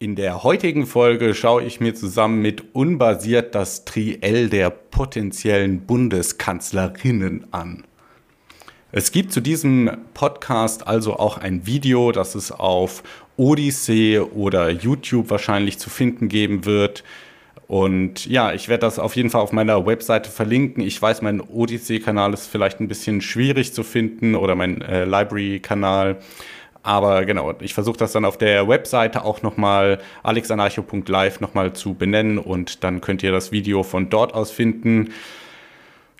In der heutigen Folge schaue ich mir zusammen mit Unbasiert das Triell der potenziellen Bundeskanzlerinnen an. Es gibt zu diesem Podcast also auch ein Video, das es auf Odyssey oder YouTube wahrscheinlich zu finden geben wird. Und ja, ich werde das auf jeden Fall auf meiner Webseite verlinken. Ich weiß, mein Odyssey-Kanal ist vielleicht ein bisschen schwierig zu finden oder mein äh, Library-Kanal. Aber genau, ich versuche das dann auf der Webseite auch nochmal alexanarcho.live nochmal zu benennen und dann könnt ihr das Video von dort aus finden.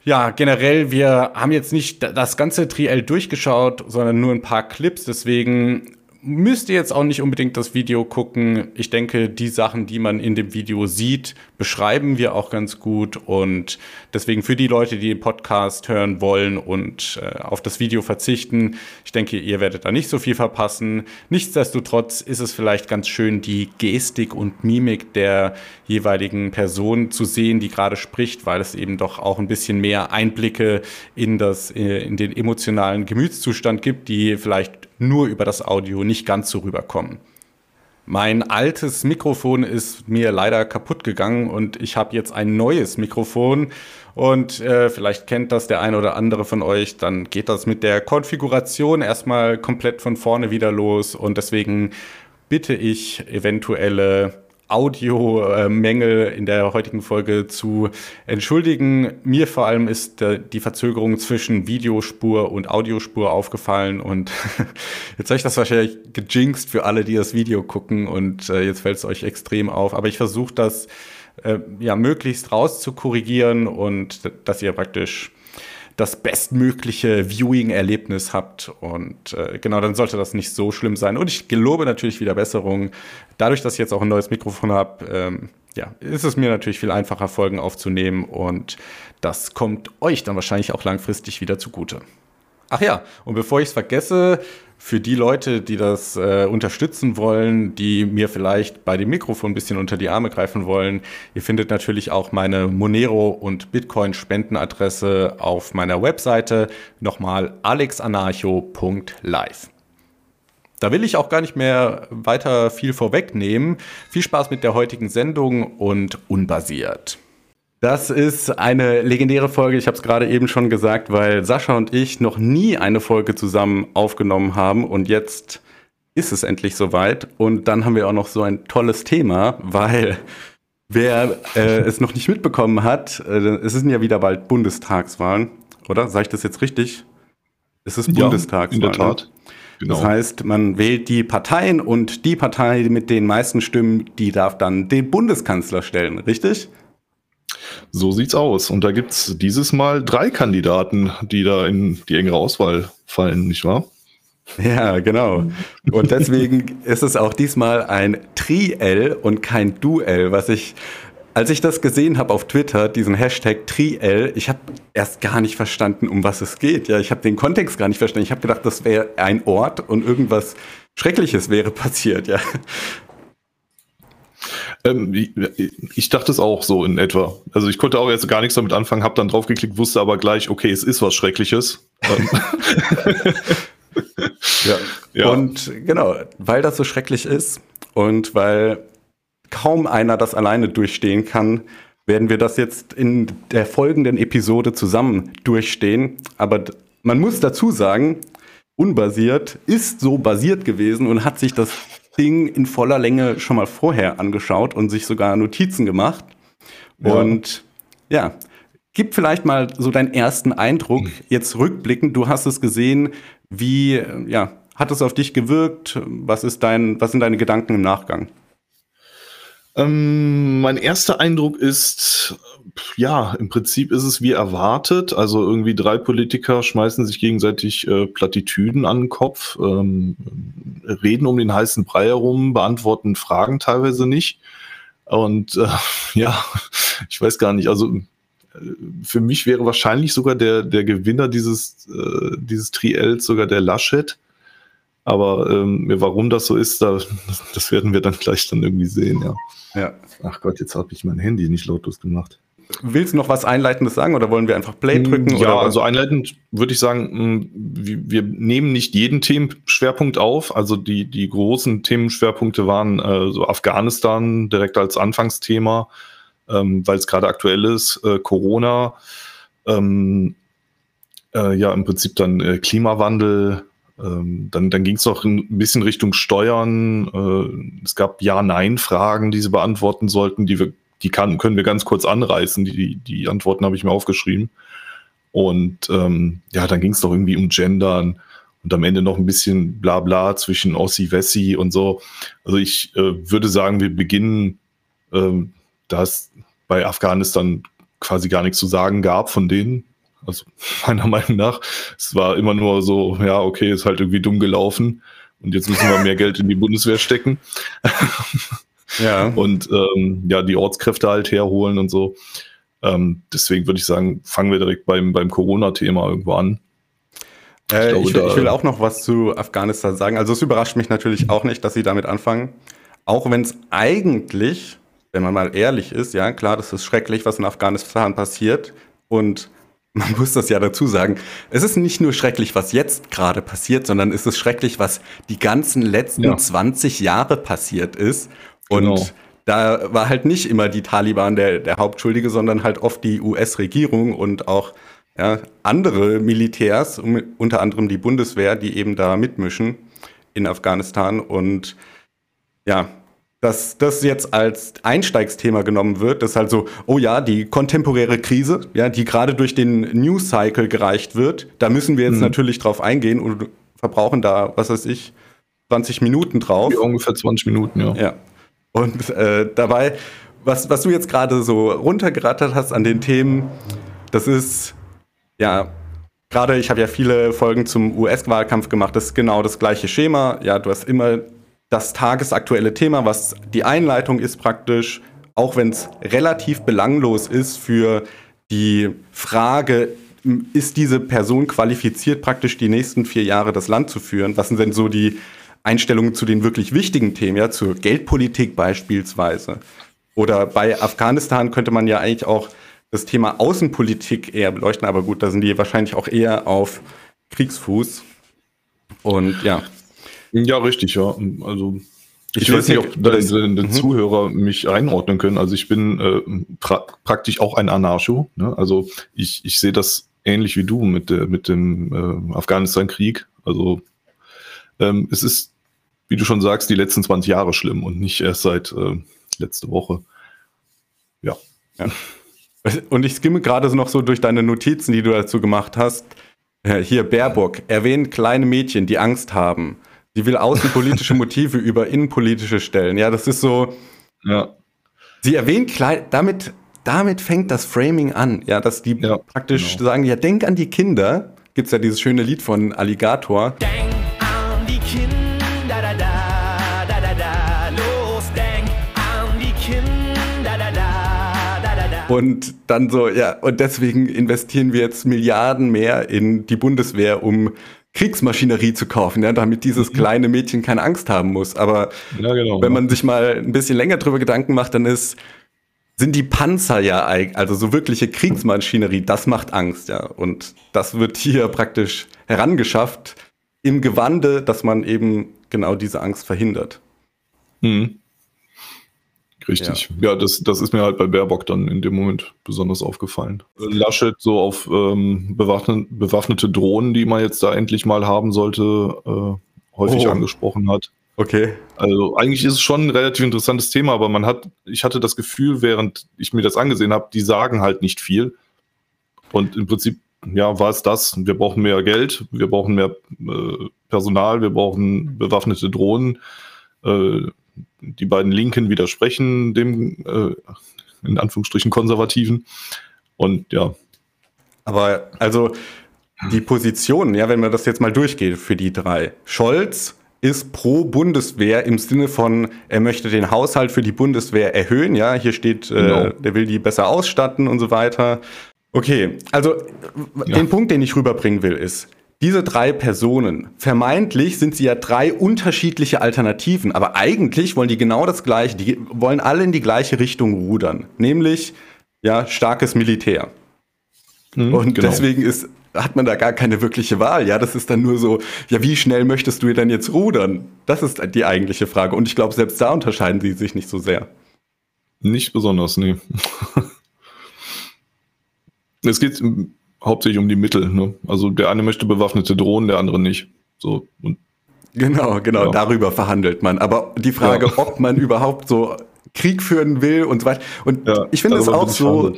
Ja, generell, wir haben jetzt nicht das ganze Triell durchgeschaut, sondern nur ein paar Clips. Deswegen müsst ihr jetzt auch nicht unbedingt das Video gucken. Ich denke, die Sachen, die man in dem Video sieht, beschreiben wir auch ganz gut. Und deswegen für die Leute, die den Podcast hören wollen und äh, auf das Video verzichten, ich denke, ihr werdet da nicht so viel verpassen. Nichtsdestotrotz ist es vielleicht ganz schön, die Gestik und Mimik der jeweiligen Person zu sehen, die gerade spricht, weil es eben doch auch ein bisschen mehr Einblicke in das, äh, in den emotionalen Gemütszustand gibt, die vielleicht nur über das Audio nicht ganz so rüberkommen. Mein altes Mikrofon ist mir leider kaputt gegangen und ich habe jetzt ein neues Mikrofon und äh, vielleicht kennt das der eine oder andere von euch, dann geht das mit der Konfiguration erstmal komplett von vorne wieder los und deswegen bitte ich eventuelle Audiomängel in der heutigen Folge zu entschuldigen. Mir vor allem ist äh, die Verzögerung zwischen Videospur und Audiospur aufgefallen und jetzt habe ich das wahrscheinlich gejinxt für alle, die das Video gucken und äh, jetzt fällt es euch extrem auf. Aber ich versuche das äh, ja möglichst rauszukorrigieren und dass ihr praktisch das bestmögliche Viewing-Erlebnis habt. Und äh, genau, dann sollte das nicht so schlimm sein. Und ich gelobe natürlich wieder Besserung. Dadurch, dass ich jetzt auch ein neues Mikrofon habe, ähm, ja, ist es mir natürlich viel einfacher, Folgen aufzunehmen. Und das kommt euch dann wahrscheinlich auch langfristig wieder zugute. Ach ja, und bevor ich es vergesse, für die Leute, die das äh, unterstützen wollen, die mir vielleicht bei dem Mikrofon ein bisschen unter die Arme greifen wollen, ihr findet natürlich auch meine Monero und Bitcoin Spendenadresse auf meiner Webseite nochmal alexanarcho.live. Da will ich auch gar nicht mehr weiter viel vorwegnehmen. Viel Spaß mit der heutigen Sendung und unbasiert. Das ist eine legendäre Folge. Ich habe es gerade eben schon gesagt, weil Sascha und ich noch nie eine Folge zusammen aufgenommen haben und jetzt ist es endlich soweit. Und dann haben wir auch noch so ein tolles Thema, weil wer äh, es noch nicht mitbekommen hat, äh, es sind ja wieder bald Bundestagswahlen, oder? Sage ich das jetzt richtig? Es ist ja, Bundestagswahl. In der ne? Tat. Genau. Das heißt, man wählt die Parteien und die Partei mit den meisten Stimmen, die darf dann den Bundeskanzler stellen, richtig? So sieht's aus. Und da gibt's dieses Mal drei Kandidaten, die da in die engere Auswahl fallen, nicht wahr? Ja, genau. Und deswegen ist es auch diesmal ein Triell und kein Duell, was ich, als ich das gesehen habe auf Twitter, diesen Hashtag Triell, ich habe erst gar nicht verstanden, um was es geht. Ja, ich habe den Kontext gar nicht verstanden. Ich habe gedacht, das wäre ein Ort und irgendwas Schreckliches wäre passiert, ja. Ähm, ich, ich, dachte es auch so in etwa. Also ich konnte auch jetzt gar nichts damit anfangen, habe dann draufgeklickt, wusste aber gleich, okay, es ist was Schreckliches. ja. ja. Und genau, weil das so schrecklich ist und weil kaum einer das alleine durchstehen kann, werden wir das jetzt in der folgenden Episode zusammen durchstehen. Aber man muss dazu sagen, unbasiert ist so basiert gewesen und hat sich das Ding in voller Länge schon mal vorher angeschaut und sich sogar Notizen gemacht. Ja. Und ja, gib vielleicht mal so deinen ersten Eindruck, jetzt rückblickend, du hast es gesehen, wie, ja, hat es auf dich gewirkt? Was ist dein, was sind deine Gedanken im Nachgang? Ähm, mein erster Eindruck ist, ja, im Prinzip ist es wie erwartet. Also irgendwie drei Politiker schmeißen sich gegenseitig äh, Plattitüden an den Kopf, ähm, reden um den heißen Brei herum, beantworten Fragen teilweise nicht. Und äh, ja, ich weiß gar nicht, also äh, für mich wäre wahrscheinlich sogar der, der Gewinner dieses, äh, dieses Triels sogar der Laschet. Aber ähm, warum das so ist, da, das werden wir dann gleich dann irgendwie sehen, ja. Ja. Ach Gott, jetzt habe ich mein Handy nicht lautlos gemacht. willst du noch was Einleitendes sagen oder wollen wir einfach Play mm, drücken? Ja, also einleitend würde ich sagen, mm, wir nehmen nicht jeden Themenschwerpunkt auf. Also die, die großen Themenschwerpunkte waren äh, so Afghanistan direkt als Anfangsthema, ähm, weil es gerade aktuell ist, äh, Corona, ähm, äh, ja im Prinzip dann äh, Klimawandel, ähm, dann dann ging es noch ein bisschen Richtung Steuern. Äh, es gab Ja-Nein-Fragen, die sie beantworten sollten, die wir die kann, können wir ganz kurz anreißen. Die, die Antworten habe ich mir aufgeschrieben. Und ähm, ja, dann ging es doch irgendwie um Gendern und am Ende noch ein bisschen Blabla zwischen Ossi, Wessi und so. Also ich äh, würde sagen, wir beginnen, ähm, da es bei Afghanistan quasi gar nichts zu sagen gab von denen. Also meiner Meinung nach. Es war immer nur so, ja, okay, ist halt irgendwie dumm gelaufen. Und jetzt müssen wir mehr Geld in die Bundeswehr stecken. Ja. Und ähm, ja, die Ortskräfte halt herholen und so. Ähm, deswegen würde ich sagen, fangen wir direkt beim, beim Corona-Thema irgendwo an. Äh, ich, glaube, ich, will, ich, will, auch noch was zu Afghanistan sagen. Also es überrascht mich natürlich auch nicht, dass sie damit anfangen. Auch wenn es eigentlich, wenn man mal ehrlich ist, ja klar, das ist schrecklich, was in Afghanistan passiert. Und man muss das ja dazu sagen, es ist nicht nur schrecklich, was jetzt gerade passiert, sondern es ist schrecklich, was die ganzen letzten ja. 20 Jahre passiert ist. Und genau. da war halt nicht immer die Taliban der, der Hauptschuldige, sondern halt oft die US-Regierung und auch ja, andere Militärs, unter anderem die Bundeswehr, die eben da mitmischen in Afghanistan. Und ja, dass das jetzt als Einsteigsthema genommen wird, das ist halt so, oh ja, die kontemporäre Krise, ja, die gerade durch den News Cycle gereicht wird, da müssen wir jetzt mhm. natürlich drauf eingehen und verbrauchen da, was weiß ich, 20 Minuten drauf. Ja, ungefähr 20 Minuten, ja. Ja. Und äh, dabei, was, was du jetzt gerade so runtergerattert hast an den Themen, das ist, ja, gerade ich habe ja viele Folgen zum US-Wahlkampf gemacht, das ist genau das gleiche Schema. Ja, du hast immer das tagesaktuelle Thema, was die Einleitung ist praktisch, auch wenn es relativ belanglos ist für die Frage, ist diese Person qualifiziert, praktisch die nächsten vier Jahre das Land zu führen? Was sind denn so die Einstellungen zu den wirklich wichtigen Themen, ja, zur Geldpolitik beispielsweise. Oder bei Afghanistan könnte man ja eigentlich auch das Thema Außenpolitik eher beleuchten, aber gut, da sind die wahrscheinlich auch eher auf Kriegsfuß. Und ja. Ja, richtig, ja. Also ich, ich weiß nicht, ob die mhm. Zuhörer mich einordnen können. Also ich bin äh, pra praktisch auch ein Anarcho. Ne? Also ich, ich sehe das ähnlich wie du mit, der, mit dem äh, Afghanistan-Krieg. Also ähm, es ist wie du schon sagst, die letzten 20 Jahre schlimm und nicht erst seit äh, letzte Woche. Ja. ja. Und ich skimme gerade so noch so durch deine Notizen, die du dazu gemacht hast. Hier, Baerbock erwähnt kleine Mädchen, die Angst haben. Sie will außenpolitische Motive über innenpolitische stellen. Ja, das ist so. Ja. Sie erwähnt klein, damit, damit fängt das Framing an. Ja, dass die ja, praktisch genau. sagen: Ja, denk an die Kinder. Gibt es ja dieses schöne Lied von Alligator. Denk Und dann so, ja, und deswegen investieren wir jetzt Milliarden mehr in die Bundeswehr, um Kriegsmaschinerie zu kaufen, ja, damit dieses mhm. kleine Mädchen keine Angst haben muss. Aber ja, genau, wenn man sich mal ein bisschen länger drüber Gedanken macht, dann ist, sind die Panzer ja, also so wirkliche Kriegsmaschinerie, das macht Angst, ja. Und das wird hier praktisch herangeschafft im Gewande, dass man eben genau diese Angst verhindert. Mhm. Richtig. Ja, ja das, das ist mir halt bei Baerbock dann in dem Moment besonders aufgefallen. Laschet so auf ähm, bewaffnete, bewaffnete Drohnen, die man jetzt da endlich mal haben sollte, äh, häufig oh. angesprochen hat. Okay. Also eigentlich ist es schon ein relativ interessantes Thema, aber man hat, ich hatte das Gefühl, während ich mir das angesehen habe, die sagen halt nicht viel. Und im Prinzip, ja, war es das. Wir brauchen mehr Geld, wir brauchen mehr äh, Personal, wir brauchen bewaffnete Drohnen. Äh, die beiden Linken widersprechen dem, äh, in Anführungsstrichen, Konservativen. Und ja. Aber also die Positionen, ja, wenn man das jetzt mal durchgeht für die drei. Scholz ist pro Bundeswehr im Sinne von, er möchte den Haushalt für die Bundeswehr erhöhen. Ja, hier steht, äh, genau. äh, der will die besser ausstatten und so weiter. Okay, also ja. den Punkt, den ich rüberbringen will, ist, diese drei Personen, vermeintlich sind sie ja drei unterschiedliche Alternativen, aber eigentlich wollen die genau das Gleiche, die wollen alle in die gleiche Richtung rudern, nämlich ja, starkes Militär. Mhm, und genau. deswegen ist, hat man da gar keine wirkliche Wahl. Ja, das ist dann nur so, ja, wie schnell möchtest du denn jetzt rudern? Das ist die eigentliche Frage. Und ich glaube, selbst da unterscheiden sie sich nicht so sehr. Nicht besonders, nee. es geht hauptsächlich um die Mittel. Ne? Also der eine möchte bewaffnete Drohnen, der andere nicht. So und Genau, genau, ja. darüber verhandelt man. Aber die Frage, ja. ob man überhaupt so Krieg führen will und so weiter. Und ja, ich finde es auch so,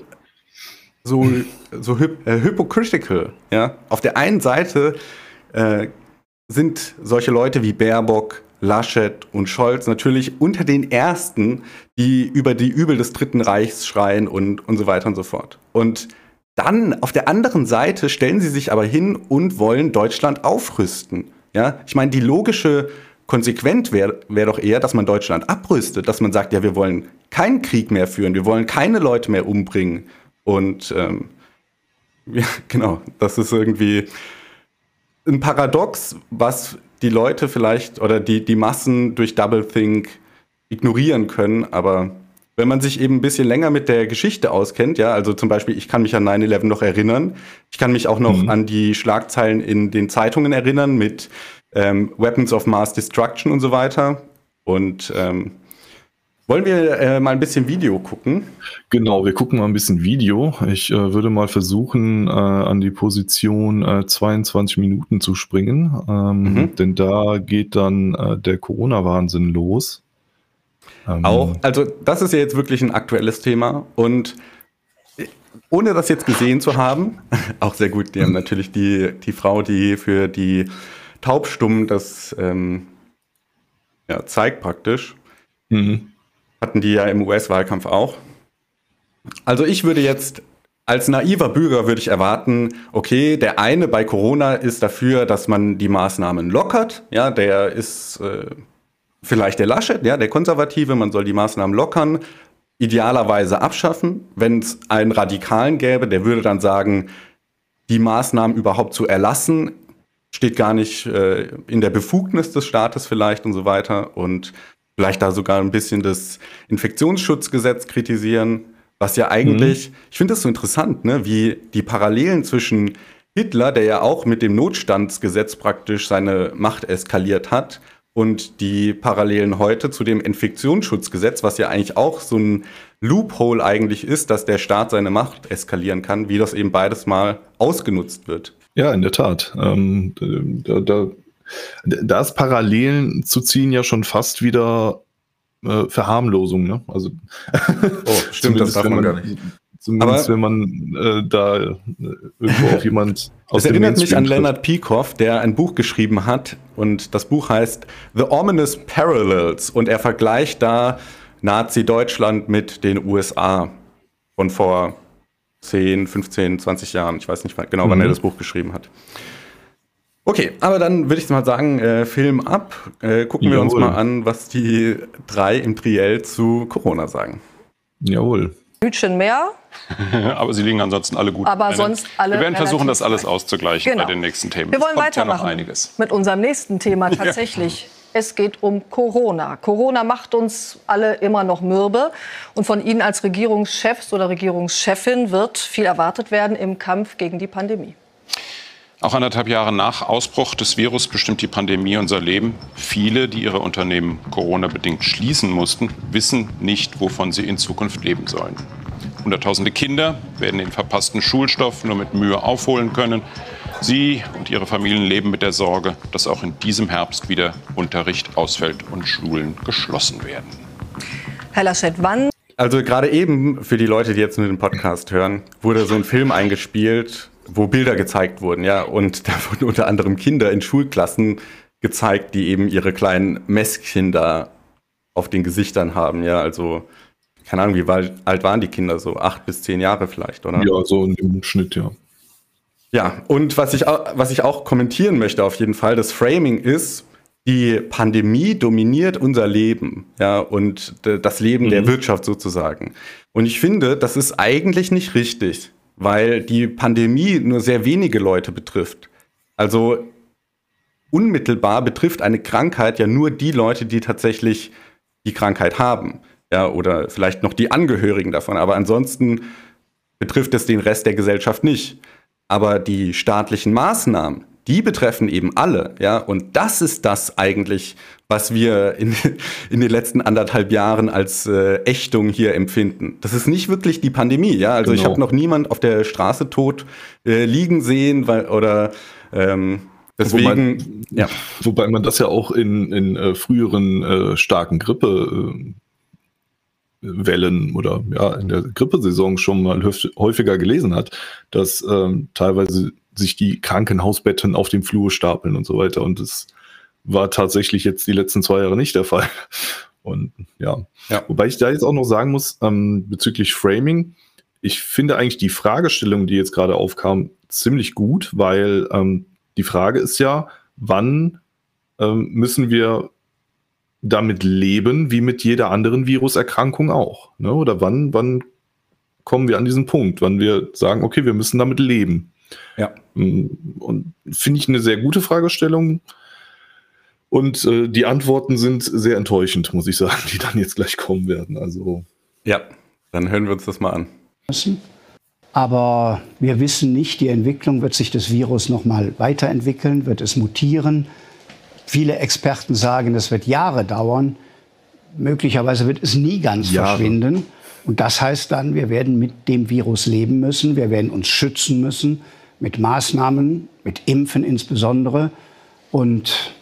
so, so hyp äh, hypocritical. Ja? Auf der einen Seite äh, sind solche Leute wie Baerbock, Laschet und Scholz natürlich unter den ersten, die über die Übel des Dritten Reichs schreien und, und so weiter und so fort. Und dann auf der anderen Seite stellen sie sich aber hin und wollen Deutschland aufrüsten. Ja, ich meine, die logische Konsequent wäre wär doch eher, dass man Deutschland abrüstet, dass man sagt, ja, wir wollen keinen Krieg mehr führen, wir wollen keine Leute mehr umbringen. Und ähm, ja, genau, das ist irgendwie ein Paradox, was die Leute vielleicht oder die, die Massen durch Doublethink ignorieren können, aber wenn man sich eben ein bisschen länger mit der Geschichte auskennt, ja, also zum Beispiel, ich kann mich an 9-11 noch erinnern, ich kann mich auch noch mhm. an die Schlagzeilen in den Zeitungen erinnern mit ähm, Weapons of Mass Destruction und so weiter. Und ähm, wollen wir äh, mal ein bisschen Video gucken? Genau, wir gucken mal ein bisschen Video. Ich äh, würde mal versuchen, äh, an die Position 22 äh, Minuten zu springen, ähm, mhm. denn da geht dann äh, der Corona-Wahnsinn los. Ähm, Auch, also das ist ja jetzt wirklich ein aktuelles Thema und ohne das jetzt gesehen zu haben, auch sehr gut, die haben natürlich die, die Frau, die für die Taubstummen das ähm, ja, zeigt praktisch. Mhm. Hatten die ja im US-Wahlkampf auch. Also ich würde jetzt als naiver Bürger würde ich erwarten, okay, der eine bei Corona ist dafür, dass man die Maßnahmen lockert. Ja, der ist äh, vielleicht der Laschet, ja, der Konservative, man soll die Maßnahmen lockern, idealerweise abschaffen. Wenn es einen Radikalen gäbe, der würde dann sagen, die Maßnahmen überhaupt zu erlassen, steht gar nicht äh, in der Befugnis des Staates vielleicht und so weiter. Und vielleicht da sogar ein bisschen das Infektionsschutzgesetz kritisieren, was ja eigentlich, mhm. ich finde das so interessant, ne, wie die Parallelen zwischen Hitler, der ja auch mit dem Notstandsgesetz praktisch seine Macht eskaliert hat, und die Parallelen heute zu dem Infektionsschutzgesetz, was ja eigentlich auch so ein Loophole eigentlich ist, dass der Staat seine Macht eskalieren kann, wie das eben beides mal ausgenutzt wird. Ja, in der Tat. Ähm, da, da, da ist Parallelen zu ziehen ja schon fast wieder äh, Verharmlosung. Ne? Also, oh, stimmt, das darf man, man gar nicht. Zumindest Aber wenn man äh, da äh, irgendwo auf jemand aus Das erinnert mich an Leonard Peikoff, der ein Buch geschrieben hat und das Buch heißt The Ominous Parallels und er vergleicht da Nazi-Deutschland mit den USA von vor 10, 15, 20 Jahren. Ich weiß nicht genau, wann mhm. er das Buch geschrieben hat. Okay, aber dann würde ich mal sagen, äh, Film ab. Äh, gucken Jawohl. wir uns mal an, was die drei im Triell zu Corona sagen. Jawohl. Hütchen mehr. Aber sie liegen ansonsten alle gut. Aber sonst alle. Wir werden versuchen, das alles auszugleichen genau. bei den nächsten Themen. Wir wollen weitermachen ja mit unserem nächsten Thema tatsächlich. Ja. Es geht um Corona. Corona macht uns alle immer noch mürbe. Und von Ihnen als Regierungschefs oder Regierungschefin wird viel erwartet werden im Kampf gegen die Pandemie. Auch anderthalb Jahre nach Ausbruch des Virus bestimmt die Pandemie unser Leben. Viele, die ihre Unternehmen Corona-bedingt schließen mussten, wissen nicht, wovon sie in Zukunft leben sollen. Hunderttausende Kinder werden den verpassten Schulstoff nur mit Mühe aufholen können. Sie und ihre Familien leben mit der Sorge, dass auch in diesem Herbst wieder Unterricht ausfällt und Schulen geschlossen werden. Herr Laschet, wann? Also gerade eben, für die Leute, die jetzt nur den Podcast hören, wurde so ein Film eingespielt, wo Bilder gezeigt wurden, ja, und da wurden unter anderem Kinder in Schulklassen gezeigt, die eben ihre kleinen Messkinder auf den Gesichtern haben, ja, also keine Ahnung, wie alt waren die Kinder so? Acht bis zehn Jahre vielleicht, oder? Ja, so in dem Schnitt, ja. Ja, und was ich, auch, was ich auch kommentieren möchte auf jeden Fall, das Framing ist, die Pandemie dominiert unser Leben, ja, und das Leben mhm. der Wirtschaft sozusagen. Und ich finde, das ist eigentlich nicht richtig weil die Pandemie nur sehr wenige Leute betrifft. Also unmittelbar betrifft eine Krankheit ja nur die Leute, die tatsächlich die Krankheit haben. Ja, oder vielleicht noch die Angehörigen davon. Aber ansonsten betrifft es den Rest der Gesellschaft nicht. Aber die staatlichen Maßnahmen, die betreffen eben alle, ja. Und das ist das eigentlich, was wir in, in den letzten anderthalb Jahren als äh, Ächtung hier empfinden. Das ist nicht wirklich die Pandemie, ja. Also genau. ich habe noch niemand auf der Straße tot äh, liegen sehen, weil, oder ähm, Deswegen, wobei, ja. wobei man das ja auch in, in äh, früheren äh, starken Grippewellen äh, oder ja in der Grippesaison schon mal häufiger gelesen hat, dass ähm, teilweise sich die Krankenhausbetten auf dem Flur stapeln und so weiter. Und das war tatsächlich jetzt die letzten zwei Jahre nicht der Fall. Und ja, ja. wobei ich da jetzt auch noch sagen muss, ähm, bezüglich Framing, ich finde eigentlich die Fragestellung, die jetzt gerade aufkam, ziemlich gut, weil ähm, die Frage ist ja, wann ähm, müssen wir damit leben, wie mit jeder anderen Viruserkrankung auch? Ne? Oder wann, wann kommen wir an diesen Punkt, wann wir sagen, okay, wir müssen damit leben? Ja. Mm, und finde ich eine sehr gute Fragestellung. Und äh, die Antworten sind sehr enttäuschend, muss ich sagen, die dann jetzt gleich kommen werden. Also. Ja, dann hören wir uns das mal an. Aber wir wissen nicht, die Entwicklung wird sich das Virus noch mal weiterentwickeln, wird es mutieren. Viele Experten sagen, es wird Jahre dauern. Möglicherweise wird es nie ganz Jahre. verschwinden. Und das heißt dann, wir werden mit dem Virus leben müssen, wir werden uns schützen müssen, mit Maßnahmen, mit Impfen insbesondere. Und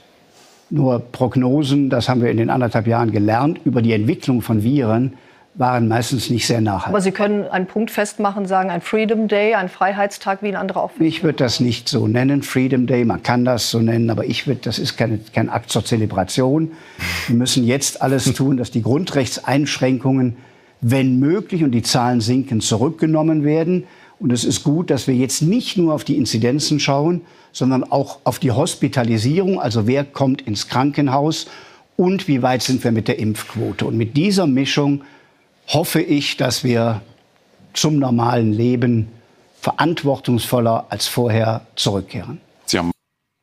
nur Prognosen, das haben wir in den anderthalb Jahren gelernt, über die Entwicklung von Viren waren meistens nicht sehr nachhaltig. Aber Sie können einen Punkt festmachen, sagen, ein Freedom Day, ein Freiheitstag wie ein anderer auch. Ich würde das nicht so nennen, Freedom Day, man kann das so nennen, aber ich würde, das ist keine, kein Akt zur Zelebration. Wir müssen jetzt alles tun, dass die Grundrechtseinschränkungen, wenn möglich, und die Zahlen sinken, zurückgenommen werden. Und es ist gut, dass wir jetzt nicht nur auf die Inzidenzen schauen, sondern auch auf die Hospitalisierung, also wer kommt ins Krankenhaus und wie weit sind wir mit der Impfquote. Und mit dieser Mischung hoffe ich, dass wir zum normalen Leben verantwortungsvoller als vorher zurückkehren. Sie haben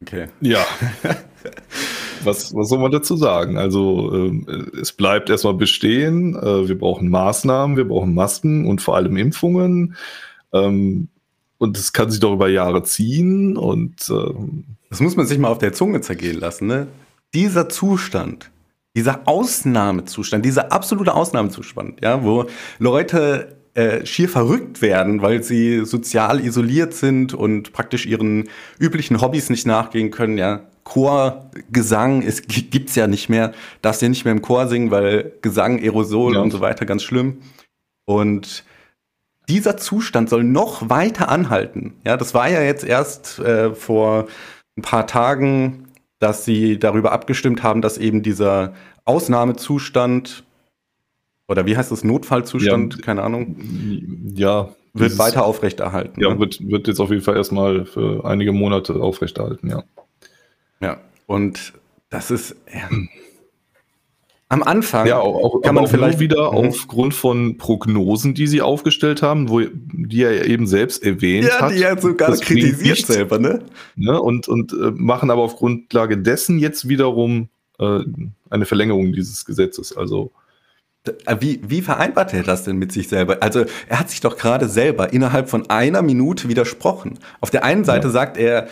okay. Ja. was, was soll man dazu sagen? Also äh, es bleibt erstmal bestehen. Äh, wir brauchen Maßnahmen, wir brauchen Masken und vor allem Impfungen. Ähm, und das kann sich doch über Jahre ziehen. Und ähm, das muss man sich mal auf der Zunge zergehen lassen. Ne? Dieser Zustand, dieser Ausnahmezustand, dieser absolute Ausnahmezustand, ja, wo Leute äh, schier verrückt werden, weil sie sozial isoliert sind und praktisch ihren üblichen Hobbys nicht nachgehen können, ja. Chorgesang es gibt's ja nicht mehr, darfst ja nicht mehr im Chor singen, weil Gesang, Aerosol ja. und so weiter ganz schlimm. Und dieser Zustand soll noch weiter anhalten. Ja, das war ja jetzt erst äh, vor ein paar Tagen dass sie darüber abgestimmt haben, dass eben dieser Ausnahmezustand oder wie heißt das, Notfallzustand, ja, keine Ahnung, ja, wird dieses, weiter aufrechterhalten. Ja, ne? wird, wird jetzt auf jeden Fall erstmal für einige Monate aufrechterhalten, ja. Ja, und das ist, ja, am Anfang ja, auch, kann man vielleicht wieder mhm. aufgrund von Prognosen, die sie aufgestellt haben, wo die er eben selbst erwähnt ja, hat. Ja, die er sogar kritisiert nicht, selber, ne? ne? Und, und äh, machen aber auf Grundlage dessen jetzt wiederum äh, eine Verlängerung dieses Gesetzes. Also äh, wie, wie vereinbart er das denn mit sich selber? Also er hat sich doch gerade selber innerhalb von einer Minute widersprochen. Auf der einen Seite ja. sagt er,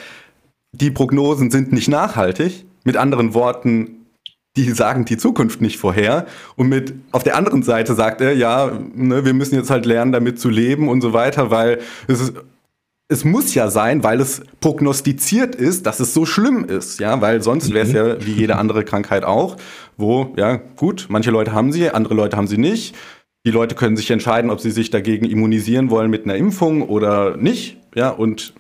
die Prognosen sind nicht nachhaltig. Mit anderen Worten, die sagen die Zukunft nicht vorher. Und mit auf der anderen Seite sagt er, ja, ne, wir müssen jetzt halt lernen, damit zu leben und so weiter, weil es ist, es muss ja sein, weil es prognostiziert ist, dass es so schlimm ist, ja, weil sonst wäre es ja wie jede andere Krankheit auch, wo, ja, gut, manche Leute haben sie, andere Leute haben sie nicht. Die Leute können sich entscheiden, ob sie sich dagegen immunisieren wollen mit einer Impfung oder nicht, ja, und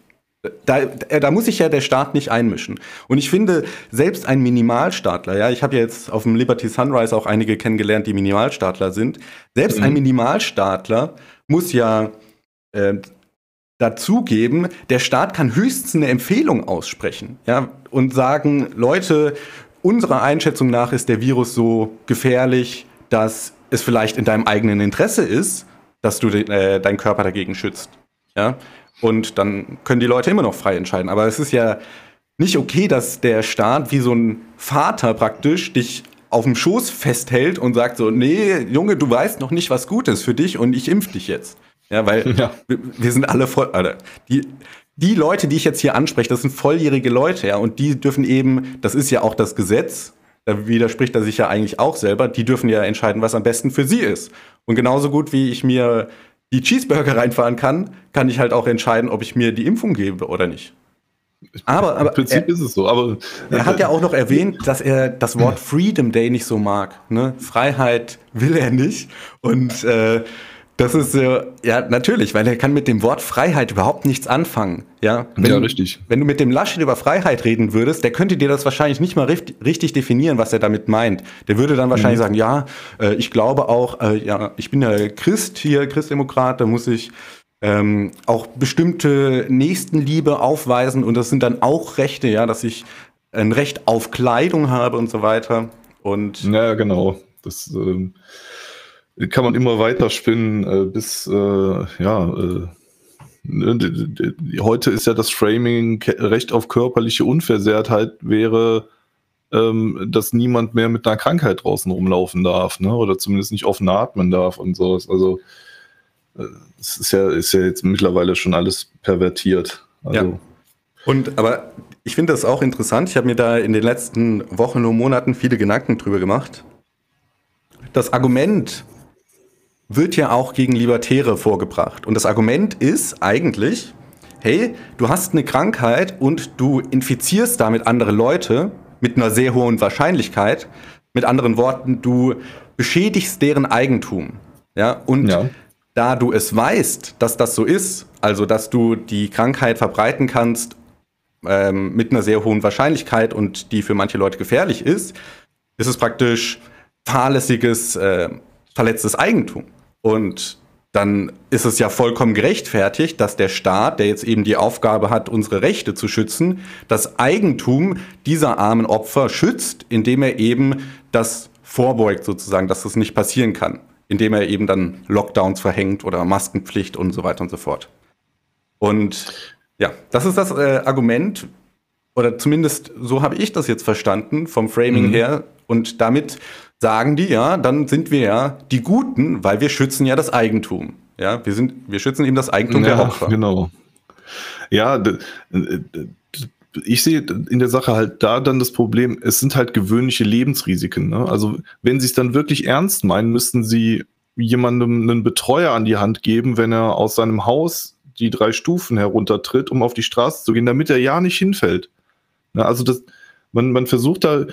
da, da muss sich ja der Staat nicht einmischen. Und ich finde, selbst ein Minimalstaatler, ja, ich habe ja jetzt auf dem Liberty Sunrise auch einige kennengelernt, die Minimalstaatler sind. Selbst mhm. ein Minimalstaatler muss ja äh, dazugeben, der Staat kann höchstens eine Empfehlung aussprechen, ja, und sagen, Leute, unserer Einschätzung nach ist der Virus so gefährlich, dass es vielleicht in deinem eigenen Interesse ist, dass du de äh, deinen Körper dagegen schützt. Ja, und dann können die Leute immer noch frei entscheiden. Aber es ist ja nicht okay, dass der Staat wie so ein Vater praktisch dich auf dem Schoß festhält und sagt so, nee, Junge, du weißt noch nicht, was gut ist für dich und ich impf dich jetzt. Ja, weil ja. Wir, wir, sind alle voll, Alter, die, die Leute, die ich jetzt hier anspreche, das sind volljährige Leute, ja, und die dürfen eben, das ist ja auch das Gesetz, da widerspricht er sich ja eigentlich auch selber, die dürfen ja entscheiden, was am besten für sie ist. Und genauso gut wie ich mir die Cheeseburger reinfahren kann, kann ich halt auch entscheiden, ob ich mir die Impfung gebe oder nicht. Aber, aber Im Prinzip er, ist es so. Aber er hat ja auch noch erwähnt, dass er das Wort Freedom Day nicht so mag. Ne? Freiheit will er nicht. Und äh, das ist so, ja, natürlich, weil er kann mit dem Wort Freiheit überhaupt nichts anfangen. Ja, wenn, ja richtig. Wenn du mit dem Laschet über Freiheit reden würdest, der könnte dir das wahrscheinlich nicht mal richtig, richtig definieren, was er damit meint. Der würde dann wahrscheinlich mhm. sagen, ja, äh, ich glaube auch, äh, ja, ich bin ja Christ hier, Christdemokrat, da muss ich ähm, auch bestimmte Nächstenliebe aufweisen und das sind dann auch Rechte, ja, dass ich ein Recht auf Kleidung habe und so weiter. Und ja, genau. Das ähm kann man immer weiter spinnen, äh, bis, äh, ja, äh, ne, heute ist ja das Framing Recht auf körperliche Unversehrtheit wäre, ähm, dass niemand mehr mit einer Krankheit draußen rumlaufen darf, ne? oder zumindest nicht offen atmen darf und sowas. Also, es ist ja, ist ja jetzt mittlerweile schon alles pervertiert. Also, ja. Und aber ich finde das auch interessant. Ich habe mir da in den letzten Wochen und Monaten viele Gedanken drüber gemacht. Das Argument, wird ja auch gegen Libertäre vorgebracht. Und das Argument ist eigentlich, hey, du hast eine Krankheit und du infizierst damit andere Leute mit einer sehr hohen Wahrscheinlichkeit. Mit anderen Worten, du beschädigst deren Eigentum. Ja, und ja. da du es weißt, dass das so ist, also dass du die Krankheit verbreiten kannst ähm, mit einer sehr hohen Wahrscheinlichkeit und die für manche Leute gefährlich ist, ist es praktisch fahrlässiges, äh, verletztes Eigentum. Und dann ist es ja vollkommen gerechtfertigt, dass der Staat, der jetzt eben die Aufgabe hat, unsere Rechte zu schützen, das Eigentum dieser armen Opfer schützt, indem er eben das vorbeugt sozusagen, dass das nicht passieren kann, indem er eben dann Lockdowns verhängt oder Maskenpflicht und so weiter und so fort. Und ja, das ist das äh, Argument, oder zumindest so habe ich das jetzt verstanden vom Framing mhm. her. Und damit sagen die, ja, dann sind wir ja die Guten, weil wir schützen ja das Eigentum. Ja, wir sind, wir schützen eben das Eigentum ja, der Opfer. Genau. Ja, ich sehe in der Sache halt da dann das Problem, es sind halt gewöhnliche Lebensrisiken. Ne? Also wenn sie es dann wirklich ernst meinen, müssten sie jemandem einen Betreuer an die Hand geben, wenn er aus seinem Haus die drei Stufen heruntertritt, um auf die Straße zu gehen, damit er ja nicht hinfällt. Ne? Also das, man, man versucht da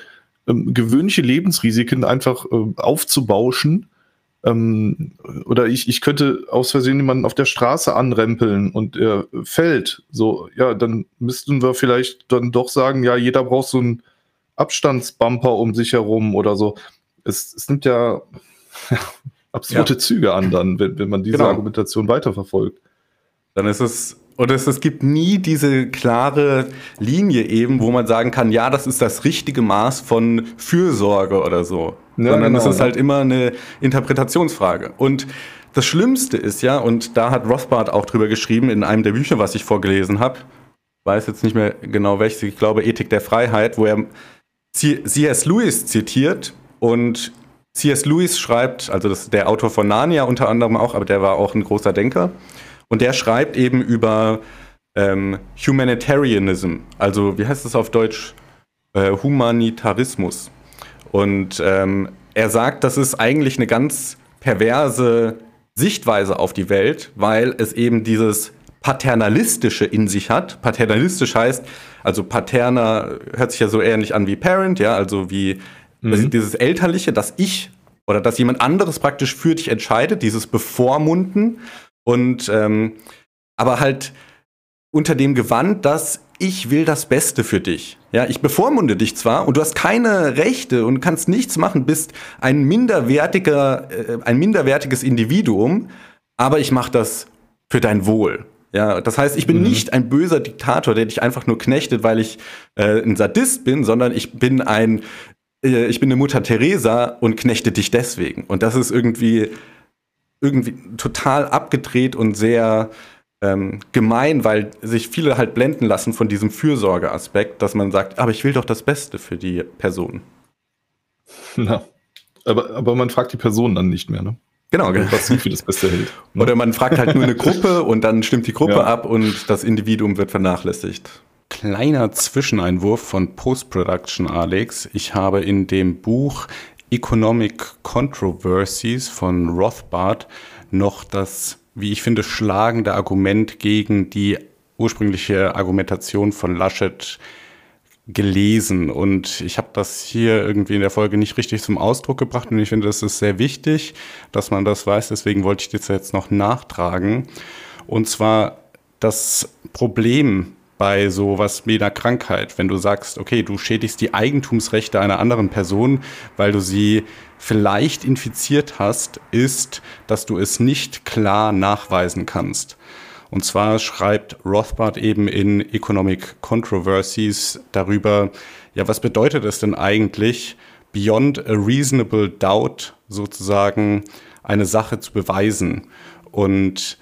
ähm, gewöhnliche Lebensrisiken einfach äh, aufzubauschen. Ähm, oder ich, ich könnte aus Versehen jemanden auf der Straße anrempeln und er fällt. So, ja, dann müssten wir vielleicht dann doch sagen, ja, jeder braucht so einen Abstandsbumper um sich herum oder so. Es, es nimmt ja absurde ja. Züge an dann, wenn, wenn man diese genau. Argumentation weiterverfolgt. Dann ist es und es, es gibt nie diese klare Linie eben, wo man sagen kann, ja, das ist das richtige Maß von Fürsorge oder so. Ja, Sondern genau, es ist ja. halt immer eine Interpretationsfrage. Und das Schlimmste ist ja, und da hat Rothbard auch drüber geschrieben in einem der Bücher, was ich vorgelesen habe, weiß jetzt nicht mehr genau welches, ich glaube Ethik der Freiheit, wo er C.S. Lewis zitiert und C.S. Lewis schreibt, also das der Autor von Narnia unter anderem auch, aber der war auch ein großer Denker. Und der schreibt eben über ähm, Humanitarianism, also wie heißt das auf Deutsch? Äh, Humanitarismus. Und ähm, er sagt, das ist eigentlich eine ganz perverse Sichtweise auf die Welt, weil es eben dieses Paternalistische in sich hat. Paternalistisch heißt, also paterner hört sich ja so ähnlich an wie Parent, ja, also wie mhm. dieses Elterliche, dass ich oder dass jemand anderes praktisch für dich entscheidet, dieses Bevormunden. Und ähm, aber halt unter dem Gewand, dass ich will das Beste für dich. Ja, ich bevormunde dich zwar und du hast keine Rechte und kannst nichts machen, bist ein minderwertiger, äh, ein minderwertiges Individuum, aber ich mache das für dein Wohl. Ja, das heißt, ich bin mhm. nicht ein böser Diktator, der dich einfach nur knechtet, weil ich äh, ein Sadist bin, sondern ich bin ein, äh, ich bin eine Mutter Teresa und knechte dich deswegen. Und das ist irgendwie irgendwie total abgedreht und sehr ähm, gemein, weil sich viele halt blenden lassen von diesem Fürsorgeaspekt, dass man sagt, aber ich will doch das Beste für die Person. Na, aber, aber man fragt die Person dann nicht mehr, ne? Genau, genau. was sie für das Beste hält. Ne? Oder man fragt halt nur eine Gruppe und dann stimmt die Gruppe ja. ab und das Individuum wird vernachlässigt. Kleiner Zwischeneinwurf von Post-Production, Alex. Ich habe in dem Buch Economic Controversies von Rothbard noch das, wie ich finde, schlagende Argument gegen die ursprüngliche Argumentation von Laschet gelesen und ich habe das hier irgendwie in der Folge nicht richtig zum Ausdruck gebracht und ich finde, das ist sehr wichtig, dass man das weiß. Deswegen wollte ich das jetzt noch nachtragen. Und zwar das Problem bei sowas wie einer Krankheit, wenn du sagst, okay, du schädigst die Eigentumsrechte einer anderen Person, weil du sie vielleicht infiziert hast, ist, dass du es nicht klar nachweisen kannst. Und zwar schreibt Rothbard eben in Economic Controversies darüber, ja, was bedeutet es denn eigentlich, beyond a reasonable doubt sozusagen eine Sache zu beweisen? Und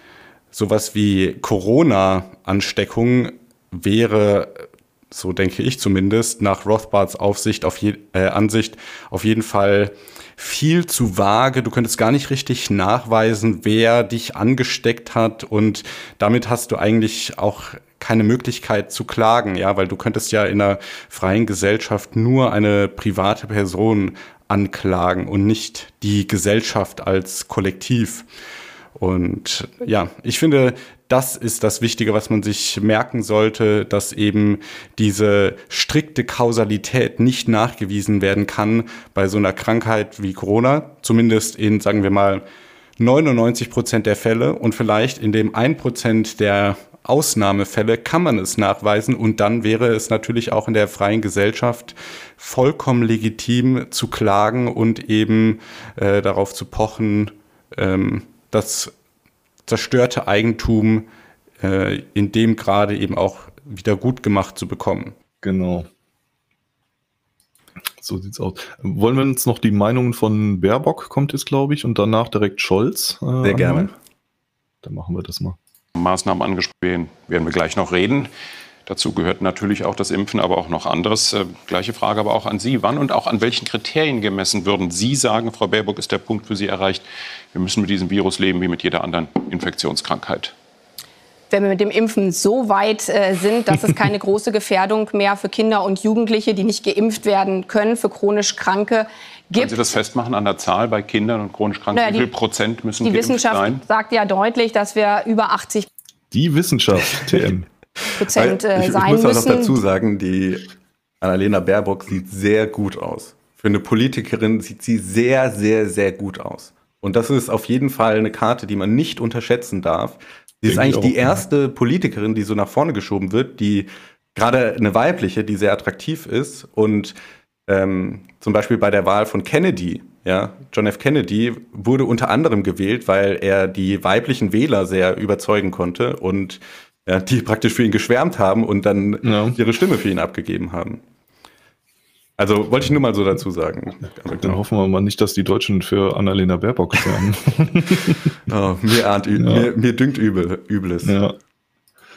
sowas wie Corona-Ansteckung wäre, so denke ich zumindest, nach Rothbards Aufsicht auf je, äh, Ansicht auf jeden Fall viel zu vage. Du könntest gar nicht richtig nachweisen, wer dich angesteckt hat und damit hast du eigentlich auch keine Möglichkeit zu klagen, ja, weil du könntest ja in einer freien Gesellschaft nur eine private Person anklagen und nicht die Gesellschaft als Kollektiv. Und ja, ich finde, das ist das Wichtige, was man sich merken sollte, dass eben diese strikte Kausalität nicht nachgewiesen werden kann bei so einer Krankheit wie Corona, zumindest in, sagen wir mal, 99 Prozent der Fälle. Und vielleicht in dem 1 Prozent der Ausnahmefälle kann man es nachweisen. Und dann wäre es natürlich auch in der freien Gesellschaft vollkommen legitim zu klagen und eben äh, darauf zu pochen, ähm, das zerstörte Eigentum äh, in dem gerade eben auch wieder gut gemacht zu bekommen. Genau. So sieht's aus. Wollen wir uns noch die Meinungen von Baerbock kommt jetzt, glaube ich, und danach direkt Scholz. Äh, Sehr gerne. Dann machen wir das mal. Maßnahmen angesprochen, werden wir gleich noch reden. Dazu gehört natürlich auch das Impfen, aber auch noch anderes. Äh, gleiche Frage aber auch an Sie. Wann und auch an welchen Kriterien gemessen würden Sie sagen, Frau Baerbock, ist der Punkt für Sie erreicht, wir müssen mit diesem Virus leben wie mit jeder anderen Infektionskrankheit? wenn wir mit dem Impfen so weit äh, sind, dass es keine große Gefährdung mehr für Kinder und Jugendliche, die nicht geimpft werden können, für chronisch Kranke gibt. Können Sie das festmachen an der Zahl bei Kindern und chronisch Kranken? Naja, Wie viel Prozent müssen die geimpft Wissenschaft sein? sagt ja deutlich, dass wir über 80 Die Wissenschaft, TM. Prozent äh, ich, sein müssen. Ich muss auch noch dazu sagen, die Annalena Baerbock sieht sehr gut aus. Für eine Politikerin sieht sie sehr, sehr, sehr gut aus. Und das ist auf jeden Fall eine Karte, die man nicht unterschätzen darf. Sie ist eigentlich die erste Politikerin, die so nach vorne geschoben wird, die gerade eine weibliche, die sehr attraktiv ist. Und ähm, zum Beispiel bei der Wahl von Kennedy, ja, John F. Kennedy wurde unter anderem gewählt, weil er die weiblichen Wähler sehr überzeugen konnte und ja, die praktisch für ihn geschwärmt haben und dann ja. ihre Stimme für ihn abgegeben haben. Also wollte ich nur mal so dazu sagen. Dann genau. hoffen wir mal nicht, dass die Deutschen für Annalena Baerbock werden. oh, mir, ahnt, ja. mir, mir dünkt übel, Übles. Ja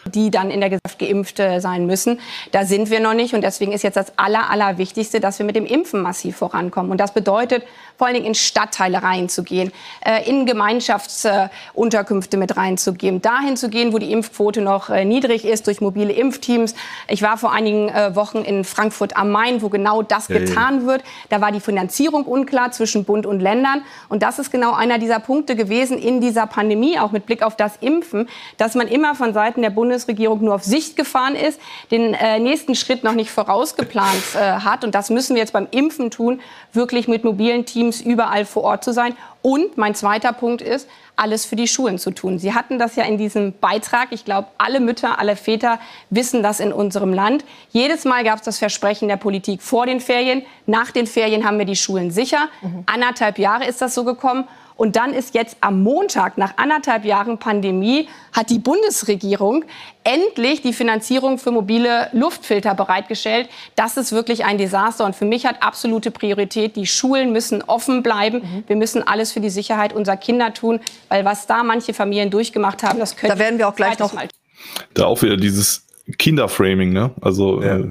die dann in der Gesellschaft geimpft äh, sein müssen. Da sind wir noch nicht und deswegen ist jetzt das Aller, Allerwichtigste, dass wir mit dem Impfen massiv vorankommen. Und das bedeutet, vor allen Dingen in Stadtteile reinzugehen, äh, in Gemeinschaftsunterkünfte mit reinzugehen, dahin zu gehen, wo die Impfquote noch äh, niedrig ist, durch mobile Impfteams. Ich war vor einigen Wochen in Frankfurt am Main, wo genau das ja, getan ja. wird. Da war die Finanzierung unklar zwischen Bund und Ländern. Und das ist genau einer dieser Punkte gewesen in dieser Pandemie, auch mit Blick auf das Impfen, dass man immer von Seiten der Bundes Bundesregierung nur auf Sicht gefahren ist, den äh, nächsten Schritt noch nicht vorausgeplant äh, hat. Und das müssen wir jetzt beim Impfen tun, wirklich mit mobilen Teams überall vor Ort zu sein. Und mein zweiter Punkt ist, alles für die Schulen zu tun. Sie hatten das ja in diesem Beitrag. Ich glaube, alle Mütter, alle Väter wissen das in unserem Land. Jedes Mal gab es das Versprechen der Politik vor den Ferien. Nach den Ferien haben wir die Schulen sicher. Mhm. Anderthalb Jahre ist das so gekommen. Und dann ist jetzt am Montag, nach anderthalb Jahren Pandemie, hat die Bundesregierung endlich die Finanzierung für mobile Luftfilter bereitgestellt. Das ist wirklich ein Desaster. Und für mich hat absolute Priorität, die Schulen müssen offen bleiben. Mhm. Wir müssen alles für die Sicherheit unserer Kinder tun, weil was da manche Familien durchgemacht haben, das können Da werden wir auch gleich noch. Mal. Da auch wieder dieses Kinderframing, ne? Also ja. äh,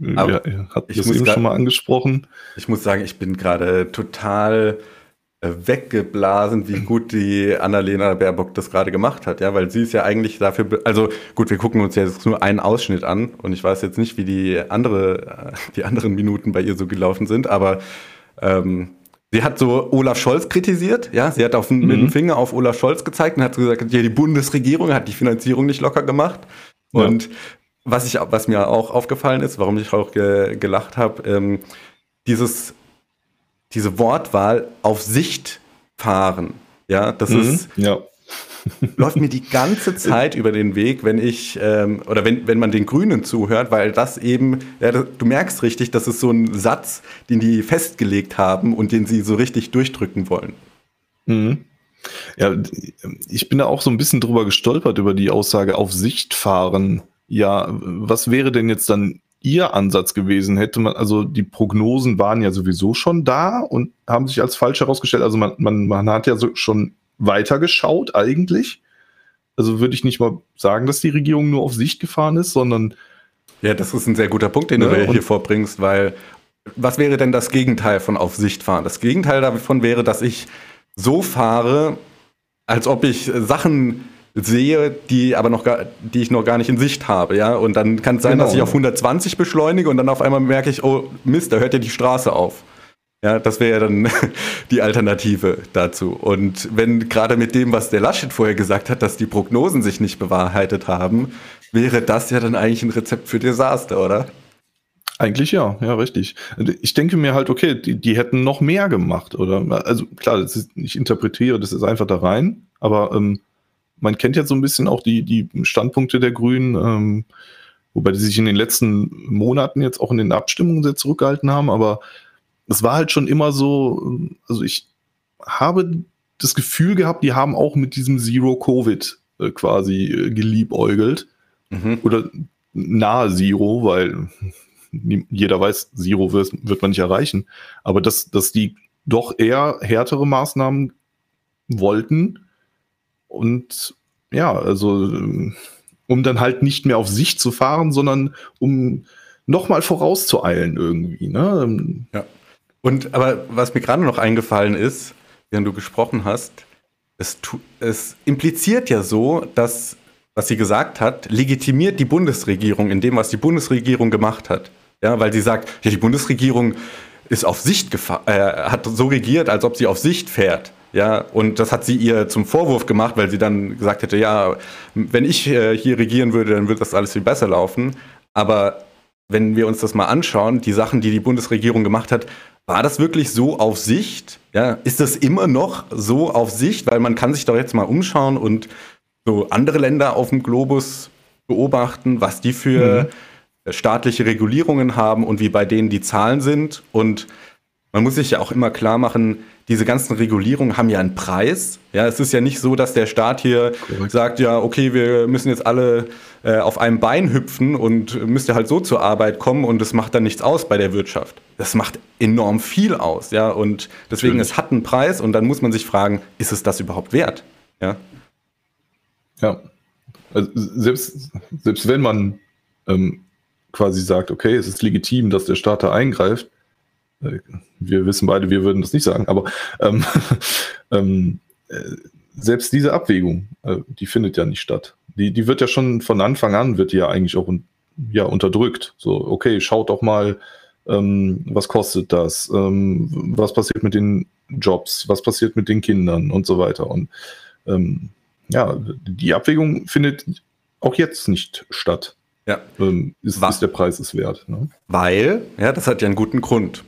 ja, hat das eben grad, schon mal angesprochen. Ich muss sagen, ich bin gerade total äh, weggeblasen, wie gut die Annalena Baerbock das gerade gemacht hat, ja, weil sie ist ja eigentlich dafür, also gut, wir gucken uns jetzt nur einen Ausschnitt an und ich weiß jetzt nicht, wie die andere, äh, die anderen Minuten bei ihr so gelaufen sind, aber ähm, sie hat so Olaf Scholz kritisiert, ja, sie hat auf, mhm. mit dem Finger auf Olaf Scholz gezeigt und hat gesagt, ja, die Bundesregierung hat die Finanzierung nicht locker gemacht ja. und was ich, was mir auch aufgefallen ist, warum ich auch ge, gelacht habe, ähm, dieses diese Wortwahl auf Sicht fahren. Ja, das mhm, ist. Ja. läuft mir die ganze Zeit über den Weg, wenn ich ähm, oder wenn, wenn man den Grünen zuhört, weil das eben, ja, du merkst richtig, das ist so ein Satz, den die festgelegt haben und den sie so richtig durchdrücken wollen. Mhm. Ja, ich bin da auch so ein bisschen drüber gestolpert über die Aussage auf Sicht fahren. Ja, was wäre denn jetzt dann ihr Ansatz gewesen? Hätte man, also die Prognosen waren ja sowieso schon da und haben sich als falsch herausgestellt. Also man, man, man hat ja so schon weitergeschaut eigentlich. Also würde ich nicht mal sagen, dass die Regierung nur auf Sicht gefahren ist, sondern. Ja, das ist ein sehr guter Punkt, den ja, du hier vorbringst, weil was wäre denn das Gegenteil von auf Sicht fahren? Das Gegenteil davon wäre, dass ich so fahre, als ob ich Sachen sehe, die aber noch gar, die ich noch gar nicht in Sicht habe, ja. Und dann kann es sein, genau. dass ich auf 120 beschleunige und dann auf einmal merke ich, oh Mist, da hört ja die Straße auf. Ja, das wäre ja dann die Alternative dazu. Und wenn gerade mit dem, was der Laschet vorher gesagt hat, dass die Prognosen sich nicht bewahrheitet haben, wäre das ja dann eigentlich ein Rezept für Desaster, oder? Eigentlich ja, ja, richtig. Ich denke mir halt, okay, die, die hätten noch mehr gemacht, oder? Also klar, ist, ich interpretiere das ist einfach da rein, aber ähm, man kennt ja so ein bisschen auch die, die Standpunkte der Grünen, ähm, wobei die sich in den letzten Monaten jetzt auch in den Abstimmungen sehr zurückgehalten haben, aber es war halt schon immer so, also ich habe das Gefühl gehabt, die haben auch mit diesem Zero Covid äh, quasi äh, geliebäugelt. Mhm. Oder nahe Zero, weil jeder weiß, Zero wird, wird man nicht erreichen. Aber dass, dass die doch eher härtere Maßnahmen wollten, und ja, also um dann halt nicht mehr auf sich zu fahren, sondern um nochmal vorauszueilen irgendwie. Ne? Ja. Und aber was mir gerade noch eingefallen ist, während du gesprochen hast, es, es impliziert ja so, dass, was sie gesagt hat, legitimiert die Bundesregierung in dem, was die Bundesregierung gemacht hat. Ja, weil sie sagt, ja, die Bundesregierung ist auf Sicht äh, hat so regiert, als ob sie auf Sicht fährt. Ja, und das hat sie ihr zum Vorwurf gemacht, weil sie dann gesagt hätte, ja, wenn ich äh, hier regieren würde, dann würde das alles viel besser laufen. Aber wenn wir uns das mal anschauen, die Sachen, die die Bundesregierung gemacht hat, war das wirklich so auf Sicht? Ja, ist das immer noch so auf Sicht? Weil man kann sich doch jetzt mal umschauen und so andere Länder auf dem Globus beobachten, was die für mhm. staatliche Regulierungen haben und wie bei denen die Zahlen sind. Und man muss sich ja auch immer klar machen, diese ganzen Regulierungen haben ja einen Preis. Ja, es ist ja nicht so, dass der Staat hier Correct. sagt, ja, okay, wir müssen jetzt alle äh, auf einem Bein hüpfen und müsst ihr halt so zur Arbeit kommen und es macht dann nichts aus bei der Wirtschaft. Das macht enorm viel aus, ja, und deswegen, Natürlich. es hat einen Preis und dann muss man sich fragen, ist es das überhaupt wert? Ja. Ja. Also selbst, selbst wenn man ähm, quasi sagt, okay, es ist legitim, dass der Staat da eingreift, wir wissen beide, wir würden das nicht sagen, aber ähm, ähm, äh, selbst diese Abwägung, äh, die findet ja nicht statt. Die, die wird ja schon von Anfang an, wird die ja eigentlich auch ja, unterdrückt. So, okay, schaut doch mal, ähm, was kostet das, ähm, was passiert mit den Jobs, was passiert mit den Kindern und so weiter. Und ähm, ja, die Abwägung findet auch jetzt nicht statt. Ja. Ähm, ist, ist, der Preis es wert. Ne? Weil, ja, das hat ja einen guten Grund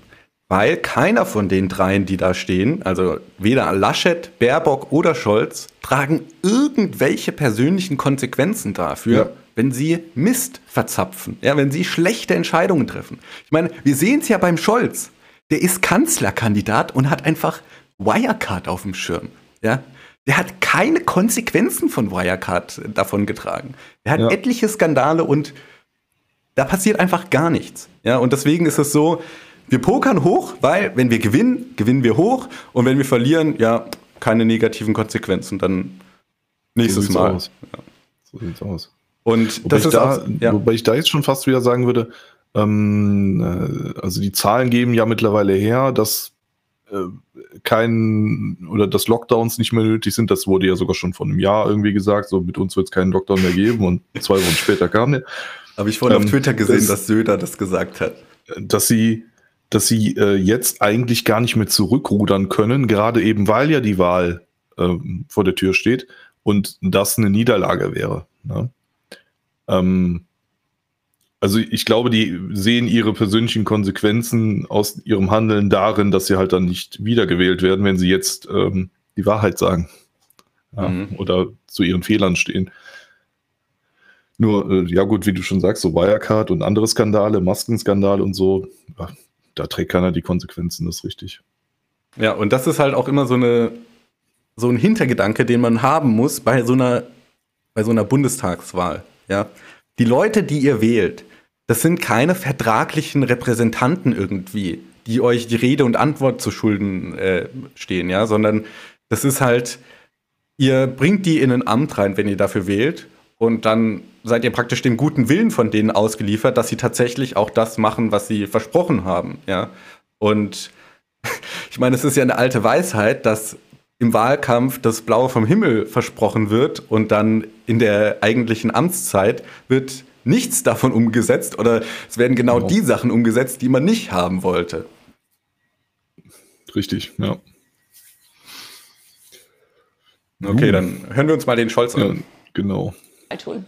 weil keiner von den dreien, die da stehen, also weder Laschet, Baerbock oder Scholz, tragen irgendwelche persönlichen Konsequenzen dafür, ja. wenn sie Mist verzapfen, ja, wenn sie schlechte Entscheidungen treffen. Ich meine, wir sehen es ja beim Scholz. Der ist Kanzlerkandidat und hat einfach Wirecard auf dem Schirm. Ja? Der hat keine Konsequenzen von Wirecard davon getragen. Er hat ja. etliche Skandale und da passiert einfach gar nichts. Ja, und deswegen ist es so, wir pokern hoch, weil wenn wir gewinnen, gewinnen wir hoch und wenn wir verlieren, ja, keine negativen Konsequenzen. Dann nächstes so Mal. Aus. Ja. So sieht's aus. Und wobei ist da, ja. wobei ich da jetzt schon fast wieder sagen würde, ähm, äh, also die Zahlen geben ja mittlerweile her, dass äh, kein oder dass Lockdowns nicht mehr nötig sind. Das wurde ja sogar schon vor einem Jahr irgendwie gesagt. So mit uns wird es keinen Lockdown mehr geben und zwei Wochen später kam der. Habe ich vorhin ähm, auf Twitter gesehen, das, dass Söder das gesagt hat. Dass sie, dass sie äh, jetzt eigentlich gar nicht mehr zurückrudern können, gerade eben weil ja die Wahl ähm, vor der Tür steht und das eine Niederlage wäre. Ne? Ähm, also ich glaube, die sehen ihre persönlichen Konsequenzen aus ihrem Handeln darin, dass sie halt dann nicht wiedergewählt werden, wenn sie jetzt ähm, die Wahrheit sagen ja, mhm. oder zu ihren Fehlern stehen. Nur, äh, ja gut, wie du schon sagst, so Wirecard und andere Skandale, Maskenskandal und so, ja, da trägt keiner die Konsequenzen, das ist richtig. Ja, und das ist halt auch immer so eine so ein Hintergedanke, den man haben muss bei so einer bei so einer Bundestagswahl. Ja, die Leute, die ihr wählt, das sind keine vertraglichen Repräsentanten irgendwie, die euch die Rede und Antwort zu Schulden äh, stehen, ja, sondern das ist halt, ihr bringt die in ein Amt rein, wenn ihr dafür wählt, und dann seid ihr praktisch dem guten Willen von denen ausgeliefert, dass sie tatsächlich auch das machen, was sie versprochen haben, ja. Und ich meine, es ist ja eine alte Weisheit, dass im Wahlkampf das Blaue vom Himmel versprochen wird und dann in der eigentlichen Amtszeit wird nichts davon umgesetzt oder es werden genau, genau. die Sachen umgesetzt, die man nicht haben wollte. Richtig, ja. Okay, dann hören wir uns mal den Scholz an. Ja, genau.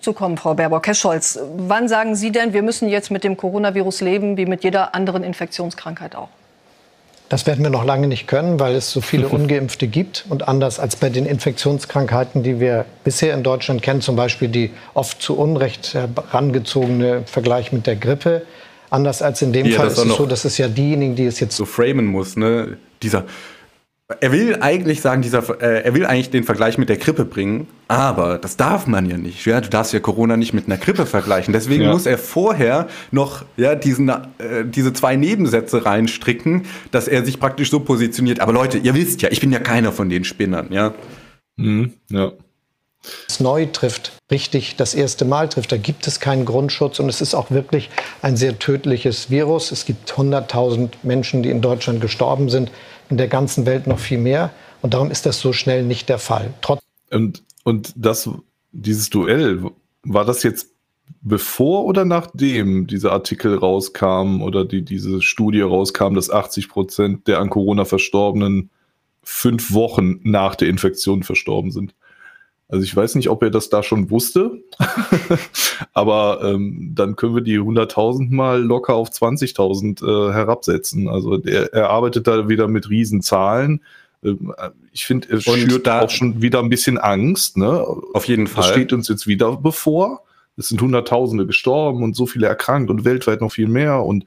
Zukommen, Frau Baerbock. Herr Scholz, wann sagen Sie denn, wir müssen jetzt mit dem Coronavirus leben, wie mit jeder anderen Infektionskrankheit auch? Das werden wir noch lange nicht können, weil es so viele Ungeimpfte gibt. Und anders als bei den Infektionskrankheiten, die wir bisher in Deutschland kennen, zum Beispiel die oft zu Unrecht herangezogene Vergleich mit der Grippe, anders als in dem ja, Fall ist es so, dass es ja diejenigen, die es jetzt so framen muss, ne? Dieser er will eigentlich sagen, dieser, äh, er will eigentlich den Vergleich mit der Grippe bringen, aber das darf man ja nicht. Ja? Du darfst ja Corona nicht mit einer Grippe vergleichen. Deswegen ja. muss er vorher noch ja, diesen, äh, diese zwei Nebensätze reinstricken, dass er sich praktisch so positioniert. Aber Leute, ihr wisst ja, ich bin ja keiner von den Spinnern. Ja. Mhm, ja. Es neu trifft, richtig das erste Mal trifft, da gibt es keinen Grundschutz und es ist auch wirklich ein sehr tödliches Virus. Es gibt 100.000 Menschen, die in Deutschland gestorben sind in der ganzen Welt noch viel mehr. Und darum ist das so schnell nicht der Fall. Trotz und, und das, dieses Duell, war das jetzt bevor oder nachdem dieser Artikel rauskam oder die, diese Studie rauskam, dass 80 Prozent der an Corona Verstorbenen fünf Wochen nach der Infektion verstorben sind? Also ich weiß nicht, ob er das da schon wusste, aber ähm, dann können wir die 100.000 mal locker auf 20.000 äh, herabsetzen. Also der, er arbeitet da wieder mit Riesenzahlen. Ähm, ich finde, er schürt da auch schon wieder ein bisschen Angst. Ne? Auf jeden Fall. Das steht uns jetzt wieder bevor. Es sind Hunderttausende gestorben und so viele erkrankt und weltweit noch viel mehr. Und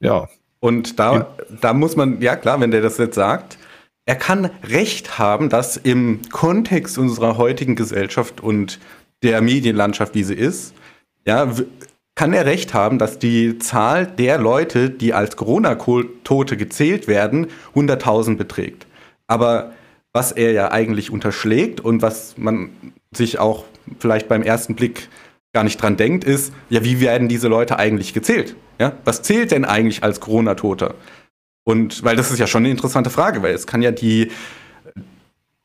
ja. Und da, da muss man, ja klar, wenn der das jetzt sagt, er kann recht haben, dass im Kontext unserer heutigen Gesellschaft und der Medienlandschaft, wie sie ist, ja, kann er recht haben, dass die Zahl der Leute, die als Corona-Tote gezählt werden, 100.000 beträgt. Aber was er ja eigentlich unterschlägt und was man sich auch vielleicht beim ersten Blick gar nicht dran denkt, ist, ja, wie werden diese Leute eigentlich gezählt? Ja? Was zählt denn eigentlich als Corona-Toter? Und weil das ist ja schon eine interessante Frage, weil es kann ja die,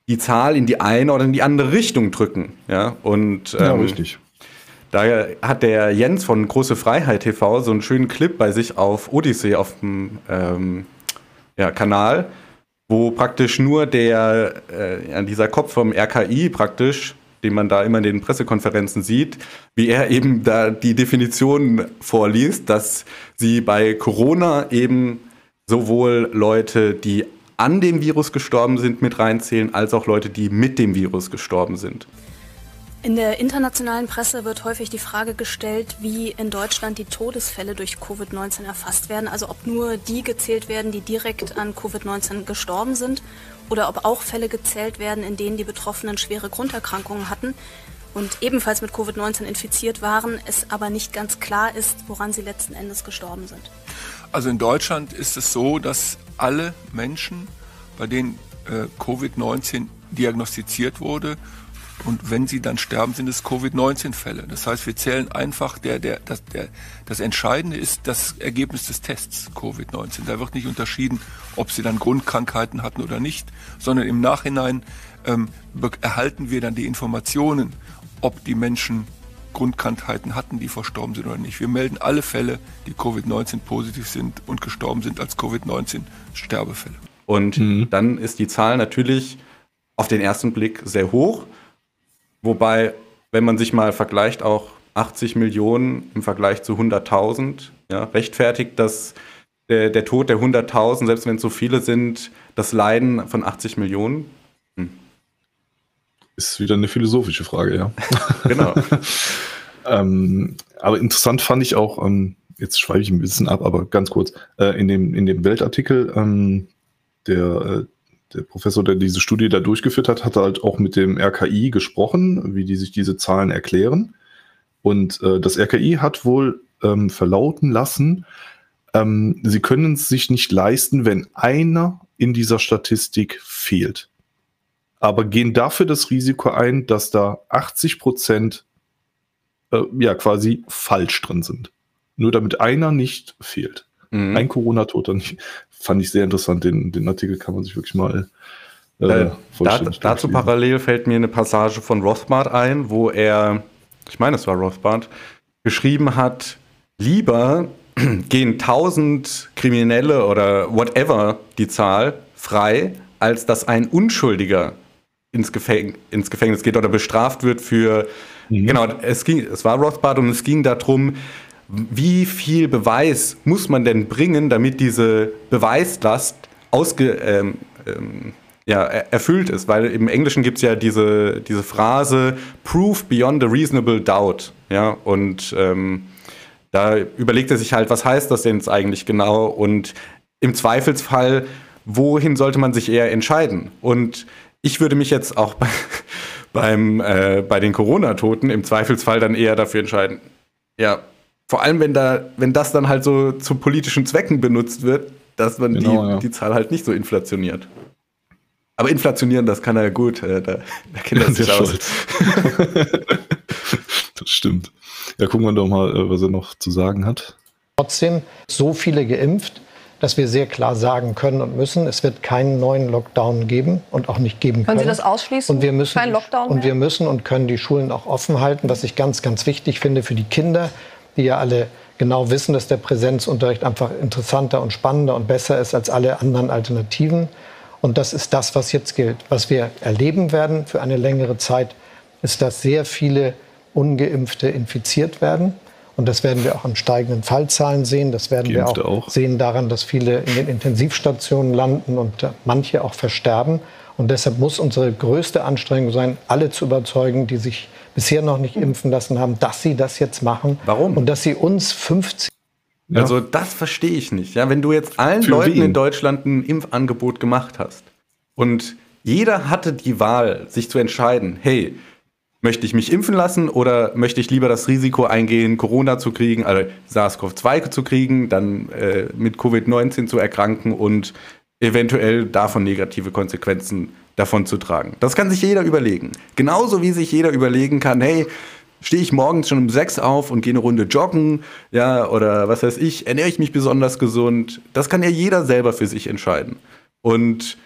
die Zahl in die eine oder in die andere Richtung drücken. Ja, und ähm, ja, richtig. Da hat der Jens von Große Freiheit TV so einen schönen Clip bei sich auf Odyssey auf dem ähm, ja, Kanal, wo praktisch nur der, äh, dieser Kopf vom RKI praktisch, den man da immer in den Pressekonferenzen sieht, wie er eben da die Definition vorliest, dass sie bei Corona eben sowohl Leute, die an dem Virus gestorben sind, mit reinzählen, als auch Leute, die mit dem Virus gestorben sind. In der internationalen Presse wird häufig die Frage gestellt, wie in Deutschland die Todesfälle durch Covid-19 erfasst werden. Also ob nur die gezählt werden, die direkt an Covid-19 gestorben sind oder ob auch Fälle gezählt werden, in denen die Betroffenen schwere Grunderkrankungen hatten und ebenfalls mit Covid-19 infiziert waren, es aber nicht ganz klar ist, woran sie letzten Endes gestorben sind. Also in Deutschland ist es so, dass alle Menschen, bei denen äh, Covid-19 diagnostiziert wurde, Und wenn sie dann sterben, sind es Covid-19-Fälle. Das heißt, wir zählen einfach, der, der, das, der, das Entscheidende ist das Ergebnis des Tests Covid-19. Da wird nicht unterschieden, ob sie dann Grundkrankheiten hatten oder nicht, sondern im Nachhinein ähm, erhalten wir dann die Informationen, ob die Menschen Grundkrankheiten hatten, die verstorben sind oder nicht. Wir melden alle Fälle, die Covid-19 positiv sind und gestorben sind als Covid-19-Sterbefälle. Und mhm. dann ist die Zahl natürlich auf den ersten Blick sehr hoch. Wobei, wenn man sich mal vergleicht, auch 80 Millionen im Vergleich zu 100.000, ja, rechtfertigt das der, der Tod der 100.000, selbst wenn es so viele sind, das Leiden von 80 Millionen? Ist wieder eine philosophische Frage, ja. Genau. ähm, aber interessant fand ich auch, ähm, jetzt schweife ich ein bisschen ab, aber ganz kurz, äh, in, dem, in dem Weltartikel, ähm, der, äh, der Professor, der diese Studie da durchgeführt hat, hat halt auch mit dem RKI gesprochen, wie die sich diese Zahlen erklären. Und äh, das RKI hat wohl ähm, verlauten lassen, ähm, sie können es sich nicht leisten, wenn einer in dieser Statistik fehlt. Aber gehen dafür das Risiko ein, dass da 80 Prozent äh, ja quasi falsch drin sind. Nur damit einer nicht fehlt. Mhm. Ein Corona-Toter nicht fand ich sehr interessant. Den, den Artikel kann man sich wirklich mal äh, äh, da, dazu parallel fällt mir eine Passage von Rothbard ein, wo er, ich meine, es war Rothbard, geschrieben hat, lieber gehen 1000 Kriminelle oder whatever die Zahl frei, als dass ein Unschuldiger ins, Gefäng ins Gefängnis geht oder bestraft wird für, mhm. genau, es ging, es war Rothbard und es ging darum, wie viel Beweis muss man denn bringen, damit diese Beweislast ausge, ähm, ähm, ja, erfüllt ist? Weil im Englischen gibt es ja diese, diese Phrase Proof beyond a reasonable doubt. Ja, und ähm, da überlegt er sich halt, was heißt das denn jetzt eigentlich genau? Und im Zweifelsfall, wohin sollte man sich eher entscheiden? Und ich würde mich jetzt auch bei, beim, äh, bei den Corona-Toten im Zweifelsfall dann eher dafür entscheiden, ja, vor allem, wenn, da, wenn das dann halt so zu politischen Zwecken benutzt wird, dass man genau, die, ja. die Zahl halt nicht so inflationiert. Aber inflationieren, das kann er gut, äh, da, da kennt er sich aus. das stimmt. Ja, gucken wir doch mal, äh, was er noch zu sagen hat. Trotzdem so viele geimpft, dass wir sehr klar sagen können und müssen, es wird keinen neuen Lockdown geben und auch nicht geben können. Können Sie das ausschließen? Und wir müssen, Kein Lockdown Und wir müssen und können die Schulen auch offen halten, was ich ganz, ganz wichtig finde für die Kinder, die ja alle genau wissen, dass der Präsenzunterricht einfach interessanter und spannender und besser ist als alle anderen Alternativen. Und das ist das, was jetzt gilt. Was wir erleben werden für eine längere Zeit, ist, dass sehr viele ungeimpfte infiziert werden. Und das werden wir auch an steigenden Fallzahlen sehen. Das werden Geimpfte wir auch, auch sehen daran, dass viele in den Intensivstationen landen und manche auch versterben. Und deshalb muss unsere größte Anstrengung sein, alle zu überzeugen, die sich bisher noch nicht impfen lassen haben, dass sie das jetzt machen. Warum? Und dass sie uns 50 ja. Also das verstehe ich nicht. Ja, wenn du jetzt allen Für Leuten wen? in Deutschland ein Impfangebot gemacht hast und jeder hatte die Wahl, sich zu entscheiden, hey, möchte ich mich impfen lassen oder möchte ich lieber das Risiko eingehen, Corona zu kriegen, also SARS-CoV-2 zu kriegen, dann äh, mit Covid-19 zu erkranken und eventuell davon negative Konsequenzen davon zu tragen. Das kann sich jeder überlegen. Genauso wie sich jeder überlegen kann, hey, stehe ich morgens schon um sechs auf und gehe eine Runde joggen, ja, oder was weiß ich, ernähre ich mich besonders gesund. Das kann ja jeder selber für sich entscheiden. Und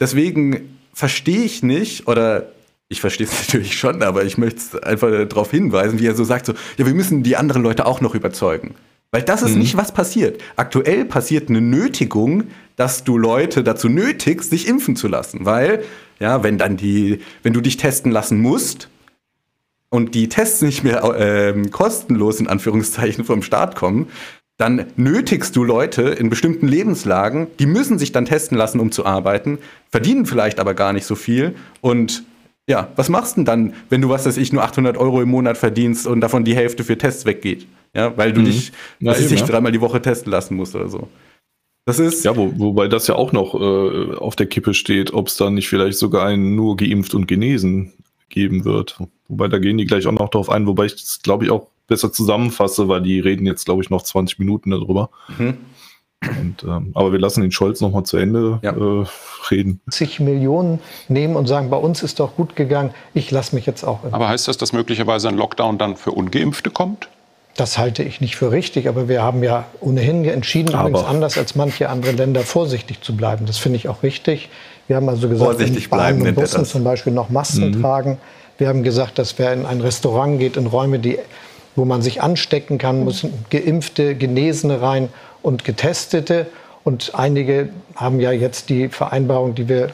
deswegen verstehe ich nicht, oder ich verstehe es natürlich schon, aber ich möchte einfach darauf hinweisen, wie er so sagt, so, ja, wir müssen die anderen Leute auch noch überzeugen. Weil das ist mhm. nicht, was passiert. Aktuell passiert eine Nötigung, dass du Leute dazu nötigst, sich impfen zu lassen. Weil, ja, wenn dann die, wenn du dich testen lassen musst und die Tests nicht mehr äh, kostenlos in Anführungszeichen vom Staat kommen, dann nötigst du Leute in bestimmten Lebenslagen, die müssen sich dann testen lassen, um zu arbeiten, verdienen vielleicht aber gar nicht so viel und ja, was machst du denn dann, wenn du, was weiß ich, nur 800 Euro im Monat verdienst und davon die Hälfte für Tests weggeht? Ja, weil du mhm. dich, was weiß ich, ja. dreimal die Woche testen lassen musst oder so. Das ist. Ja, wo, wobei das ja auch noch äh, auf der Kippe steht, ob es dann nicht vielleicht sogar einen nur geimpft und genesen geben wird. Wobei da gehen die gleich auch noch drauf ein, wobei ich das, glaube ich, auch besser zusammenfasse, weil die reden jetzt, glaube ich, noch 20 Minuten darüber. Mhm. Und, ähm, aber wir lassen den Scholz noch mal zu Ende ja. äh, reden. Zig Millionen nehmen und sagen, bei uns ist doch gut gegangen, ich lasse mich jetzt auch. Aber heißt das, dass möglicherweise ein Lockdown dann für Ungeimpfte kommt? Das halte ich nicht für richtig, aber wir haben ja ohnehin entschieden, aber übrigens anders als manche andere Länder, vorsichtig zu bleiben. Das finde ich auch richtig. Wir haben also gesagt, vorsichtig in Bahnen und Bussen zum Beispiel noch Masken mhm. tragen. Wir haben gesagt, dass wer in ein Restaurant geht, in Räume, die, wo man sich anstecken kann, müssen Geimpfte, Genesene rein und Getestete. Und einige haben ja jetzt die Vereinbarung, die wir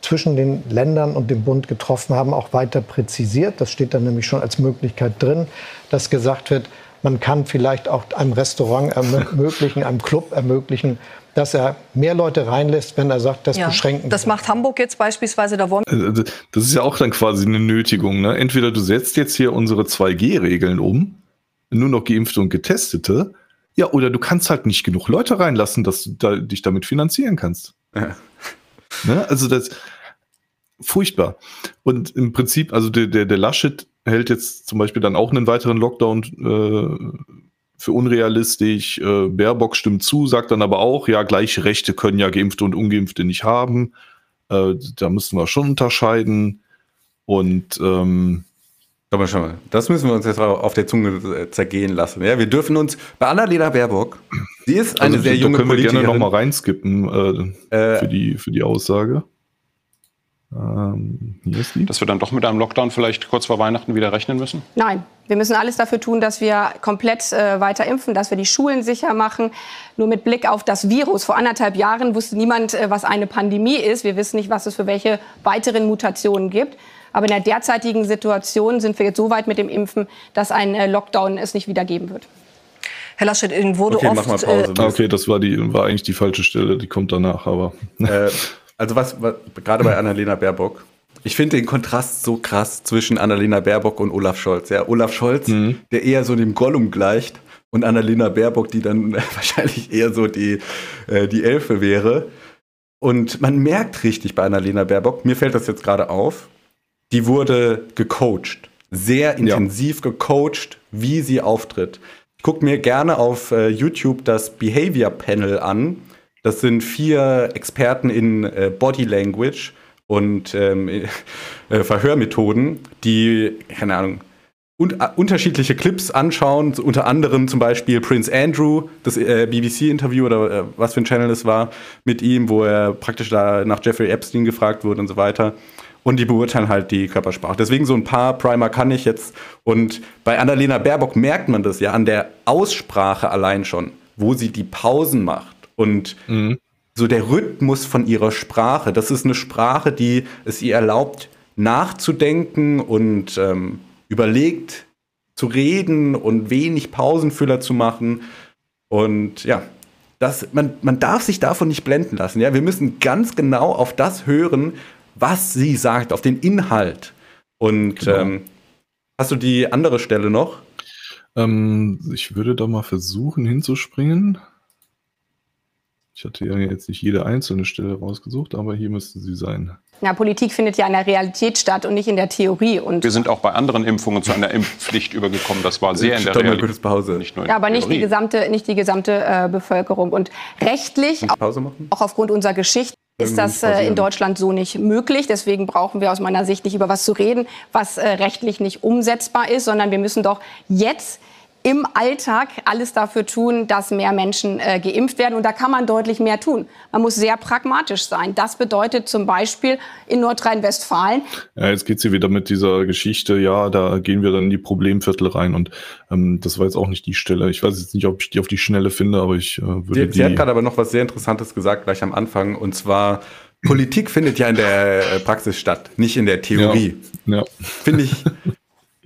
zwischen den Ländern und dem Bund getroffen haben, auch weiter präzisiert. Das steht dann nämlich schon als Möglichkeit drin, dass gesagt wird, man kann vielleicht auch einem Restaurant ermöglichen, einem Club ermöglichen, dass er mehr Leute reinlässt, wenn er sagt, das ja, beschränken. Das macht Hamburg jetzt beispielsweise. Da wollen also, das ist ja auch dann quasi eine Nötigung. Ne? Entweder du setzt jetzt hier unsere 2G-Regeln um, nur noch Geimpfte und Getestete, ja, oder du kannst halt nicht genug Leute reinlassen, dass du da, dich damit finanzieren kannst. Ja. Ne? Also das furchtbar. Und im Prinzip, also der, der, der Laschet hält jetzt zum Beispiel dann auch einen weiteren Lockdown äh, für unrealistisch. Äh, Baerbock stimmt zu, sagt dann aber auch, ja, gleiche Rechte können ja Geimpfte und Ungeimpfte nicht haben. Äh, da müssen wir schon unterscheiden. Und ähm, aber schau mal, das müssen wir uns jetzt auf der Zunge zergehen lassen. Ja, wir dürfen uns bei Annalena Baerbock, sie ist eine also, sehr junge Politikerin. Da können wir gerne nochmal reinskippen äh, äh, für, die, für die Aussage. Ähm, hier ist die. Dass wir dann doch mit einem Lockdown vielleicht kurz vor Weihnachten wieder rechnen müssen? Nein, wir müssen alles dafür tun, dass wir komplett äh, weiter impfen, dass wir die Schulen sicher machen. Nur mit Blick auf das Virus. Vor anderthalb Jahren wusste niemand, äh, was eine Pandemie ist. Wir wissen nicht, was es für welche weiteren Mutationen gibt. Aber in der derzeitigen Situation sind wir jetzt so weit mit dem Impfen, dass ein äh, Lockdown es nicht wieder geben wird. Herr Laschet, Ihnen wurde okay, oft... Mach mal Pause. Äh, okay, das war, die, war eigentlich die falsche Stelle, die kommt danach, aber... Äh, also was, was gerade bei Annalena Baerbock, ich finde den Kontrast so krass zwischen Annalena Baerbock und Olaf Scholz. Ja, Olaf Scholz, mhm. der eher so dem Gollum gleicht und Annalena Baerbock, die dann wahrscheinlich eher so die, äh, die Elfe wäre. Und man merkt richtig bei Annalena Baerbock, mir fällt das jetzt gerade auf, die wurde gecoacht. Sehr intensiv ja. gecoacht, wie sie auftritt. Ich gucke mir gerne auf äh, YouTube das Behavior Panel an das sind vier Experten in äh, Body Language und ähm, äh, Verhörmethoden, die, keine Ahnung, un äh, unterschiedliche Clips anschauen, unter anderem zum Beispiel Prince Andrew, das äh, BBC-Interview oder äh, was für ein Channel es war, mit ihm, wo er praktisch da nach Jeffrey Epstein gefragt wurde und so weiter. Und die beurteilen halt die Körpersprache. Deswegen so ein paar Primer kann ich jetzt. Und bei Annalena Baerbock merkt man das ja an der Aussprache allein schon, wo sie die Pausen macht und mhm. so der Rhythmus von ihrer Sprache, das ist eine Sprache, die es ihr erlaubt, nachzudenken und ähm, überlegt zu reden und wenig Pausenfüller zu machen. Und ja, das, man, man darf sich davon nicht blenden lassen. Ja? Wir müssen ganz genau auf das hören, was sie sagt, auf den Inhalt. Und genau. ähm, hast du die andere Stelle noch? Ähm, ich würde da mal versuchen hinzuspringen. Ich hatte ja jetzt nicht jede einzelne Stelle rausgesucht, aber hier müsste sie sein. Ja, Politik findet ja in der Realität statt und nicht in der Theorie. Und wir sind auch bei anderen Impfungen zu einer Impfpflicht übergekommen. Das war sehr in der Realität. Pause. Nicht nur in ja, aber nicht die gesamte, nicht die gesamte äh, Bevölkerung. Und rechtlich, auch aufgrund unserer Geschichte, ist das äh, in Deutschland so nicht möglich. Deswegen brauchen wir aus meiner Sicht nicht über was zu reden, was äh, rechtlich nicht umsetzbar ist, sondern wir müssen doch jetzt im Alltag alles dafür tun, dass mehr Menschen äh, geimpft werden. Und da kann man deutlich mehr tun. Man muss sehr pragmatisch sein. Das bedeutet zum Beispiel in Nordrhein-Westfalen. Ja, jetzt geht sie wieder mit dieser Geschichte, ja, da gehen wir dann in die Problemviertel rein. Und ähm, das war jetzt auch nicht die Stelle. Ich weiß jetzt nicht, ob ich die auf die Schnelle finde, aber ich äh, würde sie, die... Sie hat gerade aber noch was sehr Interessantes gesagt, gleich am Anfang. Und zwar, Politik findet ja in der äh, Praxis statt, nicht in der Theorie. Ja, ja. Finde ich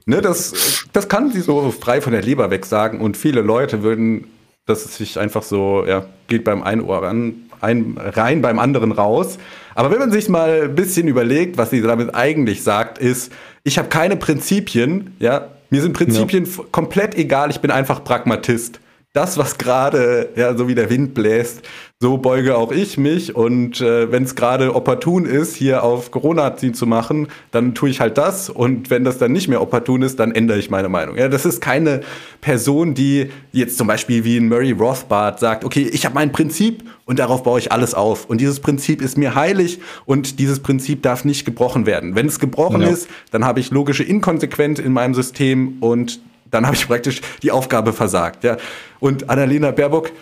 Ne, das, das kann sie so frei von der Leber weg sagen und viele Leute würden, dass es sich einfach so, ja, geht beim einen Ohr ran, ein, rein, beim anderen raus. Aber wenn man sich mal ein bisschen überlegt, was sie damit eigentlich sagt, ist, ich habe keine Prinzipien, ja, mir sind Prinzipien ja. komplett egal, ich bin einfach Pragmatist. Das, was gerade, ja, so wie der Wind bläst, so beuge auch ich mich. Und äh, wenn es gerade opportun ist, hier auf Corona ziehen zu machen, dann tue ich halt das. Und wenn das dann nicht mehr opportun ist, dann ändere ich meine Meinung. Ja, das ist keine Person, die jetzt zum Beispiel wie ein Murray Rothbard sagt, okay, ich habe mein Prinzip und darauf baue ich alles auf. Und dieses Prinzip ist mir heilig und dieses Prinzip darf nicht gebrochen werden. Wenn es gebrochen ja. ist, dann habe ich logische Inkonsequenz in meinem System und dann habe ich praktisch die Aufgabe versagt. Ja. Und Annalena Baerbock,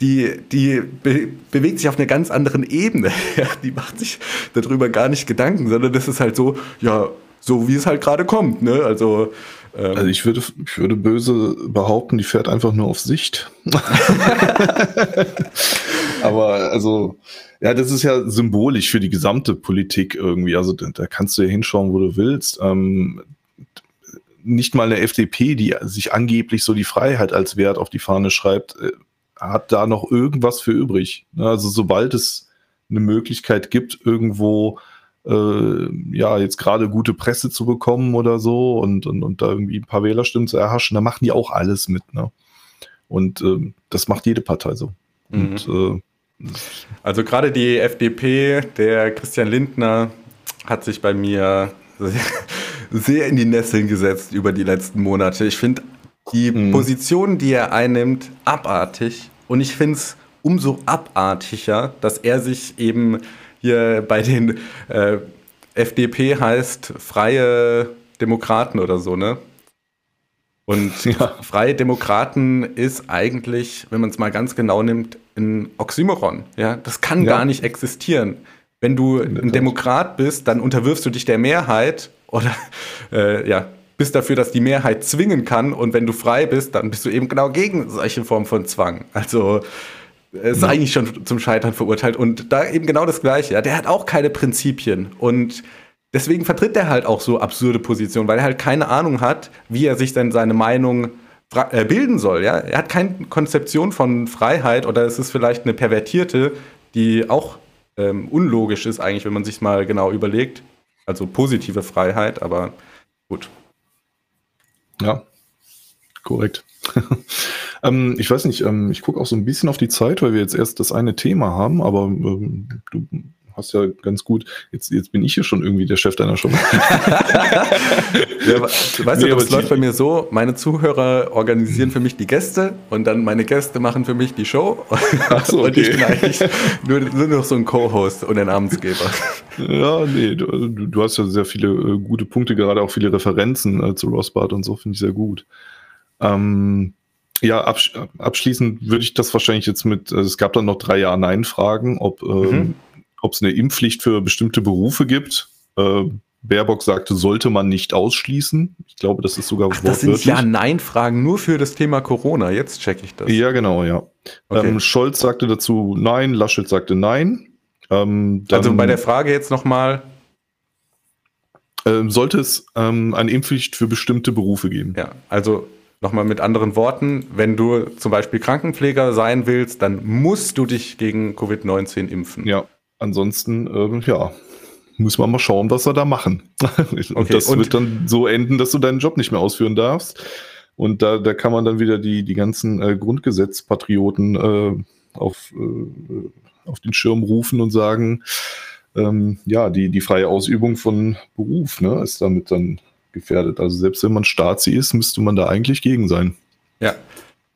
die, die be bewegt sich auf einer ganz anderen Ebene. Ja, die macht sich darüber gar nicht Gedanken, sondern das ist halt so, ja, so wie es halt gerade kommt. Ne? Also, ähm also ich würde, ich würde böse behaupten, die fährt einfach nur auf Sicht. Aber also, ja, das ist ja symbolisch für die gesamte Politik irgendwie. Also da, da kannst du ja hinschauen, wo du willst. Ähm, nicht mal eine FDP, die sich angeblich so die Freiheit als Wert auf die Fahne schreibt, äh, hat da noch irgendwas für übrig. Ne, also sobald es eine Möglichkeit gibt, irgendwo äh, ja jetzt gerade gute Presse zu bekommen oder so und, und, und da irgendwie ein paar Wählerstimmen zu erhaschen, da machen die auch alles mit. Ne? Und äh, das macht jede Partei so. Mhm. Und, äh, also gerade die FDP, der Christian Lindner hat sich bei mir sehr in die Nesseln gesetzt über die letzten Monate. Ich finde die mhm. Position, die er einnimmt, abartig. Und ich finde es umso abartiger, dass er sich eben hier bei den äh, FDP heißt Freie Demokraten oder so, ne? Und ja. Freie Demokraten ist eigentlich, wenn man es mal ganz genau nimmt, ein Oxymoron. Ja, das kann ja. gar nicht existieren. Wenn du ein Demokrat bist, dann unterwirfst du dich der Mehrheit oder äh, ja, bist dafür, dass die Mehrheit zwingen kann und wenn du frei bist, dann bist du eben genau gegen solche Formen von Zwang. Also es ist ja. eigentlich schon zum Scheitern verurteilt und da eben genau das Gleiche. Ja, der hat auch keine Prinzipien und deswegen vertritt er halt auch so absurde Positionen, weil er halt keine Ahnung hat, wie er sich denn seine Meinung äh, bilden soll. Ja, er hat keine Konzeption von Freiheit oder es ist vielleicht eine pervertierte, die auch ähm, unlogisch ist eigentlich, wenn man sich mal genau überlegt. Also positive Freiheit, aber gut. Ja, korrekt. ähm, ich weiß nicht, ähm, ich gucke auch so ein bisschen auf die Zeit, weil wir jetzt erst das eine Thema haben, aber ähm, du hast ja ganz gut, jetzt, jetzt bin ich hier schon irgendwie der Chef deiner Show. ja, weißt nee, du, das läuft bei mir so, meine Zuhörer organisieren für mich die Gäste und dann meine Gäste machen für mich die Show. Ach so, okay. Und ich bin eigentlich nur, nur noch so ein Co-Host und ein Namensgeber. Ja, nee, du, du hast ja sehr viele äh, gute Punkte, gerade auch viele Referenzen äh, zu Rossbart und so, finde ich sehr gut. Ähm, ja, absch abschließend würde ich das wahrscheinlich jetzt mit, also es gab dann noch drei Ja-Nein-Fragen, ob ähm, mhm ob es eine Impfpflicht für bestimmte Berufe gibt. Äh, Baerbock sagte, sollte man nicht ausschließen. Ich glaube, das ist sogar Ach, Das sind Ja-Nein-Fragen nur für das Thema Corona. Jetzt checke ich das. Ja, genau, ja. Okay. Ähm, Scholz sagte dazu Nein, Laschet sagte Nein. Ähm, dann, also bei der Frage jetzt nochmal. Ähm, sollte es ähm, eine Impfpflicht für bestimmte Berufe geben? Ja, also nochmal mit anderen Worten, wenn du zum Beispiel Krankenpfleger sein willst, dann musst du dich gegen Covid-19 impfen. Ja, ansonsten, äh, ja, muss man mal schauen, was wir da machen. Okay, das und wird dann so enden, dass du deinen Job nicht mehr ausführen darfst. Und da, da kann man dann wieder die, die ganzen äh, Grundgesetzpatrioten äh, auf, äh, auf den Schirm rufen und sagen, ähm, ja, die, die freie Ausübung von Beruf ne, ist damit dann gefährdet. Also selbst wenn man Staatsi ist, müsste man da eigentlich gegen sein. Ja.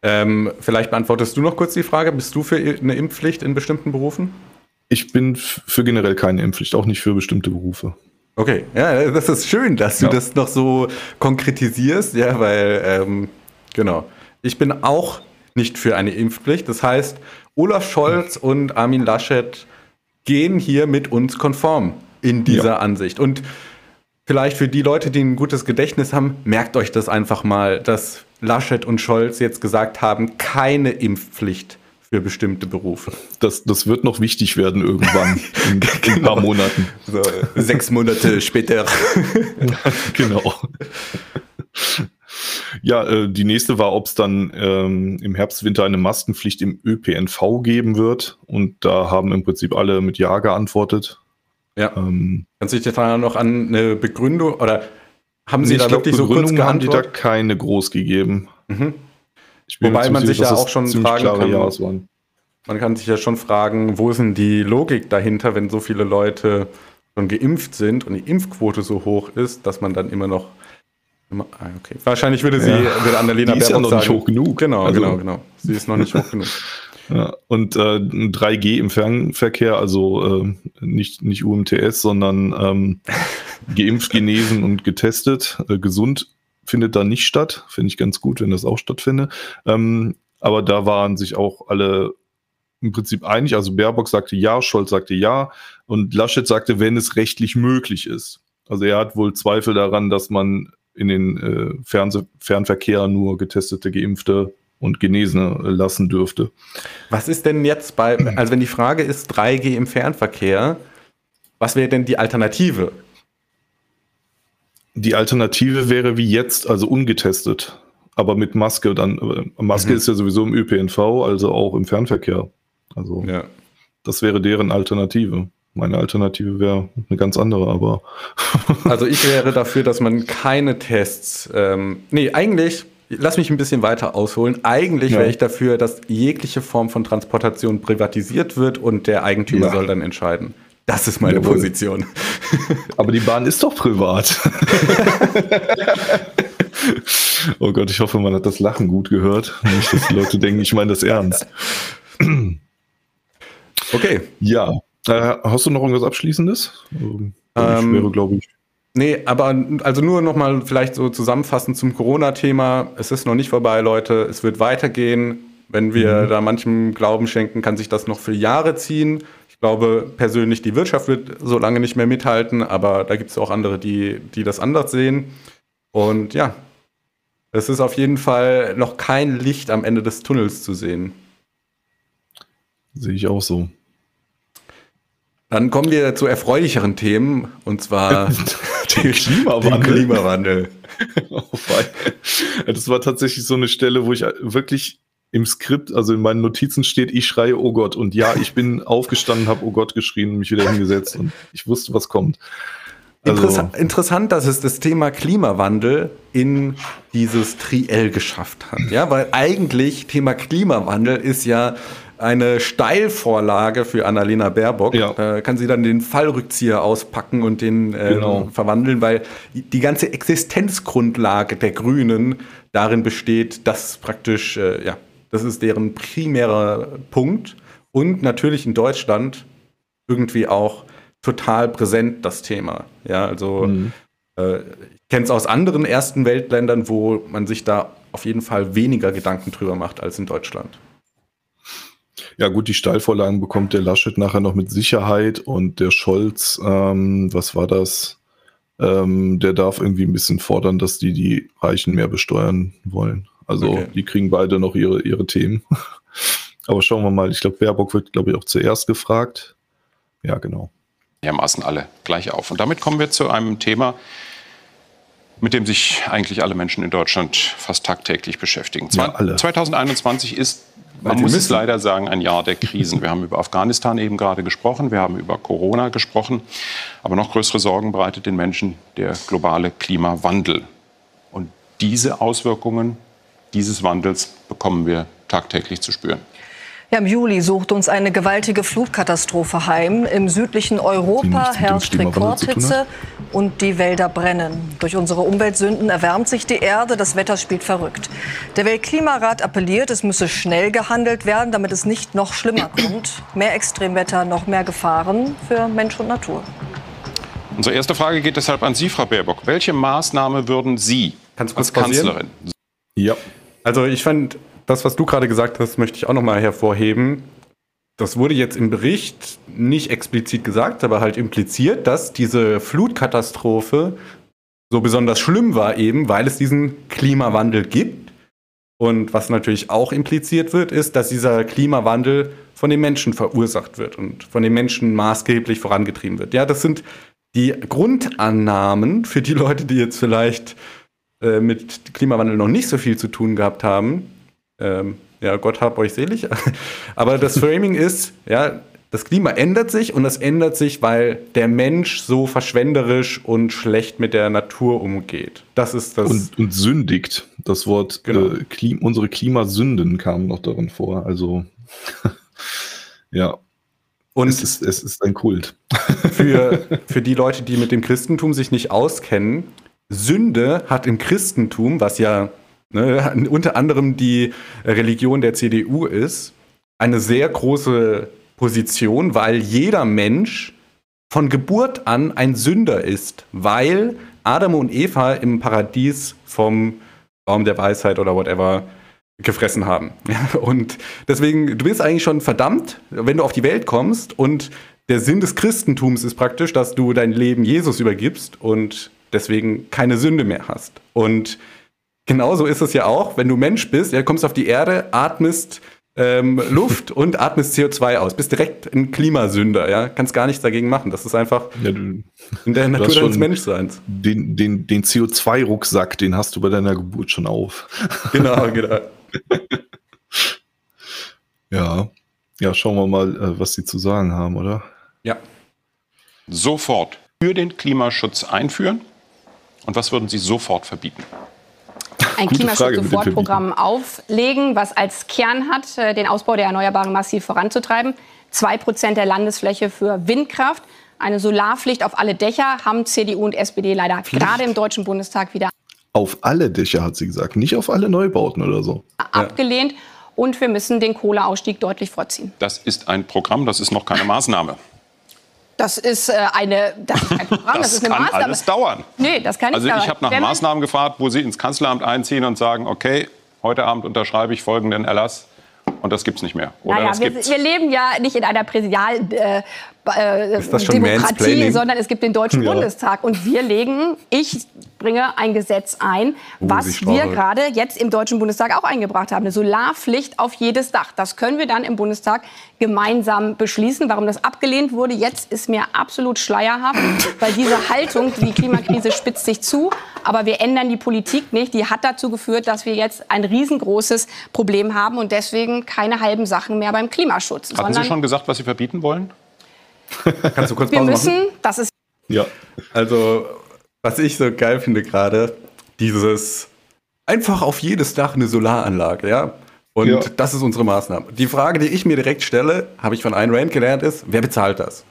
Ähm, vielleicht beantwortest du noch kurz die Frage, bist du für eine Impfpflicht in bestimmten Berufen? Ich bin für generell keine Impfpflicht, auch nicht für bestimmte Berufe. Okay, ja, das ist schön, dass du ja. das noch so konkretisierst, ja, weil, ähm, genau. Ich bin auch nicht für eine Impfpflicht. Das heißt, Olaf Scholz und Armin Laschet gehen hier mit uns konform in dieser ja. Ansicht. Und vielleicht für die Leute, die ein gutes Gedächtnis haben, merkt euch das einfach mal, dass Laschet und Scholz jetzt gesagt haben, keine Impfpflicht für bestimmte Berufe. Das, das wird noch wichtig werden irgendwann in, genau. in ein paar. Monaten. So, sechs Monate später. genau. Ja, äh, die nächste war, ob es dann ähm, im Herbst, Winter eine Maskenpflicht im ÖPNV geben wird. Und da haben im Prinzip alle mit Ja geantwortet. Ja. Ähm, Kannst du dich da noch an eine Begründung oder haben Sie da glaub, wirklich so kurz geantwortet? haben die da keine groß gegeben. Mhm. Wobei man sich ja auch schon fragen kann, man kann sich ja schon fragen, wo ist denn die Logik dahinter, wenn so viele Leute schon geimpft sind und die Impfquote so hoch ist, dass man dann immer noch immer, ah, okay. Wahrscheinlich würde sie, ja. würde Annalena die ist ja noch sagen, nicht hoch genug. Genau, also, genau, genau. Sie ist noch nicht hoch genug. Ja, und äh, 3G im Fernverkehr, also äh, nicht, nicht UMTS, sondern ähm, geimpft, genesen und getestet. Äh, gesund findet da nicht statt. Finde ich ganz gut, wenn das auch stattfindet. Ähm, aber da waren sich auch alle im Prinzip einig. Also Baerbock sagte ja, Scholz sagte ja und Laschet sagte, wenn es rechtlich möglich ist. Also er hat wohl Zweifel daran, dass man in den äh, Fernse Fernverkehr nur getestete, geimpfte und Genesene lassen dürfte. Was ist denn jetzt bei, also wenn die Frage ist 3G im Fernverkehr, was wäre denn die Alternative? Die Alternative wäre wie jetzt, also ungetestet, aber mit Maske dann. Äh, Maske mhm. ist ja sowieso im ÖPNV, also auch im Fernverkehr. Also ja. das wäre deren Alternative. Meine Alternative wäre eine ganz andere, aber. also ich wäre dafür, dass man keine Tests. Ähm, nee, eigentlich, lass mich ein bisschen weiter ausholen. Eigentlich ja. wäre ich dafür, dass jegliche Form von Transportation privatisiert wird und der Eigentümer ja. soll dann entscheiden. Das ist meine Jawohl. Position. Aber die Bahn ist doch privat. oh Gott, ich hoffe, man hat das Lachen gut gehört. Nicht, dass die Leute denken, ich meine das ernst. Okay. Ja. Äh, hast du noch irgendwas Abschließendes? Ähm, ich wäre, glaube ich. Nee, aber also nur nochmal vielleicht so zusammenfassend zum Corona-Thema. Es ist noch nicht vorbei, Leute. Es wird weitergehen. Wenn wir mhm. da manchem Glauben schenken, kann sich das noch für Jahre ziehen. Ich glaube persönlich, die Wirtschaft wird so lange nicht mehr mithalten, aber da gibt es auch andere, die, die das anders sehen. Und ja, es ist auf jeden Fall noch kein Licht am Ende des Tunnels zu sehen. Sehe ich auch so. Dann kommen wir zu erfreulicheren Themen und zwar den Klimawandel. Den Klimawandel. oh, das war tatsächlich so eine Stelle, wo ich wirklich im Skript, also in meinen Notizen steht, ich schreie, oh Gott. Und ja, ich bin aufgestanden, habe oh Gott geschrien und mich wieder hingesetzt und ich wusste, was kommt. Also, Interess interessant, dass es das Thema Klimawandel in dieses Triell geschafft hat. Ja, weil eigentlich Thema Klimawandel ist ja eine Steilvorlage für Annalena Baerbock. Ja. Da kann sie dann den Fallrückzieher auspacken und den äh, genau. verwandeln, weil die ganze Existenzgrundlage der Grünen darin besteht, dass praktisch, äh, ja, das ist deren primärer Punkt und natürlich in Deutschland irgendwie auch total präsent das Thema. Ja, also mhm. äh, ich kenne es aus anderen ersten Weltländern, wo man sich da auf jeden Fall weniger Gedanken drüber macht als in Deutschland. Ja gut, die Steilvorlagen bekommt der Laschet nachher noch mit Sicherheit und der Scholz, ähm, was war das? Ähm, der darf irgendwie ein bisschen fordern, dass die die Reichen mehr besteuern wollen. Also okay. die kriegen beide noch ihre, ihre Themen. Aber schauen wir mal, ich glaube, Baerbock wird, glaube ich, auch zuerst gefragt. Ja, genau. Dermaßen alle gleich auf. Und damit kommen wir zu einem Thema, mit dem sich eigentlich alle Menschen in Deutschland fast tagtäglich beschäftigen. Ja, alle. 2021 ist man muss es leider sagen, ein Jahr der Krisen. Wir haben über Afghanistan eben gerade gesprochen, wir haben über Corona gesprochen, aber noch größere Sorgen bereitet den Menschen der globale Klimawandel. Und diese Auswirkungen dieses Wandels bekommen wir tagtäglich zu spüren. Ja, Im Juli sucht uns eine gewaltige Flutkatastrophe heim. Im südlichen Europa herrscht Rekordhitze und die Wälder brennen. Durch unsere Umweltsünden erwärmt sich die Erde, das Wetter spielt verrückt. Der Weltklimarat appelliert, es müsse schnell gehandelt werden, damit es nicht noch schlimmer kommt. Mehr Extremwetter, noch mehr Gefahren für Mensch und Natur. Unsere erste Frage geht deshalb an Sie, Frau Baerbock. Welche Maßnahme würden Sie als Kanzlerin? Ja. Also ich fand das, was du gerade gesagt hast, möchte ich auch nochmal hervorheben. Das wurde jetzt im Bericht nicht explizit gesagt, aber halt impliziert, dass diese Flutkatastrophe so besonders schlimm war, eben weil es diesen Klimawandel gibt. Und was natürlich auch impliziert wird, ist, dass dieser Klimawandel von den Menschen verursacht wird und von den Menschen maßgeblich vorangetrieben wird. Ja, das sind die Grundannahmen für die Leute, die jetzt vielleicht äh, mit Klimawandel noch nicht so viel zu tun gehabt haben, ähm, ja, Gott hab euch selig. Aber das Framing ist, ja, das Klima ändert sich und das ändert sich, weil der Mensch so verschwenderisch und schlecht mit der Natur umgeht. Das ist das. Und, und sündigt. Das Wort Genau. äh, Klim unsere Klimasünden kam noch darin vor. Also ja, Und es ist, es ist ein Kult. für, für die Leute, die mit dem Christentum sich nicht auskennen, Sünde hat im Christentum, was ja ne, unter anderem die Religion der CDU ist, eine sehr große Position, weil jeder Mensch von Geburt an ein Sünder ist, weil Adam und Eva im Paradies vom Baum der Weisheit oder whatever gefressen haben. Und deswegen, du bist eigentlich schon verdammt, wenn du auf die Welt kommst und der Sinn des Christentums ist praktisch, dass du dein Leben Jesus übergibst und deswegen keine Sünde mehr hast. Und genauso ist es ja auch, wenn du Mensch bist, ja, kommst auf die Erde, atmest ähm, Luft und atmest CO2 aus. Bist direkt ein Klimasünder, ja. Kannst gar nichts dagegen machen. Das ist einfach Ja, du, in der Natur deines Menschseins. den den, den CO2-Rucksack, den hast du bei deiner Geburt schon auf. Genau, genau. Ja. Ja, schauen wir mal, äh, was sie zu sagen haben, oder? Ja. Sofort für den Klimaschutz einführen. Und was würden Sie sofort verbieten? ein Klimaschutz-Sofortprogramm auflegen, was als Kern hat, äh, den Ausbau der Erneuerbaren massiv voranzutreiben. Zwei Prozent der Landesfläche für Windkraft. Eine Solarpflicht auf alle Dächer haben CDU und SPD leider gerade im Deutschen Bundestag wieder Auf alle Dächer, hat sie gesagt, nicht auf alle Neubauten oder so. abgelehnt. Und wir müssen den Kohleausstieg deutlich vorziehen. Das ist ein Programm, das ist noch keine Maßnahme. Das ist äh, eine, das ist ein Programm, das, Das ist eine kann Maßnahme. alles dauern. Nee, das kann nicht Also dauern. ich habe nach Wenn Maßnahmen gefragt, wo Sie ins Kanzleramt einziehen und sagen, okay, heute Abend unterschreibe ich folgenden Erlass und das gibt's nicht mehr. Oder Naja, das wir, wir leben ja nicht in einer Präsidial äh, äh, Demokratie, sondern es gibt den Deutschen Ja. Bundestag und wir legen, ich bringe ein Gesetz ein, Oh, was wir gerade jetzt im Deutschen Bundestag auch eingebracht haben, eine Solarpflicht auf jedes Dach. Das können wir dann im Bundestag gemeinsam beschließen. Warum das abgelehnt wurde, jetzt ist mir absolut schleierhaft, weil diese Haltung, die Klimakrise spitzt sich zu, aber wir ändern die Politik nicht. Die hat dazu geführt, dass wir jetzt ein riesengroßes Problem haben und deswegen keine halben Sachen mehr beim Klimaschutz. Hatten Sie schon gesagt, was Sie verbieten wollen? Kannst du kurz wir Pause müssen, machen? das ist Ja. Also, was ich so geil finde gerade, dieses einfach auf jedes Dach eine Solaranlage, ja? Und Ja. das ist unsere Maßnahme. Die Frage, die ich mir direkt stelle, habe ich von Ayn Rand gelernt, ist, wer bezahlt das?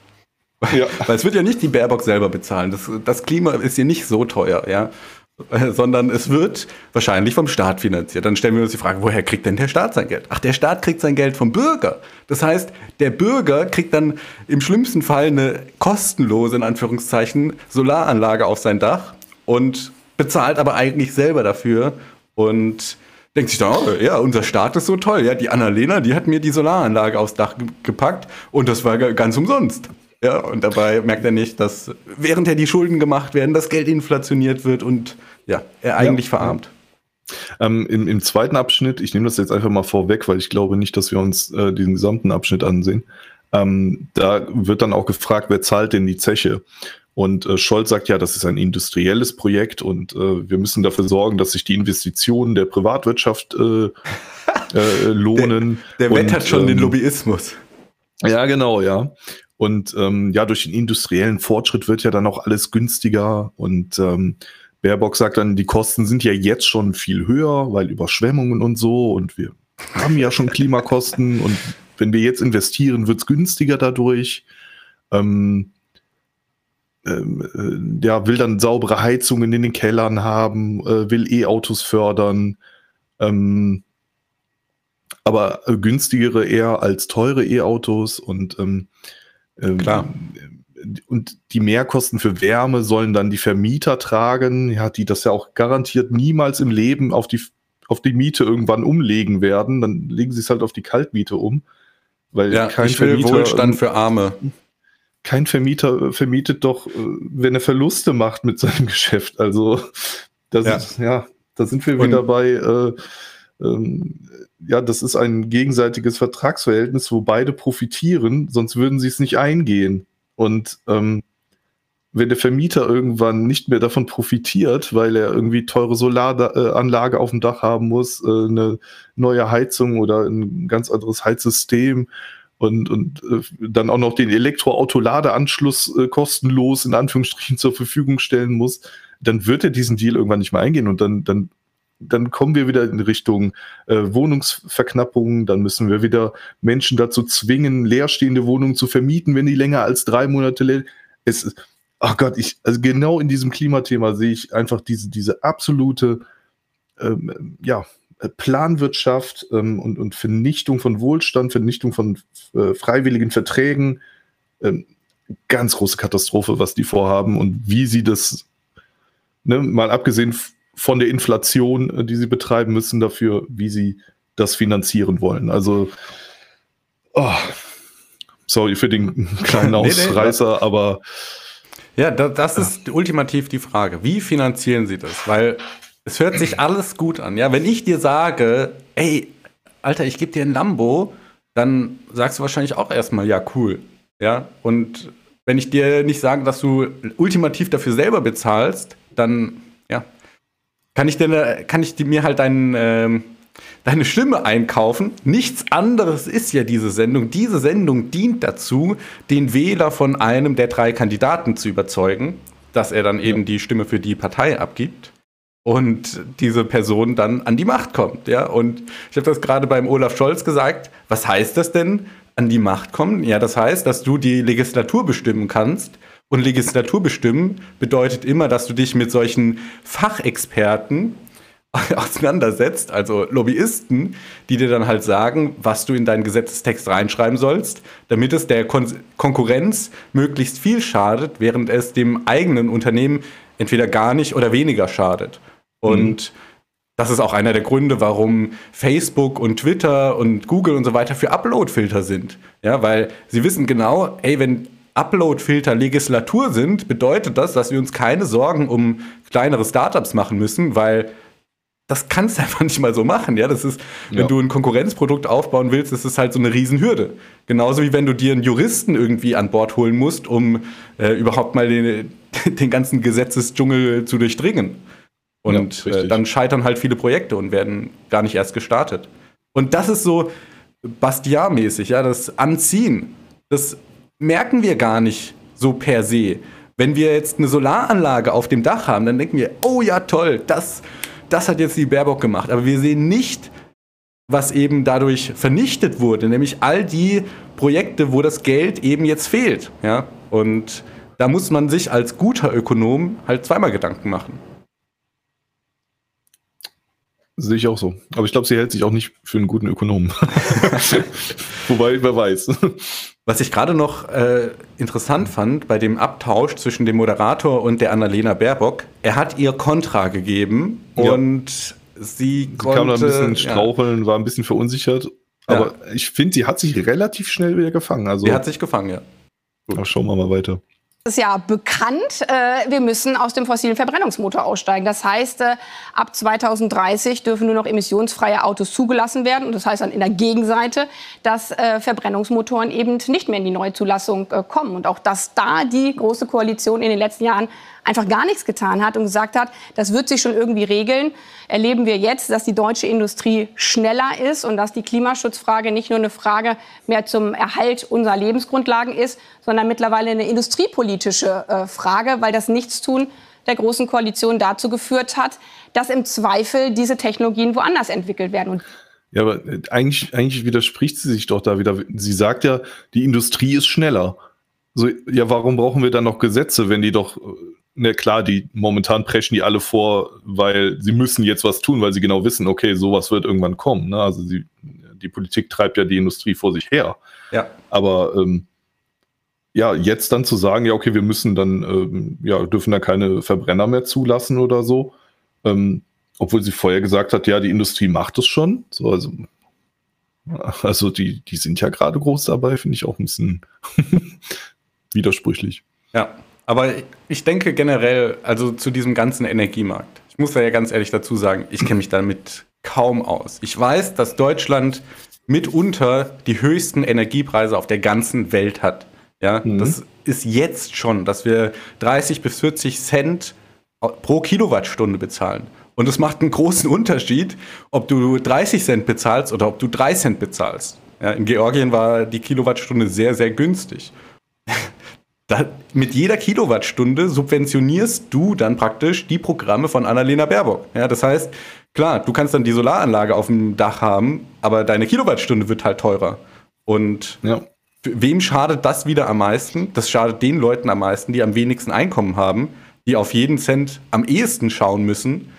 Ja. Weil es wird ja nicht die Baerbock selber bezahlen. Das, das Klima ist hier nicht so teuer, ja. Sondern es wird wahrscheinlich vom Staat finanziert. Dann stellen wir uns die Frage, woher kriegt denn der Staat sein Geld? Ach, der Staat kriegt sein Geld vom Bürger. Das heißt, der Bürger kriegt dann im schlimmsten Fall eine kostenlose, in Anführungszeichen, Solaranlage auf sein Dach und bezahlt aber eigentlich selber dafür und denkt sich dann, oh, ja, unser Staat ist so toll. Ja, die Annalena, die hat mir die Solaranlage aufs Dach ge- gepackt und das war ga- ganz umsonst. Ja, und dabei merkt er nicht, dass während er die Schulden gemacht werden, das Geld inflationiert wird und ja, er eigentlich verarmt. Ähm, im, Im zweiten Abschnitt, ich nehme das jetzt einfach mal vorweg, weil ich glaube nicht, dass wir uns äh, diesen gesamten Abschnitt ansehen. Ähm, da wird dann auch gefragt, wer zahlt denn die Zeche? Und äh, Scholz sagt ja, das ist ein industrielles Projekt und äh, wir müssen dafür sorgen, dass sich die Investitionen der Privatwirtschaft äh, äh, lohnen. Der Und, wettert schon den ähm, Lobbyismus. Ja, genau, ja. Und ähm, ja, durch den industriellen Fortschritt wird ja dann auch alles günstiger. Und ähm, Baerbock sagt dann, die Kosten sind ja jetzt schon viel höher, weil Überschwemmungen und so. Und wir haben ja schon Klimakosten. Und wenn wir jetzt investieren, wird's günstiger dadurch. Ähm, ähm, äh, ja, will dann saubere Heizungen in den Kellern haben, äh, will E-Autos fördern. Ähm, aber günstigere eher als teure E-Autos und ähm, ähm, Klar. Und die Mehrkosten für Wärme sollen dann die Vermieter tragen, ja, die das ja auch garantiert niemals im Leben auf die, auf die Miete irgendwann umlegen werden. Dann legen sie es halt auf die Kaltmiete um. Weil Ja, kein ich will Vermieter, Wohlstand für Arme. kein Vermieter äh, vermietet doch, äh, wenn er Verluste macht mit seinem Geschäft. Also das Ja. ist, ja, da sind wir Und- wieder bei, äh, ähm, ja, das ist ein gegenseitiges Vertragsverhältnis, wo beide profitieren, sonst würden sie es nicht eingehen. Und ähm, wenn der Vermieter irgendwann nicht mehr davon profitiert, weil er irgendwie teure Solaranlage auf dem Dach haben muss, äh, eine neue Heizung oder ein ganz anderes Heizsystem und, und äh, dann auch noch den Elektroautoladeanschluss äh, kostenlos in Anführungsstrichen zur Verfügung stellen muss, dann wird er diesen Deal irgendwann nicht mehr eingehen und dann, dann, dann kommen wir wieder in Richtung äh, Wohnungsverknappung, dann müssen wir wieder Menschen dazu zwingen, leerstehende Wohnungen zu vermieten, wenn die länger als drei Monate leer. Es ist, ach Gott, ich, also genau in diesem Klimathema sehe ich einfach diese, diese absolute, ähm, ja, Planwirtschaft ähm, und, und Vernichtung von Wohlstand, Vernichtung von äh, freiwilligen Verträgen. Ähm, ganz große Katastrophe, was die vorhaben und wie sie das, ne, mal abgesehen von der Inflation, äh, die sie betreiben müssen, dafür, wie sie das finanzieren wollen. Also, oh, sorry für den kleinen Ausreißer, nee, nee, aber. Ja, das, das ist ultimativ die Frage. Wie finanzieren sie das? Weil es hört sich alles gut an. Ja, wenn ich dir sage, ey, Alter, ich gebe dir ein Lambo, dann sagst du wahrscheinlich auch erstmal, ja, cool. Ja, und wenn ich dir nicht sage, dass du ultimativ dafür selber bezahlst, dann, kann ich, dir, kann ich mir halt deinen, ähm, deine Stimme einkaufen. Nichts anderes ist ja diese Sendung. Diese Sendung dient dazu, den Wähler von einem der drei Kandidaten zu überzeugen, dass er dann eben die Stimme für die Partei abgibt und diese Person dann an die Macht kommt. Ja? Und ich habe das gerade beim Olaf Scholz gesagt. Was heißt das denn, an die Macht kommen? Ja, das heißt, dass du die Legislatur bestimmen kannst. Und Legislatur bestimmen bedeutet immer, dass du dich mit solchen Fachexperten auseinandersetzt, also Lobbyisten, die dir dann halt sagen, was du in deinen Gesetzestext reinschreiben sollst, damit es der Kon Konkurrenz möglichst viel schadet, während es dem eigenen Unternehmen entweder gar nicht oder weniger schadet. Und mhm. das ist auch einer der Gründe, warum Facebook und Twitter und Google und so weiter für Upload-Filter sind. Ja, weil sie wissen genau, ey, wenn Upload-Filter Legislatur sind, bedeutet das, dass wir uns keine Sorgen um kleinere Startups machen müssen, weil das kannst du einfach nicht mal so machen. Ja, das ist, wenn ja. du ein Konkurrenzprodukt aufbauen willst, das ist halt so eine Riesenhürde. Genauso wie wenn du dir einen Juristen irgendwie an Bord holen musst, um äh, überhaupt mal den, den ganzen Gesetzesdschungel zu durchdringen. Und ja, äh, dann scheitern halt viele Projekte und werden gar nicht erst gestartet. Und das ist so Bastiat-mäßig, ja, das Anziehen. Das merken wir gar nicht so per se. Wenn wir jetzt eine Solaranlage auf dem Dach haben, dann denken wir, oh ja, toll, das, das hat jetzt die Baerbock gemacht. Aber wir sehen nicht, was eben dadurch vernichtet wurde, nämlich all die Projekte, wo das Geld eben jetzt fehlt. Ja? Und da muss man sich als guter Ökonom halt zweimal Gedanken machen. Sehe ich auch so. Aber ich glaube, sie hält sich auch nicht für einen guten Ökonomen. Wobei, wer weiß. Was ich gerade noch äh, interessant fand bei dem Abtausch zwischen dem Moderator und der Annalena Baerbock, er hat ihr Kontra gegeben ja. und sie, sie konnte, kam da ein bisschen straucheln, ja. war ein bisschen verunsichert. Aber ja. ich finde, sie hat sich relativ schnell wieder gefangen. Also, sie hat sich gefangen, ja. Gut. schauen wir mal weiter ist ja bekannt, äh, wir müssen aus dem fossilen Verbrennungsmotor aussteigen. Das heißt, äh, ab 2030 dürfen nur noch emissionsfreie Autos zugelassen werden. Und das heißt dann in der Gegenseite, dass äh, Verbrennungsmotoren eben nicht mehr in die Neuzulassung kommen. Und auch, dass da die Große Koalition in den letzten Jahren einfach gar nichts getan hat und gesagt hat, das wird sich schon irgendwie regeln, erleben wir jetzt, dass die deutsche Industrie schneller ist und dass die Klimaschutzfrage nicht nur eine Frage mehr zum Erhalt unserer Lebensgrundlagen ist, sondern mittlerweile eine industriepolitische äh, Frage, weil das Nichtstun der Großen Koalition dazu geführt hat, dass im Zweifel diese Technologien woanders entwickelt werden. Und ja, aber äh, eigentlich, eigentlich widerspricht sie sich doch da wieder. Sie sagt ja, die Industrie ist schneller. So, ja, warum brauchen wir dann noch Gesetze, wenn die doch äh, ne, klar, die momentan preschen die alle vor, weil sie müssen jetzt was tun, weil sie genau wissen, okay, sowas wird irgendwann kommen. Ne? Also sie, die Politik treibt ja die Industrie vor sich her. Ja. Aber ähm, ja, jetzt dann zu sagen, ja, okay, wir müssen dann, ähm, ja, dürfen da keine Verbrenner mehr zulassen oder so, ähm, obwohl sie vorher gesagt hat, ja, die Industrie macht es schon. So, also, also die, die sind ja gerade groß dabei, finde ich auch ein bisschen widersprüchlich. Ja, aber ich denke generell, also zu diesem ganzen Energiemarkt. Ich muss da ja ganz ehrlich dazu sagen, ich kenne mich damit kaum aus. Ich weiß, dass Deutschland mitunter die höchsten Energiepreise auf der ganzen Welt hat. Ja, mhm. das ist jetzt schon, dass wir 30 bis 40 Cent pro Kilowattstunde bezahlen. Und es macht einen großen Unterschied, ob du 30 Cent bezahlst oder ob du 3 Cent bezahlst. Ja, in Georgien war die Kilowattstunde sehr, sehr günstig. Da, mit jeder Kilowattstunde subventionierst du dann praktisch die Programme von Annalena Baerbock. Ja, das heißt, klar, du kannst dann die Solaranlage auf dem Dach haben, aber deine Kilowattstunde wird halt teurer. Und ja. wem schadet das wieder am meisten? Das schadet den Leuten am meisten, die am wenigsten Einkommen haben, die auf jeden Cent am ehesten schauen müssen.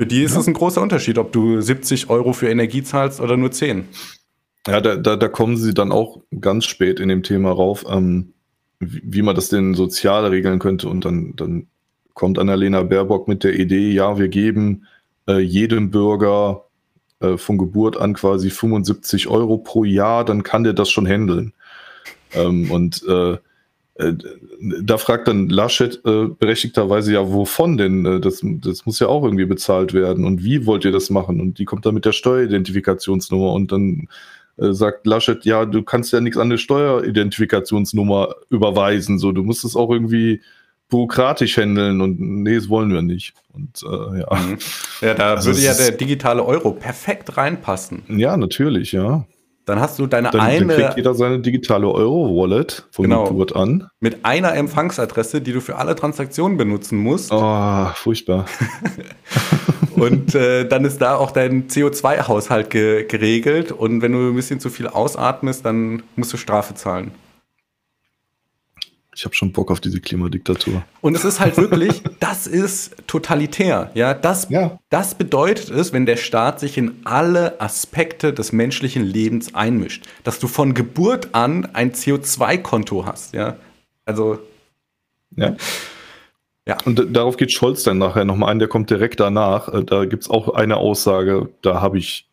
Für die ist es ja. ein großer Unterschied, ob du 70 Euro für Energie zahlst oder nur 10. Ja, da, da, da kommen sie dann auch ganz spät in dem Thema rauf. Ähm wie man das denn sozial regeln könnte. Und dann, dann kommt Annalena Baerbock mit der Idee, ja, wir geben äh, jedem Bürger äh, von Geburt an quasi 75 Euro pro Jahr, dann kann der das schon handeln. Ähm, und äh, äh da fragt dann Laschet äh, berechtigterweise ja, wovon denn? Äh, das, das muss ja auch irgendwie bezahlt werden. Und wie wollt ihr das machen? Und die kommt dann mit der Steueridentifikationsnummer und dann äh, sagt Laschet, ja, du kannst ja nichts an eine Steueridentifikationsnummer überweisen. So, du musst es auch irgendwie bürokratisch handeln und nee, das wollen wir nicht. Und äh, ja. Mhm. Ja, da also würde ja der digitale Euro perfekt reinpassen. Ja, natürlich, ja. Dann hast du deine dann, eine. Dann kriegt jeder seine digitale Euro-Wallet von genau, Geburt an. Mit einer Empfangsadresse, die du für alle Transaktionen benutzen musst. Oh, furchtbar. und äh, dann ist da auch dein CO2-Haushalt ge geregelt. Und wenn du ein bisschen zu viel ausatmest, dann musst du Strafe zahlen. Ich habe schon Bock auf diese Klimadiktatur. Und es ist halt wirklich, das ist totalitär. Ja, das, ja. das bedeutet es, wenn der Staat sich in alle Aspekte des menschlichen Lebens einmischt, dass du von Geburt an ein CO2-Konto hast. Ja, also. Ja. Ja. Und darauf geht Scholz dann nachher nochmal ein, der kommt direkt danach. Äh, da gibt es auch eine Aussage, da habe ich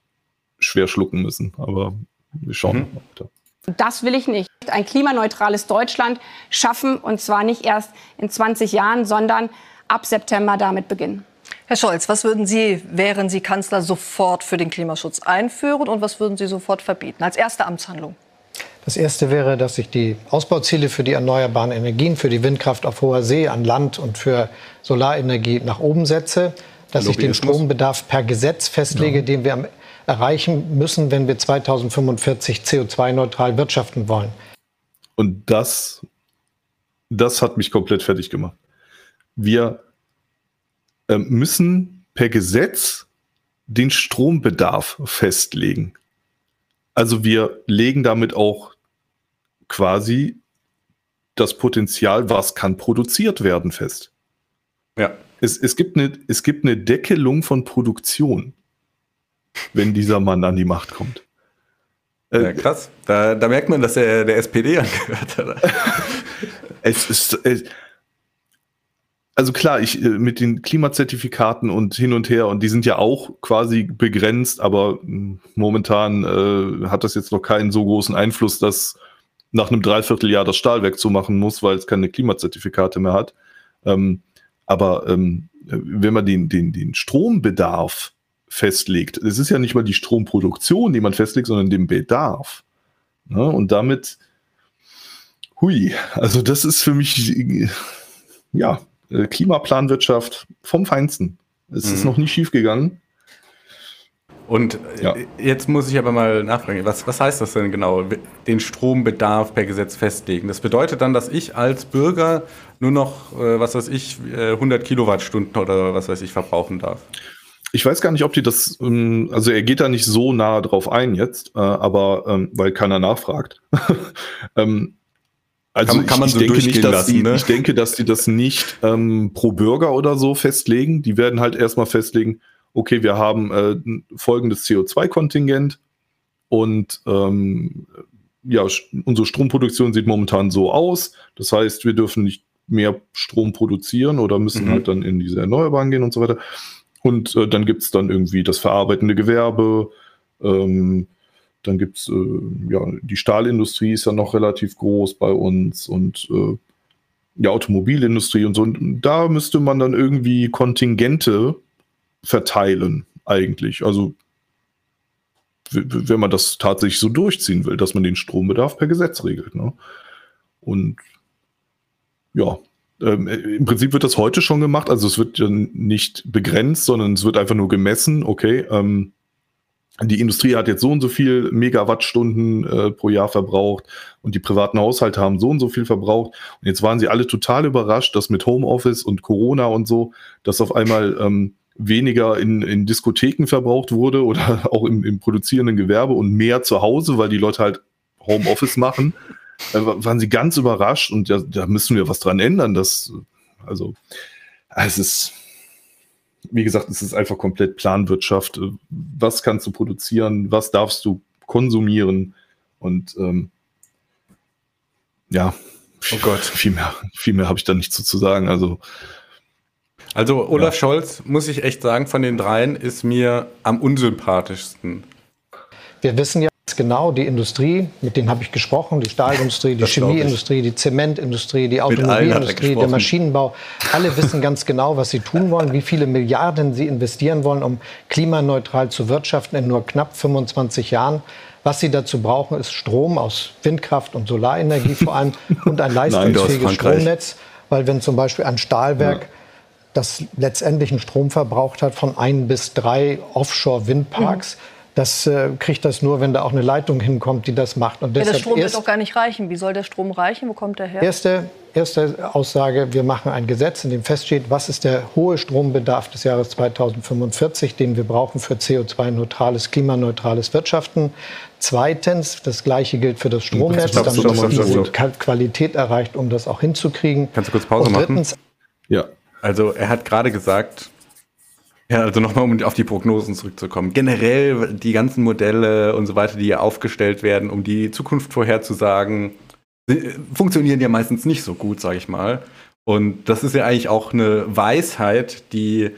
schwer schlucken müssen. Aber wir schauen mhm. weiter. Das will ich nicht. Ein klimaneutrales Deutschland schaffen und zwar nicht erst in 20 Jahren, sondern ab September damit beginnen. Herr Scholz, was würden Sie, wären Sie Kanzler, sofort für den Klimaschutz einführen und was würden Sie sofort verbieten als erste Amtshandlung? Das erste wäre, dass ich die Ausbauziele für die erneuerbaren Energien, für die Windkraft auf hoher See, an Land und für Solarenergie nach oben setze, dass ich den Strombedarf per Gesetz festlege, ja. den wir am erreichen müssen, wenn wir 2045 CO2-neutral wirtschaften wollen. Und das, das hat mich komplett fertig gemacht. Wir äh, müssen per Gesetz den Strombedarf festlegen. Also wir legen damit auch quasi das Potenzial, was kann produziert werden, fest. Ja. Es, es, gibt eine, es gibt eine Deckelung von Produktion wenn dieser Mann an die Macht kommt. Äh, ja, krass. Da, da, merkt man, dass er der SPD angehört hat. es ist. Es, also klar, ich äh, mit den Klimazertifikaten und hin und her und die sind ja auch quasi begrenzt, aber hm, momentan äh, hat das jetzt noch keinen so großen Einfluss, dass nach einem Dreivierteljahr das Stahlwerk zumachen muss, weil es keine Klimazertifikate mehr hat. Ähm, aber ähm, wenn man den, den, den Strombedarf festlegt. Es ist ja nicht mal die Stromproduktion, die man festlegt, sondern den Bedarf. Ja, und damit, hui, also das ist für mich, ja, äh, Klimaplanwirtschaft vom Feinsten. Es mhm. ist noch nie schief gegangen. Und äh, ja. jetzt muss ich aber mal nachfragen, was, was heißt das denn genau, den Strombedarf per Gesetz festlegen? Das bedeutet dann, dass ich als Bürger nur noch, äh, was weiß ich, 100 Kilowattstunden oder was weiß ich verbrauchen darf. Ich weiß gar nicht, ob die das, ähm, also er geht da nicht so nah drauf ein jetzt, äh, aber ähm, weil keiner nachfragt. ähm, also kann, kann man ich, so denke nicht, dass lassen, die, ne? ich denke, dass die das nicht ähm, pro Bürger oder so festlegen. Die werden halt erstmal festlegen, okay, wir haben äh, folgendes CO2-Kontingent und ähm, ja, unsere Stromproduktion sieht momentan so aus. Das heißt, wir dürfen nicht mehr Strom produzieren oder müssen mhm. halt dann in diese Erneuerbaren gehen und so weiter. Und äh, dann gibt es dann irgendwie das verarbeitende Gewerbe. Ähm, dann gibt es, äh, ja, die Stahlindustrie ist ja noch relativ groß bei uns und äh, die Automobilindustrie und so. Und da müsste man dann irgendwie Kontingente verteilen, eigentlich. Also, wenn man das tatsächlich so durchziehen will, dass man den Strombedarf per Gesetz regelt. Ne? Und ja, ähm, Im Prinzip wird das heute schon gemacht, also es wird ja nicht begrenzt, sondern es wird einfach nur gemessen, okay, ähm, die Industrie hat jetzt so und so viel Megawattstunden äh, pro Jahr verbraucht und die privaten Haushalte haben so und so viel verbraucht. Und jetzt waren sie alle total überrascht, dass mit Homeoffice und Corona und so, dass auf einmal ähm, weniger in, in Diskotheken verbraucht wurde oder auch im, im produzierenden Gewerbe und mehr zu Hause, weil die Leute halt Homeoffice machen. Da waren sie ganz überrascht und ja, da müssen wir was dran ändern. Das, also, es ist, wie gesagt, es ist einfach komplett Planwirtschaft. Was kannst du produzieren? Was darfst du konsumieren? Und ähm, ja, oh Gott, viel mehr, viel mehr habe ich da nicht so zu sagen. Also, also Olaf ja. Scholz, muss ich echt sagen, von den dreien ist mir am unsympathischsten. Wir wissen ja genau, die Industrie, mit denen habe ich gesprochen, die Stahlindustrie, die Chemieindustrie, die Zementindustrie, die Automobilindustrie, der Maschinenbau, alle wissen ganz genau, was sie tun wollen, wie viele Milliarden sie investieren wollen, um klimaneutral zu wirtschaften in nur knapp 25 Jahren. Was sie dazu brauchen, ist Strom aus Windkraft und Solarenergie vor allem und ein leistungsfähiges Stromnetz. Weil wenn zum Beispiel ein Stahlwerk ja das letztendlich einen Strom verbraucht hat von ein bis drei Offshore-Windparks. Mhm. Das äh, kriegt das nur, wenn da auch eine Leitung hinkommt, die das macht. Und ja, der Strom wird doch gar nicht reichen. Wie soll der Strom reichen? Wo kommt der her? Erste, erste Aussage, wir machen ein Gesetz, in dem feststeht, was ist der hohe Strombedarf des Jahres 2045, den wir brauchen für CO2-neutrales, klimaneutrales Wirtschaften. Zweitens, das Gleiche gilt für das Stromnetz, damit man die Qualität erreicht, um das auch hinzukriegen. Kannst du kurz Pause Und drittens, machen? Ja. Also er hat gerade gesagt, ja, also nochmal, um auf die Prognosen zurückzukommen. Generell die ganzen Modelle und so weiter, die hier aufgestellt werden, um die Zukunft vorherzusagen, funktionieren ja meistens nicht so gut, sage ich mal. Und das ist ja eigentlich auch eine Weisheit, die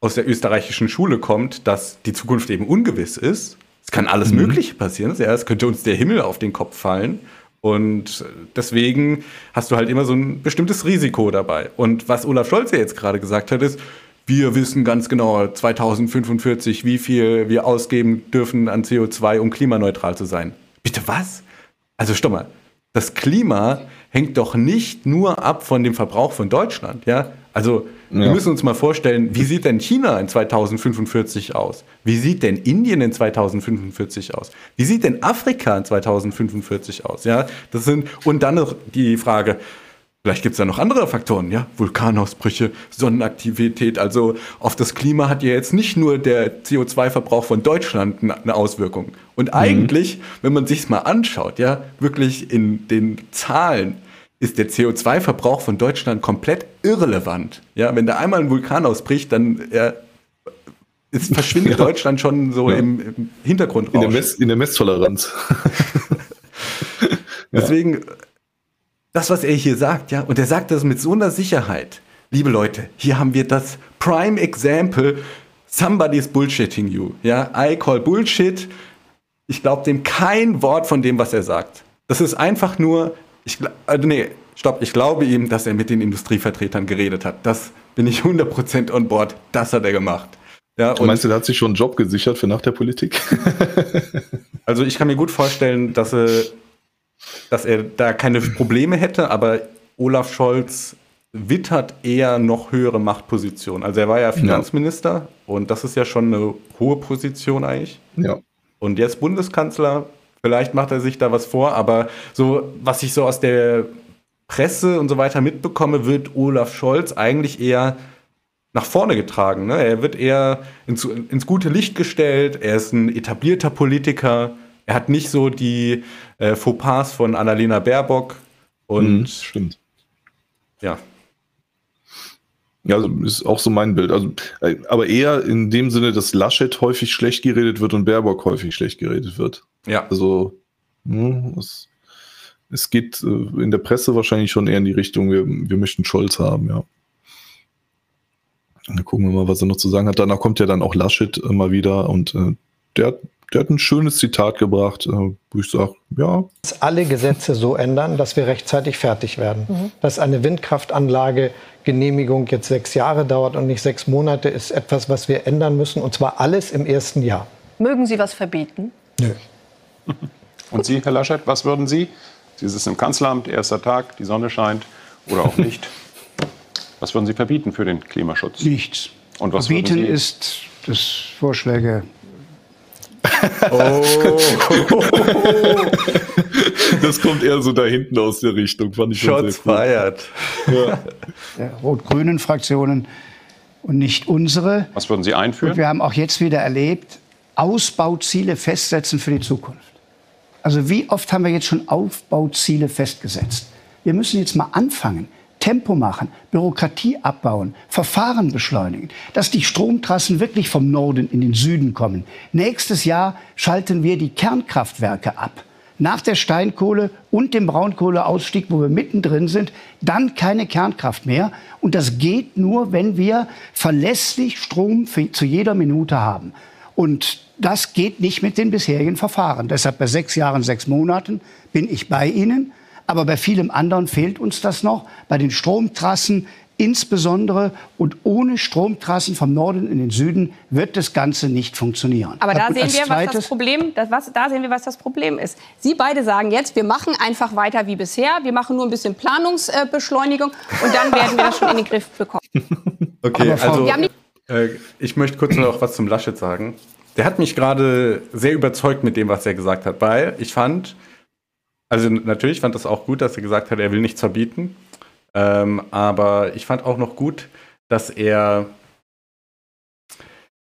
aus der österreichischen Schule kommt, dass die Zukunft eben ungewiss ist. Es kann alles mhm. Mögliche passieren. Ja, es könnte uns der Himmel auf den Kopf fallen. Und deswegen hast du halt immer so ein bestimmtes Risiko dabei. Und was Olaf Scholz ja jetzt gerade gesagt hat, ist, wir wissen ganz genau 2045, wie viel wir ausgeben dürfen an CO2, um klimaneutral zu sein. Bitte was? Also stopp mal. Das Klima hängt doch nicht nur ab von dem Verbrauch von Deutschland, ja? Also ja. Wir müssen uns mal vorstellen, wie sieht denn China in 2045 aus? Wie sieht denn Indien in 2045 aus? Wie sieht denn Afrika in 2045 aus? Ja, das sind, und dann noch die Frage, Vielleicht gibt es da noch andere Faktoren, ja, Vulkanausbrüche, Sonnenaktivität. Also auf das Klima hat ja jetzt nicht nur der CO2-Verbrauch von Deutschland eine Auswirkung. Und mhm. eigentlich, wenn man sich's mal anschaut, ja, wirklich in den Zahlen, ist der CO2-Verbrauch von Deutschland komplett irrelevant. Ja, wenn da einmal ein Vulkan ausbricht, dann ja, ist, verschwindet ja. Deutschland schon so ja. im, im Hintergrund. In der, Mess, in der Messtoleranz. Deswegen, das, was er hier sagt, ja, und er sagt das mit so einer Sicherheit. Liebe Leute, hier haben wir das Prime Example. Somebody's bullshitting you. Ja, I call Bullshit. Ich glaube dem kein Wort von dem, was er sagt. Das ist einfach nur ich, also nee, stopp, ich glaube ihm, dass er mit den Industrievertretern geredet hat. Das bin ich 100% on board. Das hat er gemacht. Ja, und Meinst du, der hat sich schon einen Job gesichert für nach der Politik? also ich kann mir gut vorstellen, dass er, dass er da keine Probleme hätte, aber Olaf Scholz wittert eher noch höhere Machtpositionen. Also er war ja Finanzminister ja. und das ist ja schon eine hohe Position eigentlich. Ja. Und jetzt Bundeskanzler, Vielleicht macht er sich da was vor, aber so, was ich so aus der Presse und so weiter mitbekomme, wird Olaf Scholz eigentlich eher nach vorne getragen. Ne? Er wird eher ins, ins, gute Licht gestellt. Er ist ein etablierter Politiker. Er hat nicht so die äh, Fauxpas von Annalena Baerbock. Und mhm, stimmt. Ja. Ja, also ist auch so mein Bild. Also, äh, aber eher in dem Sinne, dass Laschet häufig schlecht geredet wird und Baerbock häufig schlecht geredet wird. Ja. Also, hm, es, es geht äh, in der Presse wahrscheinlich schon eher in die Richtung, wir, wir möchten Scholz haben, ja. Dann gucken wir mal, was er noch zu sagen hat. Danach kommt ja dann auch Laschet immer wieder und äh, der, der hat ein schönes Zitat gebracht, äh, wo ich sage, ja. Dass alle Gesetze so ändern, dass wir rechtzeitig fertig werden. Mhm. Dass eine Windkraftanlage Genehmigung jetzt sechs Jahre dauert und nicht sechs Monate, ist etwas, was wir ändern müssen. Und zwar alles im ersten Jahr. Mögen Sie was verbieten? Nö. Und Sie, Herr Laschet, was würden Sie? Sie sitzen im Kanzleramt, erster Tag, die Sonne scheint oder auch nicht. Was würden Sie verbieten für den Klimaschutz? Nichts. Und was verbieten ist, dass Vorschläge Oh. das kommt eher so da hinten aus der Richtung, fand ich schon Shots cool. feiert. Ja. Der rot-grünen Fraktionen und nicht unsere. Was würden Sie einführen? Und wir haben auch jetzt wieder erlebt, Ausbauziele festsetzen für die Zukunft. Also wie oft haben wir jetzt schon Aufbauziele festgesetzt? Wir müssen jetzt mal anfangen. Tempo machen, Bürokratie abbauen, Verfahren beschleunigen, dass die Stromtrassen wirklich vom Norden in den Süden kommen. Nächstes Jahr schalten wir die Kernkraftwerke ab. Nach der Steinkohle und dem Braunkohleausstieg, wo wir mittendrin sind, dann keine Kernkraft mehr. Und das geht nur, wenn wir verlässlich Strom für, zu jeder Minute haben. Und das geht nicht mit den bisherigen Verfahren. Deshalb bei sechs Jahren, sechs Monaten bin ich bei Ihnen. Aber bei vielem anderen fehlt uns das noch. Bei den Stromtrassen insbesondere und ohne Stromtrassen vom Norden in den Süden wird das Ganze nicht funktionieren. Aber da sehen wir, was das Problem, das, was, da sehen wir, was das Problem ist. Sie beide sagen jetzt, wir machen einfach weiter wie bisher, wir machen nur ein bisschen Planungsbeschleunigung und dann werden wir das schon in den Griff bekommen. Okay, also äh, ich möchte kurz noch was zum Laschet sagen. Der hat mich gerade sehr überzeugt mit dem, was er gesagt hat, weil ich fand, also natürlich fand das auch gut, dass er gesagt hat, er will nichts verbieten. Ähm, aber ich fand auch noch gut, dass er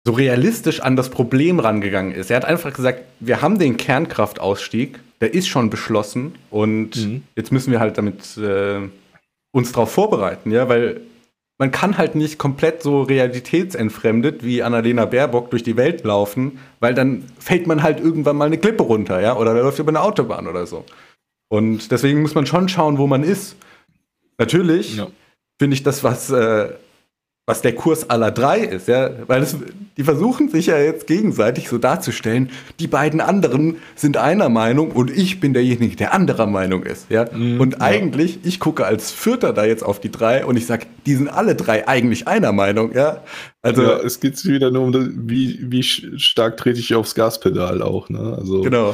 so realistisch an das Problem rangegangen ist. Er hat einfach gesagt, wir haben den Kernkraftausstieg, der ist schon beschlossen und mhm. jetzt müssen wir halt damit äh, uns darauf vorbereiten, ja, weil man kann halt nicht komplett so realitätsentfremdet wie Annalena Baerbock durch die Welt laufen, weil dann fällt man halt irgendwann mal eine Klippe runter, ja, oder läuft über eine Autobahn oder so. Und deswegen muss man schon schauen, wo man ist. Natürlich ja. finde ich das, was, äh, was der Kurs aller drei ist, ja, weil es, die versuchen sich ja jetzt gegenseitig so darzustellen, die beiden anderen sind einer Meinung und ich bin derjenige, der anderer Meinung ist, ja. Mhm, und eigentlich, ja. ich gucke als Vierter da jetzt auf die drei und ich sage, die sind alle drei eigentlich einer Meinung, ja. Also ja, es geht wieder nur um, das, wie, wie stark trete ich aufs Gaspedal auch, ne? Also genau.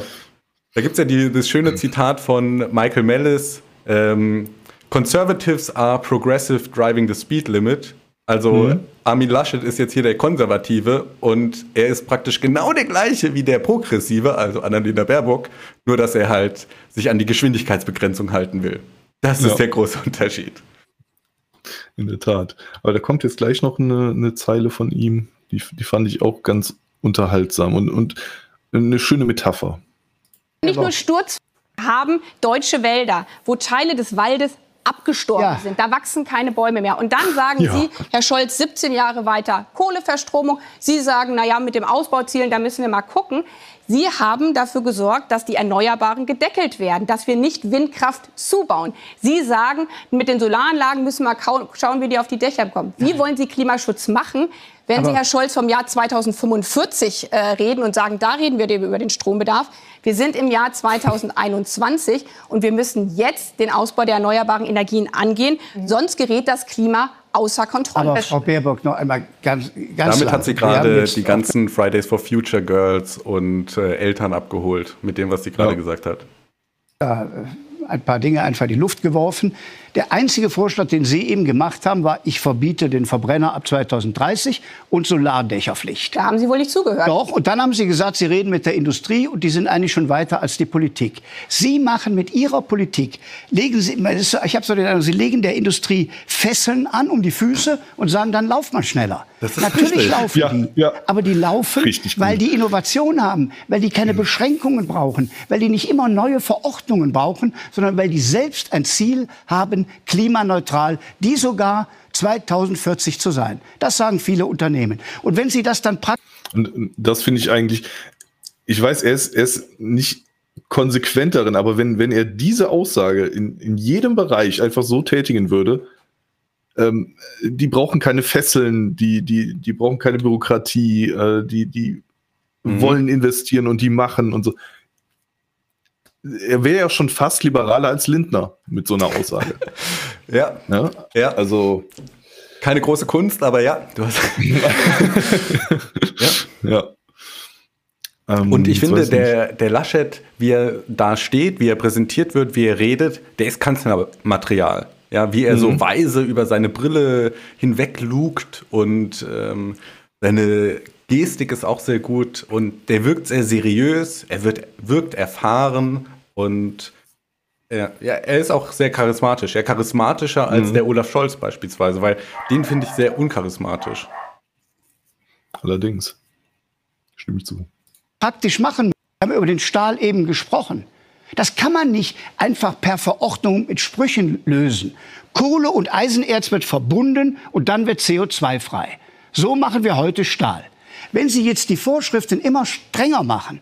Da gibt es ja die, das schöne Zitat von Michael Mellis, ähm, Conservatives are progressive driving the speed limit. Also mhm. Armin Laschet ist jetzt hier der Konservative und er ist praktisch genau der gleiche wie der Progressive, also Annalena Baerbock, nur dass er halt sich an die Geschwindigkeitsbegrenzung halten will. Das ja. ist der große Unterschied. In der Tat. Aber da kommt jetzt gleich noch eine, eine Zeile von ihm, die, die fand ich auch ganz unterhaltsam und, und eine schöne Metapher. Nicht nur Sturz haben deutsche Wälder, wo Teile des Waldes abgestorben ja. sind. Da wachsen keine Bäume mehr. Und dann sagen ja. Sie, Herr Scholz, 17 Jahre weiter Kohleverstromung. Sie sagen, na ja, mit dem Ausbauzielen, da müssen wir mal gucken. Sie haben dafür gesorgt, dass die Erneuerbaren gedeckelt werden, dass wir nicht Windkraft zubauen. Sie sagen, mit den Solaranlagen müssen wir schauen, wie die auf die Dächer kommen. Wie wollen Sie Klimaschutz machen, wenn Aber Sie, Herr Scholz, vom Jahr 2045 äh, reden und sagen, da reden wir über den Strombedarf? Wir sind im Jahr 2021 und wir müssen jetzt den Ausbau der erneuerbaren Energien angehen, mhm. sonst gerät das Klima außer Kontrolle. Aber Frau Baerbock noch einmal ganz, ganz Damit lang. hat sie gerade die ganzen Fridays for Future Girls und äh, Eltern abgeholt mit dem, was sie gerade ja. gesagt hat. Äh, ein paar Dinge einfach in die Luft geworfen. Der einzige Vorschlag, den Sie eben gemacht haben, war, ich verbiete den Verbrenner ab 2030 und Solardächerpflicht. Da haben Sie wohl nicht zugehört. Doch, und dann haben Sie gesagt, Sie reden mit der Industrie und die sind eigentlich schon weiter als die Politik. Sie machen mit Ihrer Politik, legen Sie, ich habe so den Eindruck, Sie legen der Industrie Fesseln an um die Füße und sagen, dann lauft man schneller. Natürlich richtig. laufen ja, die, ja. aber die laufen, richtig weil die Innovation haben, weil die keine Beschränkungen brauchen, weil die nicht immer neue Verordnungen brauchen, sondern weil die selbst ein Ziel haben, klimaneutral, die sogar 2040 zu sein. Das sagen viele Unternehmen. Und wenn Sie das dann praktisch. Und das finde ich eigentlich, ich weiß, er ist, er ist nicht konsequent darin, aber wenn, wenn er diese Aussage in, in jedem Bereich einfach so tätigen würde, ähm, die brauchen keine Fesseln, die, die, die brauchen keine Bürokratie, äh, die, die mhm. wollen investieren und die machen und so er wäre ja schon fast liberaler als Lindner mit so einer Aussage. ja. ja. Ja. Also. Keine große Kunst, aber ja, du hast. ja. ja. Ähm, und ich finde, der, der Laschet, wie er da steht, wie er präsentiert wird, wie er redet, der ist Kanzlermaterial. Ja, wie er mhm. so weise über seine Brille hinweg lugt und ähm, seine Gestik ist auch sehr gut und der wirkt sehr seriös, er wird, wirkt erfahren und er, ja, er ist auch sehr charismatisch. Er charismatischer als mhm. der Olaf Scholz beispielsweise, weil den finde ich sehr uncharismatisch. Allerdings. Stimme ich zu. Praktisch machen. Wir haben über den Stahl eben gesprochen. Das kann man nicht einfach per Verordnung mit Sprüchen lösen. Kohle und Eisenerz wird verbunden und dann wird CO2 frei. So machen wir heute Stahl. Wenn Sie jetzt die Vorschriften immer strenger machen,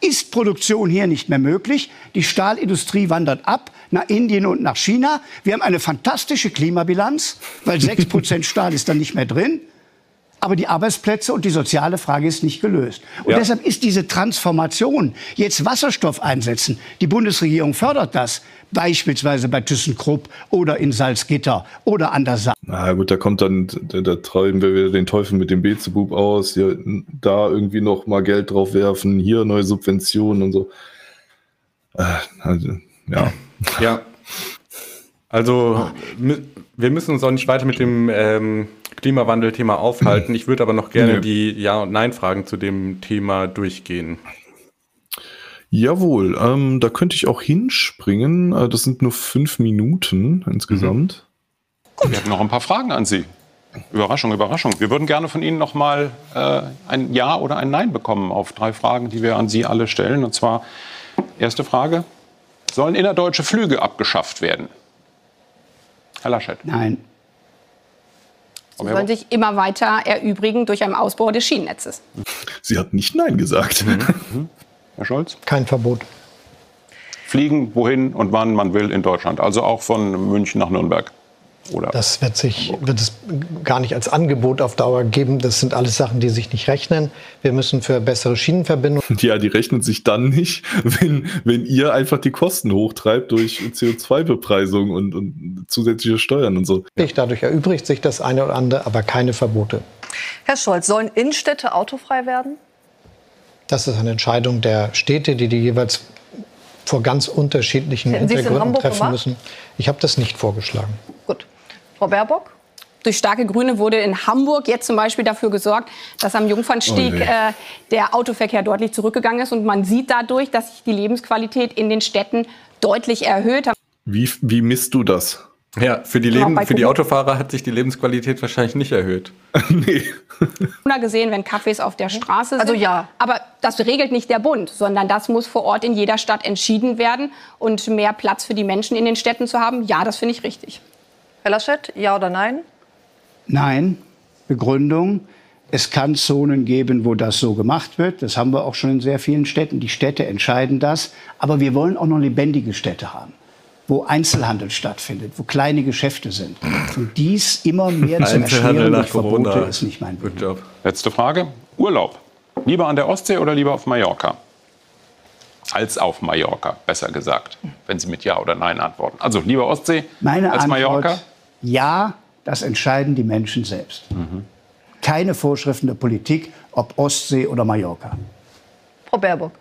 ist Produktion hier nicht mehr möglich. Die Stahlindustrie wandert ab nach Indien und nach China. Wir haben eine fantastische Klimabilanz, weil 6% Stahl ist dann nicht mehr drin aber die Arbeitsplätze und die soziale Frage ist nicht gelöst. Und ja. deshalb ist diese Transformation, jetzt Wasserstoff einsetzen, die Bundesregierung fördert das, beispielsweise bei ThyssenKrupp oder in Salzgitter oder an der Saar. Na gut, da kommt dann, da, da treiben wir wieder den Teufel mit dem Beelzebub aus, hier, da irgendwie noch mal Geld drauf werfen, hier neue Subventionen und so. Äh, also, ja. Ja. Also, wir müssen uns auch nicht weiter mit dem ähm, Klimawandel-Thema aufhalten. Ich würde aber noch gerne nee. die Ja- und Nein-Fragen zu dem Thema durchgehen. Jawohl, ähm, da könnte ich auch hinspringen. Äh, das sind nur fünf Minuten insgesamt. Mhm. Gut, wir haben noch ein paar Fragen an Sie. Überraschung, Überraschung. Wir würden gerne von Ihnen noch mal äh, ein Ja oder ein Nein bekommen auf drei Fragen, die wir an Sie alle stellen. Und zwar erste Frage: Sollen innerdeutsche Flüge abgeschafft werden? Herr Laschet. Nein. Sie sollen sich immer weiter erübrigen durch einen Ausbau des Schienennetzes. Sie hat nicht Nein gesagt. Mhm. Mhm. Herr Scholz? Kein Verbot. Fliegen, wohin und wann man will in Deutschland. Also auch von München nach Nürnberg. Oder das wird, sich, wird es gar nicht als Angebot auf Dauer geben. Das sind alles Sachen, die sich nicht rechnen. Wir müssen für bessere Schienenverbindungen. Ja, die rechnen sich dann nicht, wenn, wenn ihr einfach die Kosten hochtreibt durch CO2-Bepreisung und, und zusätzliche Steuern und so. Dadurch erübrigt sich das eine oder andere, aber keine Verbote. Herr Scholz, sollen Innenstädte autofrei werden? Das ist eine Entscheidung der Städte, die die jeweils vor ganz unterschiedlichen Hintergründen treffen gemacht? müssen. Ich habe das nicht vorgeschlagen. Frau Baerbock? Durch starke Grüne wurde in Hamburg jetzt zum Beispiel dafür gesorgt, dass am Jungfernstieg oh äh, der Autoverkehr deutlich zurückgegangen ist. Und man sieht dadurch, dass sich die Lebensqualität in den Städten deutlich erhöht. Wie, wie misst du das? Ja, für die, genau, Leben, für die Autofahrer hat sich die Lebensqualität wahrscheinlich nicht erhöht. nee. gesehen, wenn Kaffees auf der Straße sind. Also ja. Aber das regelt nicht der Bund, sondern das muss vor Ort in jeder Stadt entschieden werden. Und mehr Platz für die Menschen in den Städten zu haben, ja, das finde ich richtig. Herr Laschet, ja oder nein? Nein. Begründung. Es kann Zonen geben, wo das so gemacht wird. Das haben wir auch schon in sehr vielen Städten. Die Städte entscheiden das. Aber wir wollen auch noch lebendige Städte haben wo Einzelhandel stattfindet, wo kleine Geschäfte sind. Und dies immer mehr zu erschweren durch Verbote ist nicht mein Job. Letzte Frage. Urlaub. Lieber an der Ostsee oder lieber auf Mallorca? Als auf Mallorca, besser gesagt, wenn Sie mit Ja oder Nein antworten. Also lieber Ostsee Meine als Antwort, Mallorca? Ja, das entscheiden die Menschen selbst. Mhm. Keine Vorschriften der Politik, ob Ostsee oder Mallorca. Frau Baerbock.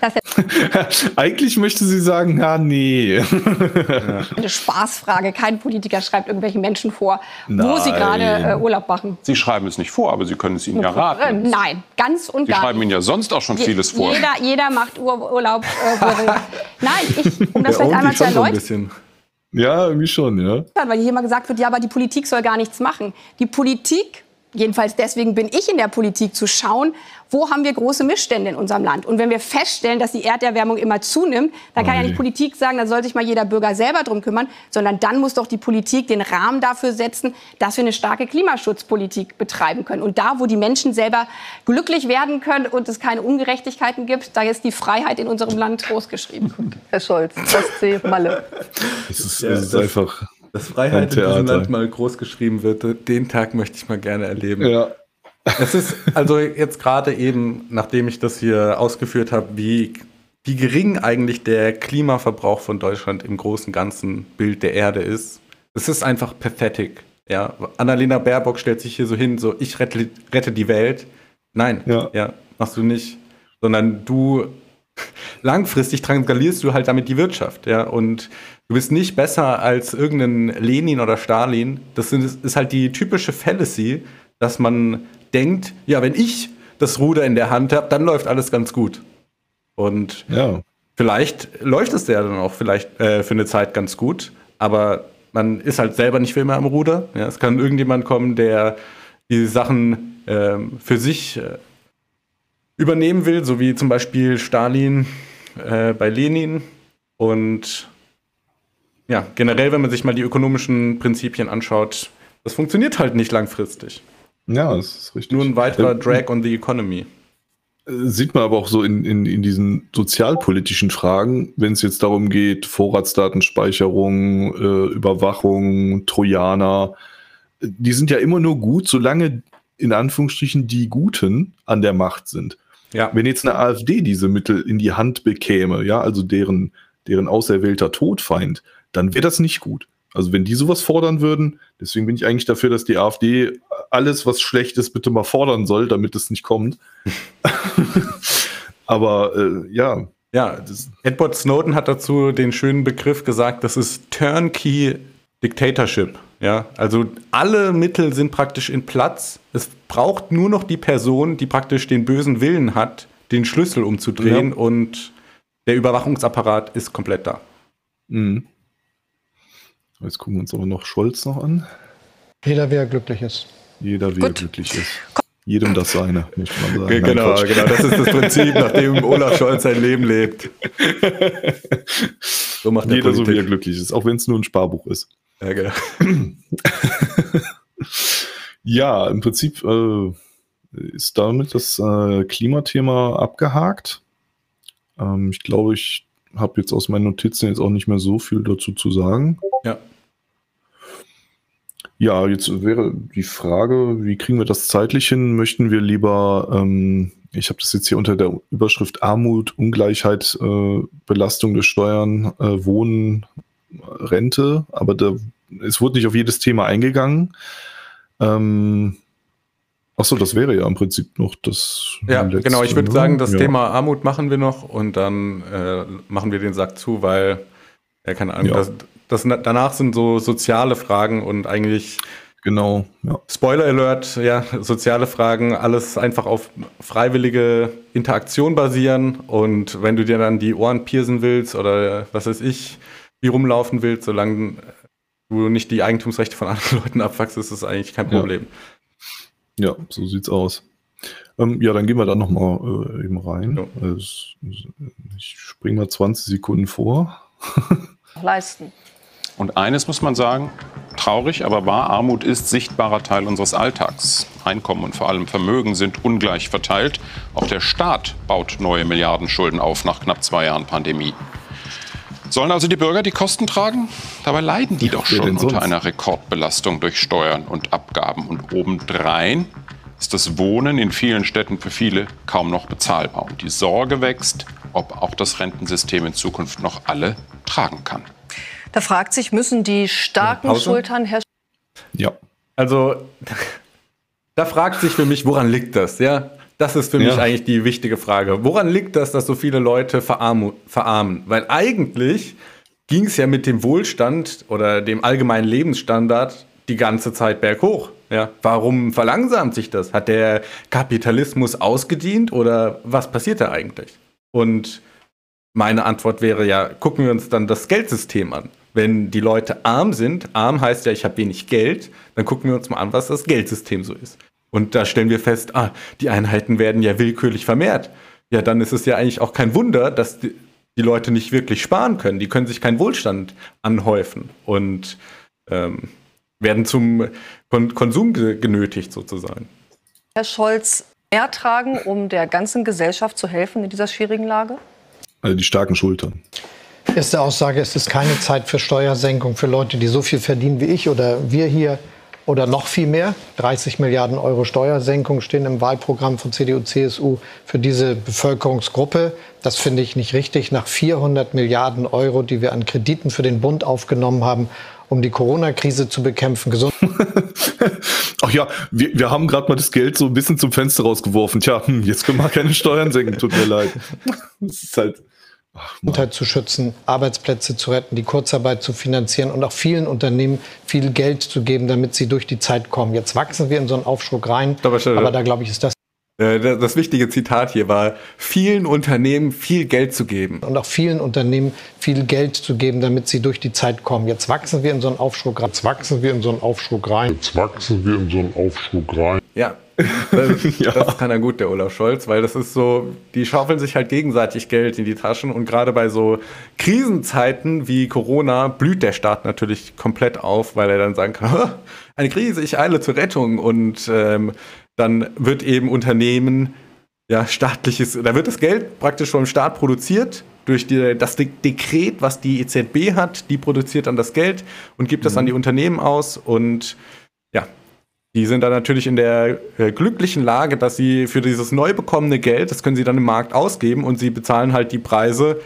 Eigentlich möchte sie sagen, ja, nee. Eine Spaßfrage. Kein Politiker schreibt irgendwelchen Menschen vor, Nein. wo sie gerade äh, Urlaub machen. Sie schreiben es nicht vor, aber Sie können es ihnen ja raten. Nein, ganz und Sie gar schreiben Ihnen ja sonst auch schon Je vieles vor. Jeder, jeder macht Ur Urlaub. Äh, Nein, ich, um das ja, vielleicht einmal zu erläutern. Ja, irgendwie schon, ja. Weil hier immer gesagt wird, ja, aber die Politik soll gar nichts machen. Die Politik jedenfalls deswegen bin ich in der Politik, zu schauen, wo haben wir große Missstände in unserem Land. Und wenn wir feststellen, dass die Erderwärmung immer zunimmt, dann kann ja nicht Politik sagen, da soll sich mal jeder Bürger selber drum kümmern, sondern dann muss doch die Politik den Rahmen dafür setzen, dass wir eine starke Klimaschutzpolitik betreiben können. Und da, wo die Menschen selber glücklich werden können und es keine Ungerechtigkeiten gibt, da ist die Freiheit in unserem Land großgeschrieben. Herr Scholz, Ostsee, Malle. Es ist, es ist einfach dass Freiheit in diesem Land mal groß geschrieben wird, den Tag möchte ich mal gerne erleben. Ja. Es ist also jetzt gerade eben, nachdem ich das hier ausgeführt habe, wie, wie gering eigentlich der Klimaverbrauch von Deutschland im großen ganzen Bild der Erde ist. Es ist einfach pathetic. Ja, Annalena Baerbock stellt sich hier so hin, so ich rette, rette die Welt. Nein, ja. ja, machst du nicht, sondern du langfristig transkalierst du halt damit die Wirtschaft, ja, und Du bist nicht besser als irgendein Lenin oder Stalin. Das ist halt die typische Fallacy, dass man denkt, ja, wenn ich das Ruder in der Hand habe, dann läuft alles ganz gut. Und ja. vielleicht läuft es ja dann auch vielleicht äh, für eine Zeit ganz gut, aber man ist halt selber nicht für immer am Ruder. Ja, es kann irgendjemand kommen, der die Sachen äh, für sich äh, übernehmen will, so wie zum Beispiel Stalin äh, bei Lenin. Und ja, generell, wenn man sich mal die ökonomischen Prinzipien anschaut, das funktioniert halt nicht langfristig. Ja, das ist richtig. Nur ein weiterer Drag on the economy. Sieht man aber auch so in, in, in diesen sozialpolitischen Fragen, wenn es jetzt darum geht, Vorratsdatenspeicherung, äh, Überwachung, Trojaner, die sind ja immer nur gut, solange in Anführungsstrichen die Guten an der Macht sind. Ja. Wenn jetzt eine AfD diese Mittel in die Hand bekäme, ja, also deren, deren auserwählter Todfeind, dann wäre das nicht gut. Also wenn die sowas fordern würden, deswegen bin ich eigentlich dafür, dass die AfD alles, was schlecht ist, bitte mal fordern soll, damit es nicht kommt. Aber äh, ja. Ja, Edward Snowden hat dazu den schönen Begriff gesagt, das ist Turnkey Dictatorship. Ja, also alle Mittel sind praktisch in Platz. Es braucht nur noch die Person, die praktisch den bösen Willen hat, den Schlüssel umzudrehen ja. und der Überwachungsapparat ist komplett da. Mhm. Jetzt gucken wir uns aber noch Scholz noch an. Jeder, wer glücklich ist. Jeder, wer glücklich ist. Jedem das seine, möchte man sagen. Genau, Nein, genau. Das ist das Prinzip, nach dem Olaf Scholz sein Leben lebt. So macht Jeder so, wie er glücklich ist, auch wenn es nur ein Sparbuch ist. Ja, genau. ja, im Prinzip äh, ist damit das äh, Klimathema abgehakt. Ähm, ich glaube, ich habe jetzt aus meinen Notizen jetzt auch nicht mehr so viel dazu zu sagen. Ja. Ja, jetzt wäre die Frage, wie kriegen wir das zeitlich hin? Möchten wir lieber, ähm, ich habe das jetzt hier unter der Überschrift Armut, Ungleichheit, äh, Belastung der Steuern, äh, Wohnen, Rente, aber da, es wurde nicht auf jedes Thema eingegangen. Ähm, Achso, das wäre ja im Prinzip noch das. Ja, letzte, genau. Ich würde sagen, das ja. Thema Armut machen wir noch und dann äh, machen wir den Sack zu, weil, ja, keine Ahnung, ja. Das, das, danach sind so soziale Fragen und eigentlich. Genau, ja. Spoiler Alert, ja, soziale Fragen, alles einfach auf freiwillige Interaktion basieren und wenn du dir dann die Ohren piercen willst oder was weiß ich, wie rumlaufen willst, solange du nicht die Eigentumsrechte von anderen Leuten abwachst, ist das eigentlich kein Problem. Ja. Ja, so sieht's aus. Ähm, ja, dann gehen wir da nochmal äh, eben rein. Ja. Ich springe mal 20 Sekunden vor. Leisten. Und eines muss man sagen, traurig, aber wahr, Armut ist sichtbarer Teil unseres Alltags. Einkommen und vor allem Vermögen sind ungleich verteilt. Auch der Staat baut neue Milliardenschulden auf nach knapp zwei Jahren Pandemie. Sollen also die Bürger die Kosten tragen? Dabei leiden die doch schon unter einer Rekordbelastung durch Steuern und Abgaben. Und obendrein ist das Wohnen in vielen Städten für viele kaum noch bezahlbar. Und die Sorge wächst, ob auch das Rentensystem in Zukunft noch alle tragen kann. Da fragt sich, müssen die starken Schultern Herr Ja. Also da fragt sich für mich, woran liegt das? Ja, das ist für ja. mich eigentlich die wichtige Frage. Woran liegt das, dass so viele Leute verarmen? verarmen? Weil eigentlich ging es ja mit dem Wohlstand oder dem allgemeinen Lebensstandard die ganze Zeit berghoch. Ja, warum verlangsamt sich das? Hat der Kapitalismus ausgedient oder was passiert da eigentlich? Und meine Antwort wäre ja, gucken wir uns dann das Geldsystem an. Wenn die Leute arm sind, arm heißt ja, ich habe wenig Geld, dann gucken wir uns mal an, was das Geldsystem so ist. Und da stellen wir fest, ah, die Einheiten werden ja willkürlich vermehrt. Ja, dann ist es ja eigentlich auch kein Wunder, dass die, die Leute nicht wirklich sparen können. Die können sich keinen Wohlstand anhäufen und ähm, werden zum Kon Konsum genötigt sozusagen. Herr Scholz, mehr tragen, um der ganzen Gesellschaft zu helfen in dieser schwierigen Lage? Also die starken Schultern. Erste Aussage, es ist keine Zeit für Steuersenkung für Leute, die so viel verdienen wie ich oder wir hier oder noch viel mehr. 30 Milliarden Euro Steuersenkung stehen im Wahlprogramm von CDU, CSU für diese Bevölkerungsgruppe. Das finde ich nicht richtig. Nach 400 Milliarden Euro, die wir an Krediten für den Bund aufgenommen haben, um die Corona-Krise zu bekämpfen. Gesund Ach ja, wir, wir haben gerade mal das Geld so ein bisschen zum Fenster rausgeworfen. Tja, hm, jetzt können wir keine Steuern senken, tut mir leid. Das ist halt, Gesundheit zu schützen, Arbeitsplätze zu retten, die Kurzarbeit zu finanzieren und auch vielen Unternehmen viel Geld zu geben, damit sie durch die Zeit kommen. Jetzt wachsen wir in so einen Aufschwung rein, aber, aber da glaube ich, ist das äh, das wichtige Zitat hier war, vielen Unternehmen viel Geld zu geben. Und auch vielen Unternehmen viel Geld zu geben, damit sie durch die Zeit kommen. Jetzt wachsen wir in so einen Aufschwung rein. Jetzt wachsen wir in so einen Aufschwung rein. Jetzt wachsen wir in so einen Aufschwung rein. Ja, das, ja. das kann er gut, der Olaf Scholz, weil das ist so, die schaufeln sich halt gegenseitig Geld in die Taschen und gerade bei so Krisenzeiten wie Corona blüht der Staat natürlich komplett auf, weil er dann sagen kann, eine Krise, ich eile zur Rettung und ähm, dann wird eben Unternehmen, ja, staatliches, da wird das Geld praktisch vom Staat produziert durch die, das De Dekret, was die EZB hat, die produziert dann das Geld und gibt mhm. das an die Unternehmen aus und ja, die sind dann natürlich in der äh, glücklichen Lage, dass sie für dieses neu bekommene Geld, das können sie dann im Markt ausgeben und sie bezahlen halt die Preise,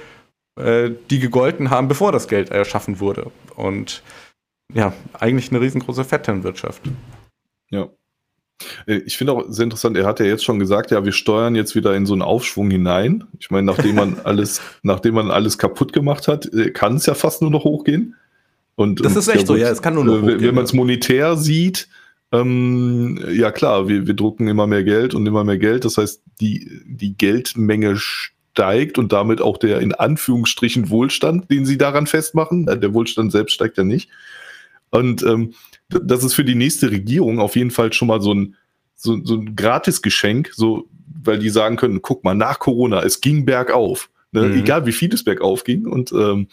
äh, die gegolten haben, bevor das Geld erschaffen wurde. Und ja, eigentlich eine riesengroße Vetternwirtschaft. Ja. Äh, ich finde auch sehr interessant, er hat ja jetzt schon gesagt, ja, wir steuern jetzt wieder in so einen Aufschwung hinein. Ich meine, nachdem man alles, nachdem man alles kaputt gemacht hat, äh, kann es ja fast nur noch hochgehen. Und, das ist echt ja, so, ja, es kann nur noch hochgehen. Wenn man es monetär sieht, ähm, ja klar, wir, wir drucken immer mehr Geld und immer mehr Geld. Das heißt, die, die Geldmenge steigt und damit auch der in Anführungsstrichen Wohlstand, den sie daran festmachen. Äh, der Wohlstand selbst steigt ja nicht. Und ähm, das ist für die nächste Regierung auf jeden Fall schon mal so ein, so, so ein Gratisgeschenk, so, weil die sagen können, guck mal, nach Corona, es ging bergauf. Ne? Mhm. Egal wie viel es bergauf ging und ähm,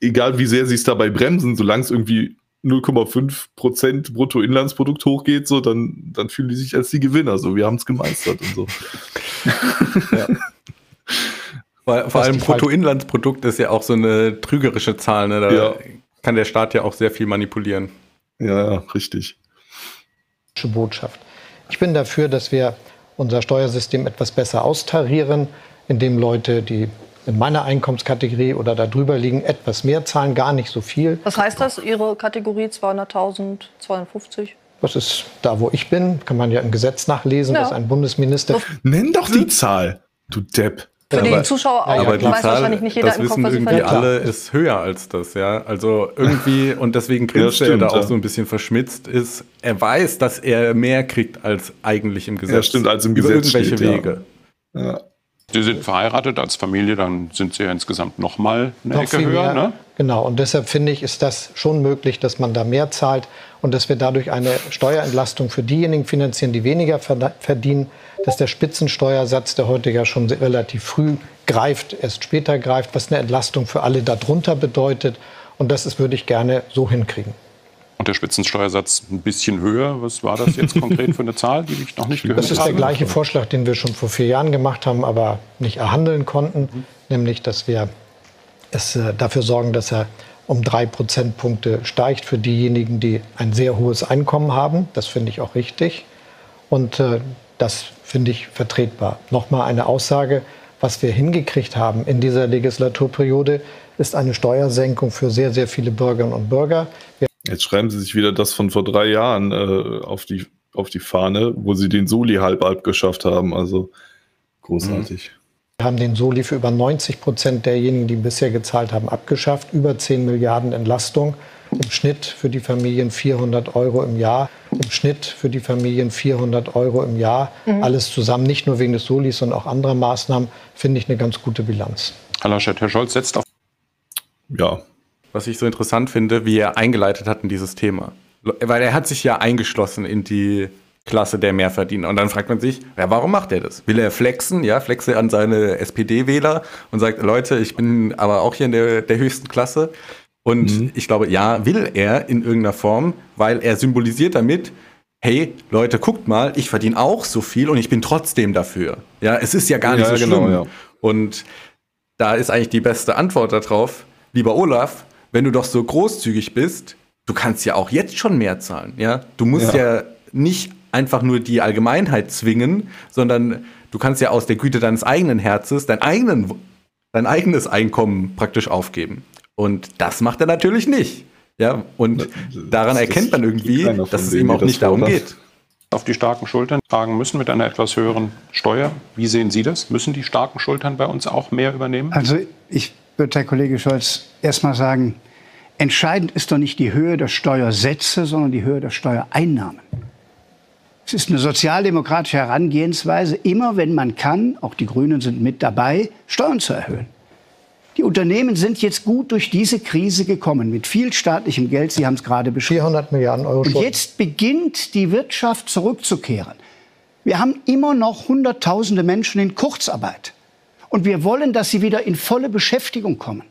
egal wie sehr sie es dabei bremsen, solange es irgendwie 0,5 Prozent Bruttoinlandsprodukt hochgeht, so, dann, dann fühlen die sich als die Gewinner. So, wir haben es gemeistert und so. ja. Vor, vor allem Bruttoinlandsprodukt ist ja auch so eine trügerische Zahl. Ne? Da ja. kann der Staat ja auch sehr viel manipulieren. Ja, ja, richtig. Botschaft. Ich bin dafür, dass wir unser Steuersystem etwas besser austarieren, indem Leute, die in meiner Einkommenskategorie oder darüber liegen, etwas mehr zahlen, gar nicht so viel. Was heißt das, Ihre Kategorie 200.000, 250? Das ist da, wo ich bin. Kann man ja im Gesetz nachlesen, ja. dass ein Bundesminister. Nenn doch die Zahl, du Depp. Für die Zuschauer auch. Aber die weiß Zahl, wahrscheinlich nicht jeder das im Kopf, was irgendwie alle ist höher als das, ja. Also irgendwie, und deswegen grinst ja, er da auch so ein bisschen verschmitzt, ist, er weiß, dass er mehr kriegt als eigentlich im Gesetz. Ja, stimmt, als im Gesetz. Über irgendwelche steht, Wege. Ja. Sie sind verheiratet als Familie, dann sind Sie ja insgesamt noch mal eine noch Ecke höher. Ne? Genau, und deshalb finde ich, ist das schon möglich, dass man da mehr zahlt und dass wir dadurch eine Steuerentlastung für diejenigen finanzieren, die weniger verdienen, dass der Spitzensteuersatz, der heute ja schon relativ früh greift, erst später greift, was eine Entlastung für alle darunter bedeutet. Und das ist, würde ich gerne so hinkriegen. Und der Spitzensteuersatz ein bisschen höher. Was war das jetzt konkret für eine Zahl, die ich noch nicht gehört habe? Das ist der gleiche Vorschlag, den wir schon vor vier Jahren gemacht haben, aber nicht erhandeln konnten. Mhm. Nämlich, dass wir es äh, dafür sorgen, dass er um drei Prozentpunkte steigt für diejenigen, die ein sehr hohes Einkommen haben. Das finde ich auch richtig. Und äh, das finde ich vertretbar. Nochmal eine Aussage, was wir hingekriegt haben in dieser Legislaturperiode, ist eine Steuersenkung für sehr, sehr viele Bürgerinnen und Bürger. Wir Jetzt schreiben Sie sich wieder das von vor drei Jahren äh, auf, die, auf die Fahne, wo Sie den Soli halb abgeschafft haben. Also großartig. Wir haben den Soli für über 90 Prozent derjenigen, die bisher gezahlt haben, abgeschafft. Über 10 Milliarden Entlastung. Im Schnitt für die Familien 400 Euro im Jahr. Im Schnitt für die Familien 400 Euro im Jahr. Mhm. Alles zusammen, nicht nur wegen des Solis, sondern auch anderer Maßnahmen, finde ich eine ganz gute Bilanz. Herr Laschet, Herr Scholz setzt auf. Ja, was ich so interessant finde, wie er eingeleitet hat in dieses Thema. Weil er hat sich ja eingeschlossen in die Klasse der Mehrverdiener. Und dann fragt man sich, ja, warum macht er das? Will er flexen? Ja, flexe an seine SPD-Wähler und sagt, Leute, ich bin aber auch hier in der, der höchsten Klasse. Und mhm. ich glaube, ja, will er in irgendeiner Form, weil er symbolisiert damit, hey, Leute, guckt mal, ich verdiene auch so viel und ich bin trotzdem dafür. Ja, es ist ja gar nicht ja, so genau, schlimm. Ja. Und da ist eigentlich die beste Antwort darauf, lieber Olaf, wenn du doch so großzügig bist, du kannst ja auch jetzt schon mehr zahlen. Ja? Du musst ja. ja nicht einfach nur die Allgemeinheit zwingen, sondern du kannst ja aus der Güte deines eigenen Herzens dein, eigenen, dein eigenes Einkommen praktisch aufgeben. Und das macht er natürlich nicht. Ja, und daran erkennt man irgendwie, dass es ihm auch nicht darum geht. auf die starken Schultern tragen müssen mit einer etwas höheren Steuer. Wie sehen Sie das? Müssen die starken Schultern bei uns auch mehr übernehmen? Also ich würde, Herr Kollege Scholz, erst mal sagen, entscheidend ist doch nicht die Höhe der Steuersätze, sondern die Höhe der Steuereinnahmen. Es ist eine sozialdemokratische Herangehensweise, immer wenn man kann, auch die Grünen sind mit dabei, Steuern zu erhöhen. Die Unternehmen sind jetzt gut durch diese Krise gekommen, mit viel staatlichem Geld. Sie haben es gerade beschrieben. 400 Milliarden Euro. Und Schulden. jetzt beginnt die Wirtschaft zurückzukehren. Wir haben immer noch Hunderttausende Menschen in Kurzarbeit. Und wir wollen, dass sie wieder in volle Beschäftigung kommen.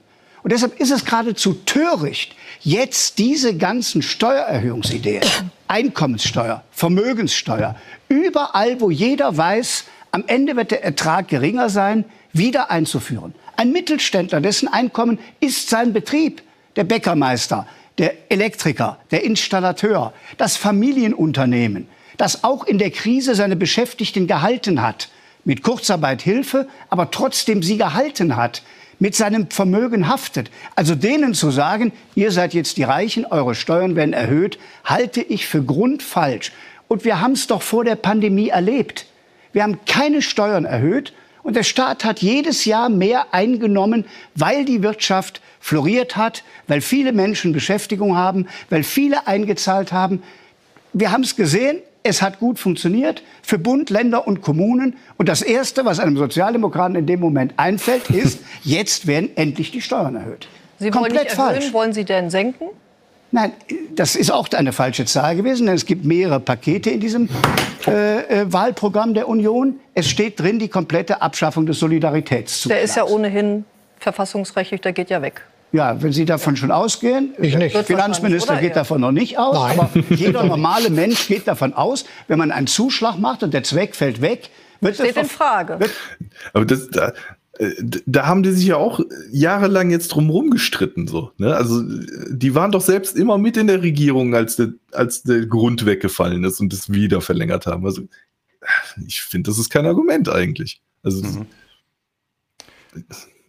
Und deshalb ist es geradezu töricht, jetzt diese ganzen Steuererhöhungsideen, Einkommenssteuer, Vermögenssteuer, überall, wo jeder weiß, am Ende wird der Ertrag geringer sein, wieder einzuführen. Ein Mittelständler, dessen Einkommen ist sein Betrieb, der Bäckermeister, der Elektriker, der Installateur, das Familienunternehmen, das auch in der Krise seine Beschäftigten gehalten hat, mit Kurzarbeit Hilfe, aber trotzdem sie gehalten hat, mit seinem Vermögen haftet. Also denen zu sagen, ihr seid jetzt die Reichen, eure Steuern werden erhöht, halte ich für grundfalsch. Und wir haben es doch vor der Pandemie erlebt. Wir haben keine Steuern erhöht und der Staat hat jedes Jahr mehr eingenommen, weil die Wirtschaft floriert hat, weil viele Menschen Beschäftigung haben, weil viele eingezahlt haben. Wir haben es gesehen, es hat gut funktioniert für Bund, Länder und Kommunen. Und das Erste, was einem Sozialdemokraten in dem Moment einfällt, ist, jetzt werden endlich die Steuern erhöht. Sie wollen Komplett nicht erhöhen, falsch. wollen Sie denn senken? Nein, das ist auch eine falsche Zahl gewesen, denn es gibt mehrere Pakete in diesem äh, äh, Wahlprogramm der Union. Es steht drin die komplette Abschaffung des Solidaritätszuglass. Der ist ja ohnehin verfassungsrechtlich, der geht ja weg. Ja, wenn Sie davon schon ausgehen, Ich nicht. der Finanzminister geht davon noch nicht aus, Nein. aber jeder normale Mensch geht davon aus, wenn man einen Zuschlag macht und der Zweck fällt weg, wird Steht es in Frage. Aber das, da, äh, da haben die sich ja auch jahrelang jetzt drum rumgestritten. So, ne? Also die waren doch selbst immer mit in der Regierung, als der, als der Grund weggefallen ist und das wieder verlängert haben. Also ich finde, das ist kein Argument eigentlich. Also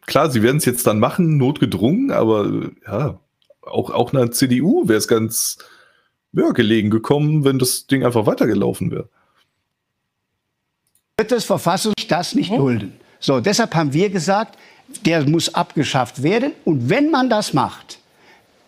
klar, sie werden es jetzt dann machen, notgedrungen, aber ja, auch, auch einer CDU wäre es ganz ja, gelegen gekommen, wenn das Ding einfach weitergelaufen wäre. wird das Verfassung das nicht dulden. So, deshalb haben wir gesagt, der muss abgeschafft werden. Und wenn man das macht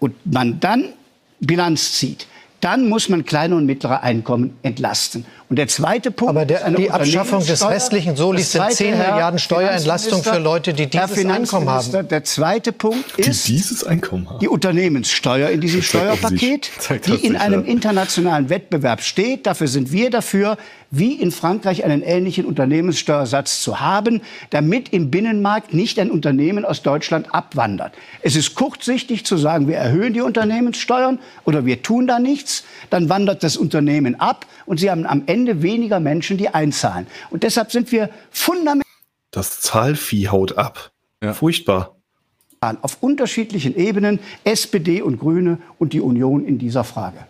und man dann Bilanz zieht, dann muss man kleine und mittlere Einkommen entlasten. Und der zweite Punkt Aber der, ist eine die Abschaffung des Unternehmenssteuer. restlichen Solis sind zweite, 10 Herr Milliarden Steuerentlastung für Leute, die Herr dieses Einkommen haben. Der zweite Punkt Die ist dieses Einkommen haben. die Unternehmenssteuer in diesem. Steuerpaket, die in einem internationalen Wettbewerb steht. Dafür sind wir dafür, wie in Frankreich einen ähnlichen Unternehmenssteuersatz zu haben, damit im Binnenmarkt nicht ein Unternehmen aus Deutschland abwandert. Es ist kurzsichtig zu sagen, wir erhöhen die Unternehmenssteuern oder wir tun da nichts, dann wandert das Unternehmen ab und Sie haben am Ende weniger Menschen, die einzahlen. Und deshalb sind wir fundamental Das Zahlvieh haut ab. Furchtbar. auf unterschiedlichen Ebenen, SPD und Grüne und die Union in dieser Frage.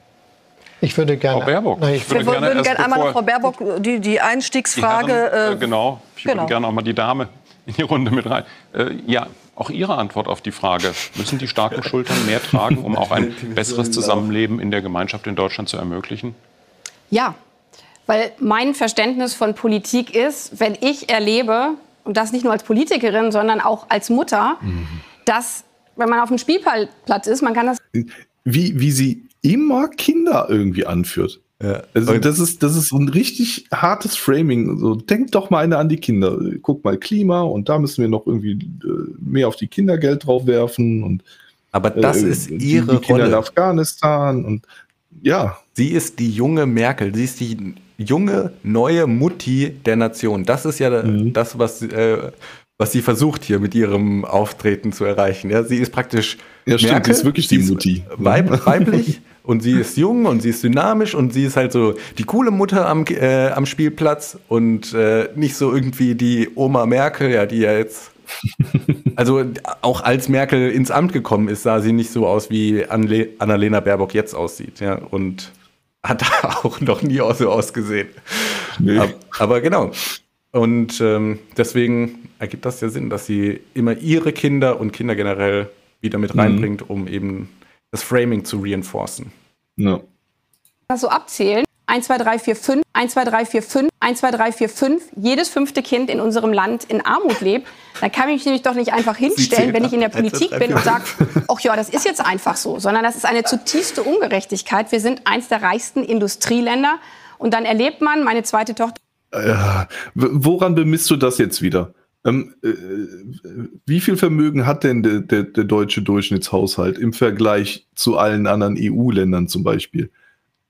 Ich würde gerne. Frau Baerbock, Nein, ich würde Wir würden gerne gerne erst einmal noch Frau Baerbock die, die Die Einstiegsfrage. Herren, äh, äh, genau. Ich genau. würde gerne auch mal die Dame in die Runde mit rein. Äh, ja, auch Ihre Antwort auf die Frage, müssen die starken Schultern mehr tragen, um auch ein besseres Zusammenleben in der Gemeinschaft in Deutschland zu ermöglichen? Ja, weil mein Verständnis von Politik ist, wenn ich erlebe, und das nicht nur als Politikerin, sondern auch als Mutter, dass, wenn man auf dem Spielplatz ist, man kann das Wie, wie sie immer Kinder irgendwie anführt. Also Und- das ist, das ist so ein richtig hartes Framing. So, denkt doch mal einer an die Kinder. Guck mal, Klima und da müssen wir noch irgendwie äh, mehr auf die Kinder Geld drauf werfen und Aber das äh, ist ihre die Kinder in Rolle. Afghanistan und ja, Sie ist die junge Merkel. Sie ist die junge, neue Mutti der Nation. Das ist ja Mhm. das, was, äh, was sie versucht hier mit ihrem Auftreten zu erreichen. Ja, sie ist praktisch Ja, stimmt, sie ist wirklich die Mutti. Weib, weiblich und sie ist jung und sie ist dynamisch und sie ist halt so die coole Mutter am, äh, am Spielplatz und äh, nicht so irgendwie die Oma Merkel, ja, die ja jetzt also auch als Merkel ins Amt gekommen ist, sah sie nicht so aus, wie Anle Annalena Baerbock jetzt aussieht. Ja, und hat auch noch nie so ausgesehen. Nee. Aber, aber genau. Und ähm, deswegen ergibt das ja Sinn, dass sie immer ihre Kinder und Kinder generell wieder mit reinbringt, um eben das Framing zu reinforcen. ja. das so abzählen. 1, 2, 3, 4, 5, 1, 2, 3, 4, 5, 1, 2, 3, 4, 5, jedes fünfte Kind in unserem Land in Armut lebt, dann kann ich mich nämlich doch nicht einfach hinstellen, wenn ich in der Politik bin und sage, ach ja, das ist jetzt einfach so, sondern das ist eine zutiefste Ungerechtigkeit. Wir sind eins der reichsten Industrieländer und dann erlebt man, meine zweite Tochter. Ja, woran bemisst du das jetzt wieder? Ähm, äh, wie viel Vermögen hat denn der, der, der deutsche Durchschnittshaushalt im Vergleich zu allen anderen EU-Ländern zum Beispiel?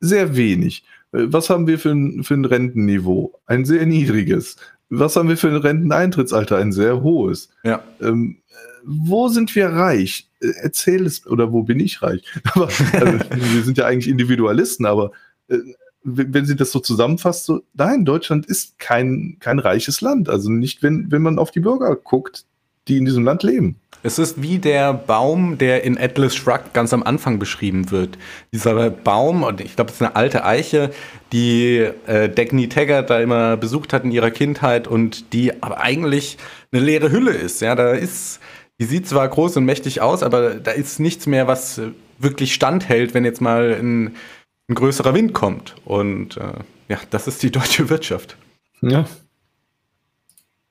Sehr wenig. Äh, was haben wir für ein, für ein Rentenniveau? Ein sehr niedriges. Was haben wir für ein Renteneintrittsalter? Ein sehr hohes. Ja. Ähm, wo sind wir reich? Äh, erzähl es, oder wo bin ich reich? Aber, also, wir sind ja eigentlich Individualisten, aber äh, wenn sie das so zusammenfasst, so, nein, Deutschland ist kein, kein reiches Land. Also nicht, wenn, wenn man auf die Bürger guckt, die in diesem Land leben. Es ist wie der Baum, der in Atlas Shrugged ganz am Anfang beschrieben wird. Dieser Baum, und ich glaube, es ist eine alte Eiche, die äh, Dagny Taggart da immer besucht hat in ihrer Kindheit und die aber eigentlich eine leere Hülle ist. Ja, da ist, die sieht zwar groß und mächtig aus, aber da ist nichts mehr, was wirklich standhält, wenn jetzt mal ein, ein größerer Wind kommt. Und äh, ja, das ist die deutsche Wirtschaft. Ja.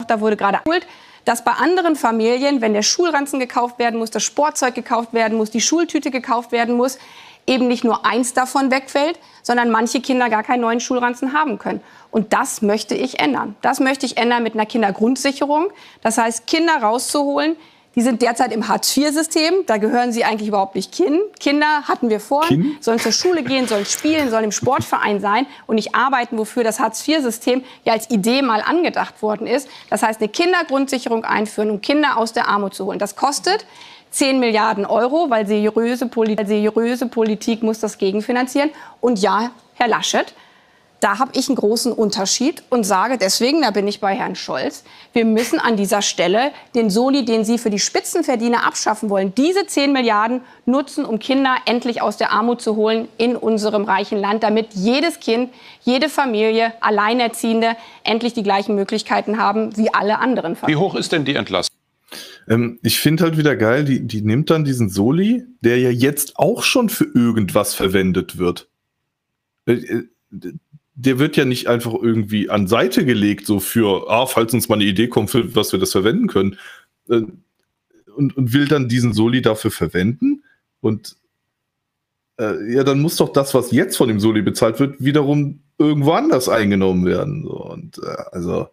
Da wurde gerade geholt dass bei anderen Familien, wenn der Schulranzen gekauft werden muss, das Sportzeug gekauft werden muss, die Schultüte gekauft werden muss, eben nicht nur eins davon wegfällt, sondern manche Kinder gar keinen neuen Schulranzen haben können. Und das möchte ich ändern. Das möchte ich ändern mit einer Kindergrundsicherung. Das heißt, Kinder rauszuholen, die sind derzeit im Hartz-IV-System. Da gehören sie eigentlich überhaupt nicht hin. Kinder hatten wir vor, kind? sollen zur Schule gehen, sollen spielen, sollen im Sportverein sein und nicht arbeiten, wofür das Hartz-IV-System ja als Idee mal angedacht worden ist. Das heißt, eine Kindergrundsicherung einführen, um Kinder aus der Armut zu holen. Das kostet 10 Milliarden Euro, weil seriöse, Poli weil seriöse Politik muss das gegenfinanzieren. Und ja, Herr Laschet, da habe ich einen großen Unterschied und sage deswegen, da bin ich bei Herrn Scholz, wir müssen an dieser Stelle den Soli, den Sie für die Spitzenverdiener abschaffen wollen, diese 10 Milliarden nutzen, um Kinder endlich aus der Armut zu holen in unserem reichen Land, damit jedes Kind, jede Familie, Alleinerziehende endlich die gleichen Möglichkeiten haben wie alle anderen Familien. Wie hoch ist denn die Entlastung? Ähm, ich finde halt wieder geil, die, die nimmt dann diesen Soli, der ja jetzt auch schon für irgendwas verwendet wird. Äh, äh, der wird ja nicht einfach irgendwie an Seite gelegt, so für, ah, falls uns mal eine Idee kommt, für was wir das verwenden können. Äh, und, und will dann diesen Soli dafür verwenden. Und äh, ja, dann muss doch das, was jetzt von dem Soli bezahlt wird, wiederum irgendwo anders eingenommen werden. So. Und äh, also.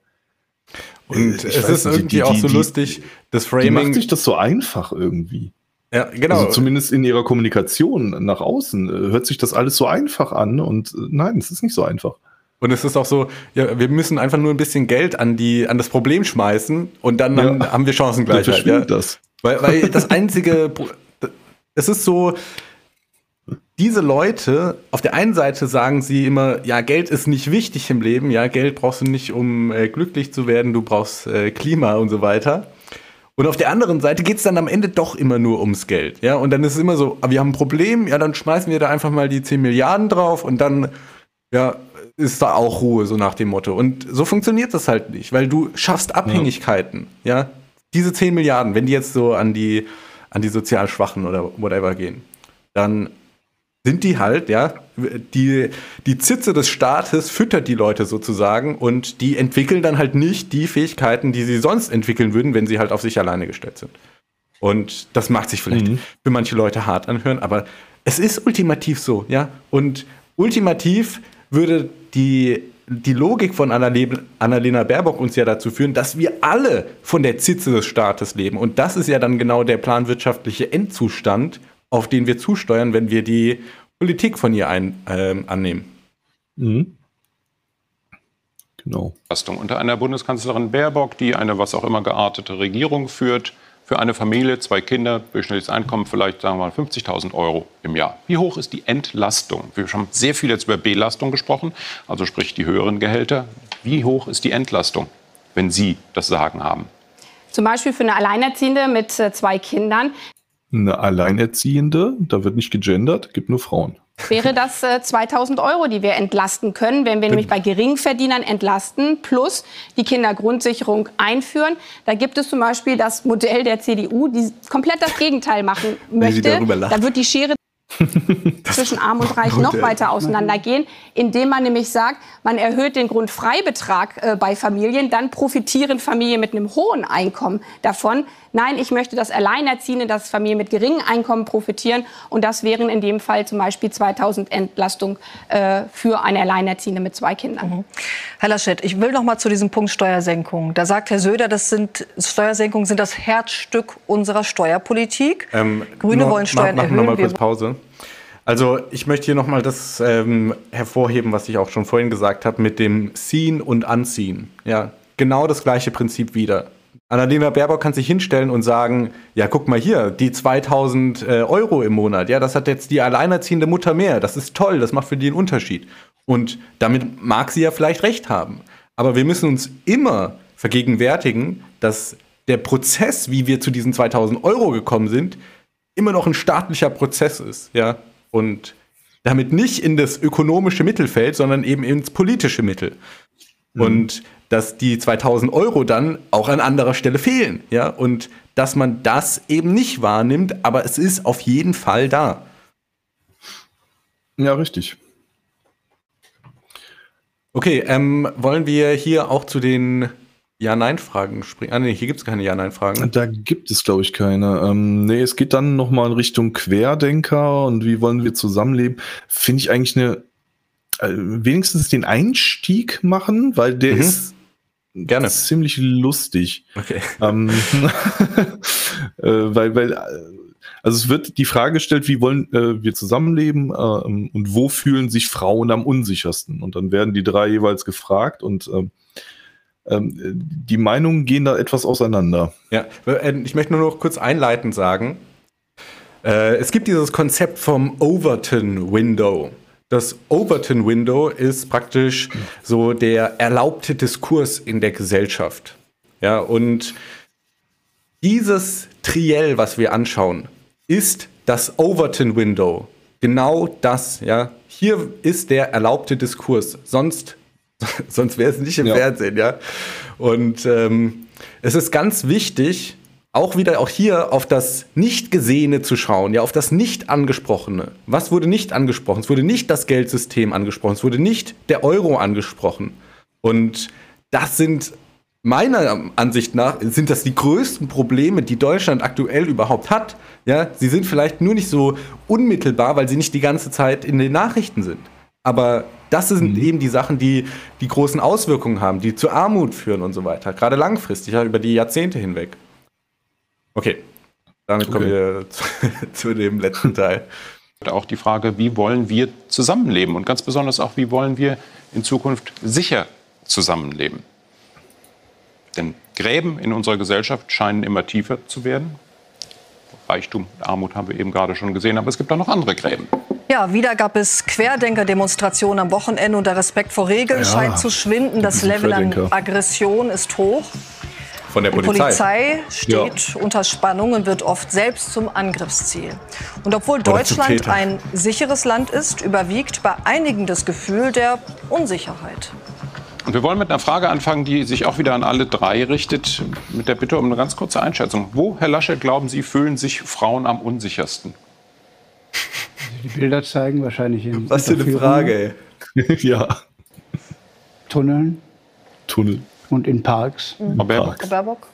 Und es ist irgendwie die, auch so die, lustig, das Framing. Die macht sich das so einfach irgendwie. Ja, genau. Also zumindest in ihrer Kommunikation nach außen äh, hört sich das alles so einfach an und äh, nein, es ist nicht so einfach. Und es ist auch so, ja, wir müssen einfach nur ein bisschen Geld an die an das Problem schmeißen und dann, ja. haben wir Chancengleichheit. Ja. Das. Weil, weil das einzige, es ist so, diese Leute, auf der einen Seite sagen sie immer, ja, Geld ist nicht wichtig im Leben, ja, Geld brauchst du nicht, um äh, glücklich zu werden, du brauchst äh, Klima und so weiter. Und auf der anderen Seite geht es dann am Ende doch immer nur ums Geld. Ja? Und dann ist es immer so, ah, wir haben ein Problem, ja, dann schmeißen wir da einfach mal die 10 Milliarden drauf und dann ja, ist da auch Ruhe, so nach dem Motto. Und so funktioniert das halt nicht, weil du schaffst Abhängigkeiten. Ja. ja? Diese 10 Milliarden, wenn die jetzt so an die, an die sozial Schwachen oder whatever gehen, dann sind die halt, ja, die, die Zitze des Staates füttert die Leute sozusagen und die entwickeln dann halt nicht die Fähigkeiten, die sie sonst entwickeln würden, wenn sie halt auf sich alleine gestellt sind. Und das mag sich vielleicht mhm. für manche Leute hart anhören, aber es ist ultimativ so, ja. Und ultimativ würde die, die Logik von Annalena Baerbock uns ja dazu führen, dass wir alle von der Zitze des Staates leben. Und das ist ja dann genau der planwirtschaftliche Endzustand, auf den wir zusteuern, wenn wir die Politik von ihr ein, äh, annehmen. Mhm. Genau. Unter einer Bundeskanzlerin Baerbock, die eine was auch immer geartete Regierung führt, für eine Familie, zwei Kinder, durchschnittliches Einkommen vielleicht, sagen wir mal, 50.000 Euro im Jahr. Wie hoch ist die Entlastung? Wir haben sehr viel jetzt über Belastung gesprochen, also sprich die höheren Gehälter. Wie hoch ist die Entlastung, wenn Sie das Sagen haben? Zum Beispiel für eine Alleinerziehende mit äh, zwei Kindern eine Alleinerziehende, da wird nicht gegendert, gibt nur Frauen. Wäre das äh, 2000 Euro, die wir entlasten können, wenn wir nämlich bei Geringverdienern entlasten, plus die Kindergrundsicherung einführen. Da gibt es zum Beispiel das Modell der CDU, die komplett das Gegenteil machen möchte. Da wird die Schere zwischen Arm und Reich noch weiter auseinandergehen, indem man nämlich sagt, man erhöht den Grundfreibetrag äh, bei Familien, dann profitieren Familien mit einem hohen Einkommen davon. Nein, ich möchte, dass Alleinerziehende, dass Familien mit geringem Einkommen profitieren. Und das wären in dem Fall zum Beispiel 2000 Entlastung äh, für eine Alleinerziehende mit zwei Kindern. Mhm. Herr Laschet, ich will noch mal zu diesem Punkt Steuersenkung. Da sagt Herr Söder, das sind, Steuersenkungen sind das Herzstück unserer Steuerpolitik. Ähm, Grüne nur, wollen Steuern machen erhöhen. Noch mal kurz Pause. Also ich möchte hier noch mal das ähm, hervorheben, was ich auch schon vorhin gesagt habe, mit dem Ziehen und Anziehen. Ja, genau das gleiche Prinzip wieder. Annalena Baerbock kann sich hinstellen und sagen, ja, guck mal hier, die 2000 äh, Euro im Monat, ja, das hat jetzt die alleinerziehende Mutter mehr. Das ist toll, das macht für die einen Unterschied. Und damit mag sie ja vielleicht recht haben. Aber wir müssen uns immer vergegenwärtigen, dass der Prozess, wie wir zu diesen 2000 Euro gekommen sind, immer noch ein staatlicher Prozess ist, ja. Und damit nicht in das ökonomische Mittelfeld, sondern eben ins politische Mittel. Mhm. Und dass die 2000 Euro dann auch an anderer Stelle fehlen. Ja? Und dass man das eben nicht wahrnimmt, aber es ist auf jeden Fall da. Ja, richtig. Okay, ähm, wollen wir hier auch zu den ja-Nein-Fragen springen? Ah, nee, hier gibt es keine Ja-Nein-Fragen. Da gibt es, glaube ich, keine. Ähm, nee, es geht dann nochmal in Richtung Querdenker und wie wollen wir zusammenleben. Finde ich eigentlich eine, äh, wenigstens den Einstieg machen, weil der mhm. ist Gerne. ziemlich lustig. Okay. Ähm, äh, weil, weil, also es wird die Frage gestellt, wie wollen äh, wir zusammenleben äh, und wo fühlen sich Frauen am unsichersten? Und dann werden die drei jeweils gefragt und ähm, ähm die Meinungen gehen da etwas auseinander. Ja, äh, ich möchte nur noch kurz einleitend sagen, äh, es gibt dieses Konzept vom Overton Window. Das Overton Window ist praktisch so der erlaubte Diskurs in der Gesellschaft. Ja, und dieses Triell, was wir anschauen, ist das Overton Window. Genau das, ja. Hier ist der erlaubte Diskurs. Sonst, sonst wäre es nicht im ja. Fernsehen, ja. Und ähm, es ist ganz wichtig, auch wieder auch hier auf das Nicht-Gesehene zu schauen, ja, auf das Nicht-Angesprochene. Was wurde nicht angesprochen? Es wurde nicht das Geldsystem angesprochen, es wurde nicht der Euro angesprochen. Und das sind meiner Ansicht nach sind das die größten Probleme, die Deutschland aktuell überhaupt hat. Ja, sie sind vielleicht nur nicht so unmittelbar, weil sie nicht die ganze Zeit in den Nachrichten sind. Aber das sind mhm. eben die Sachen, die die großen Auswirkungen haben, die zu Armut führen und so weiter. Gerade langfristig, ja, über die Jahrzehnte hinweg. Okay, damit okay. kommen wir zu, zu dem letzten Teil. Auch die Frage, wie wollen wir zusammenleben und ganz besonders auch, wie wollen wir in Zukunft sicher zusammenleben. Denn Gräben in unserer Gesellschaft scheinen immer tiefer zu werden. Reichtum, Armut haben wir eben gerade schon gesehen, aber es gibt auch noch andere Gräben. Ja, wieder gab es Querdenker-Demonstrationen am Wochenende und der Respekt vor Regeln ja, scheint zu schwinden. Das Level an Aggression ist hoch. Von der Polizei. Die Polizei steht ja. unter Spannung und wird oft selbst zum Angriffsziel. Und obwohl Oder Deutschland ein sicheres Land ist, überwiegt bei einigen das Gefühl der Unsicherheit. Und wir wollen mit einer Frage anfangen, die sich auch wieder an alle drei richtet, mit der Bitte um eine ganz kurze Einschätzung. Wo, Herr Laschet, glauben Sie, fühlen sich Frauen am unsichersten? Die Bilder zeigen wahrscheinlich in Was für eine Frage, ey. ja. Tunneln. Tunnel und in Parks. Mhm. Baerbock. Baerbock.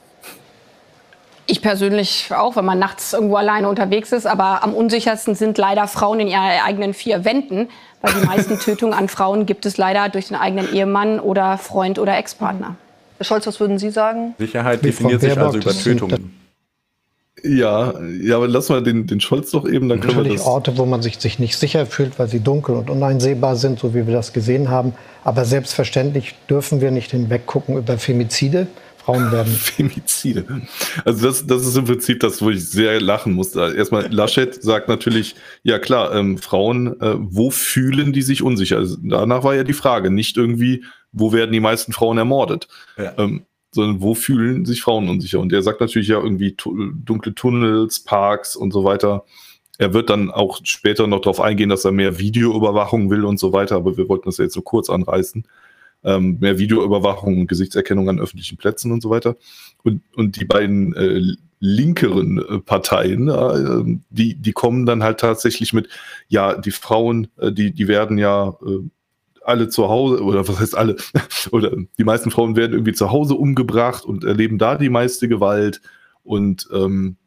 Ich persönlich auch, wenn man nachts irgendwo alleine unterwegs ist. Aber am unsichersten sind leider Frauen in ihren eigenen vier Wänden. Weil die meisten Tötungen an Frauen gibt es leider durch den eigenen Ehemann oder Freund oder Ex-Partner. Herr Scholz, was würden Sie sagen? Sicherheit definiert sich also über Tötungen. Ja, ja, aber lass mal den, den Scholz doch eben, dann können Natürlich wir das. Orte, wo man sich, sich nicht sicher fühlt, weil sie dunkel und uneinsehbar sind, so wie wir das gesehen haben. Aber selbstverständlich dürfen wir nicht hinweggucken über Femizide. Frauen werden. Femizide. Also das, das ist im Prinzip das, wo ich sehr lachen muss. Erstmal, Laschet sagt natürlich, ja klar, ähm, Frauen, äh, wo fühlen die sich unsicher? Also danach war ja die Frage, nicht irgendwie, wo werden die meisten Frauen ermordet? Ja. Ähm, sondern wo fühlen sich Frauen unsicher? Und er sagt natürlich ja irgendwie dunkle Tunnels, Parks und so weiter. Er wird dann auch später noch darauf eingehen, dass er mehr Videoüberwachung will und so weiter, aber wir wollten das ja jetzt so kurz anreißen. Ähm, mehr Videoüberwachung Gesichtserkennung an öffentlichen Plätzen und so weiter. Und, und die beiden äh, linkeren äh, Parteien, äh, die, die kommen dann halt tatsächlich mit, ja, die Frauen, äh, die, die werden ja äh, alle zu Hause, oder was heißt alle, oder die meisten Frauen werden irgendwie zu Hause umgebracht und erleben da die meiste Gewalt. Und ähm,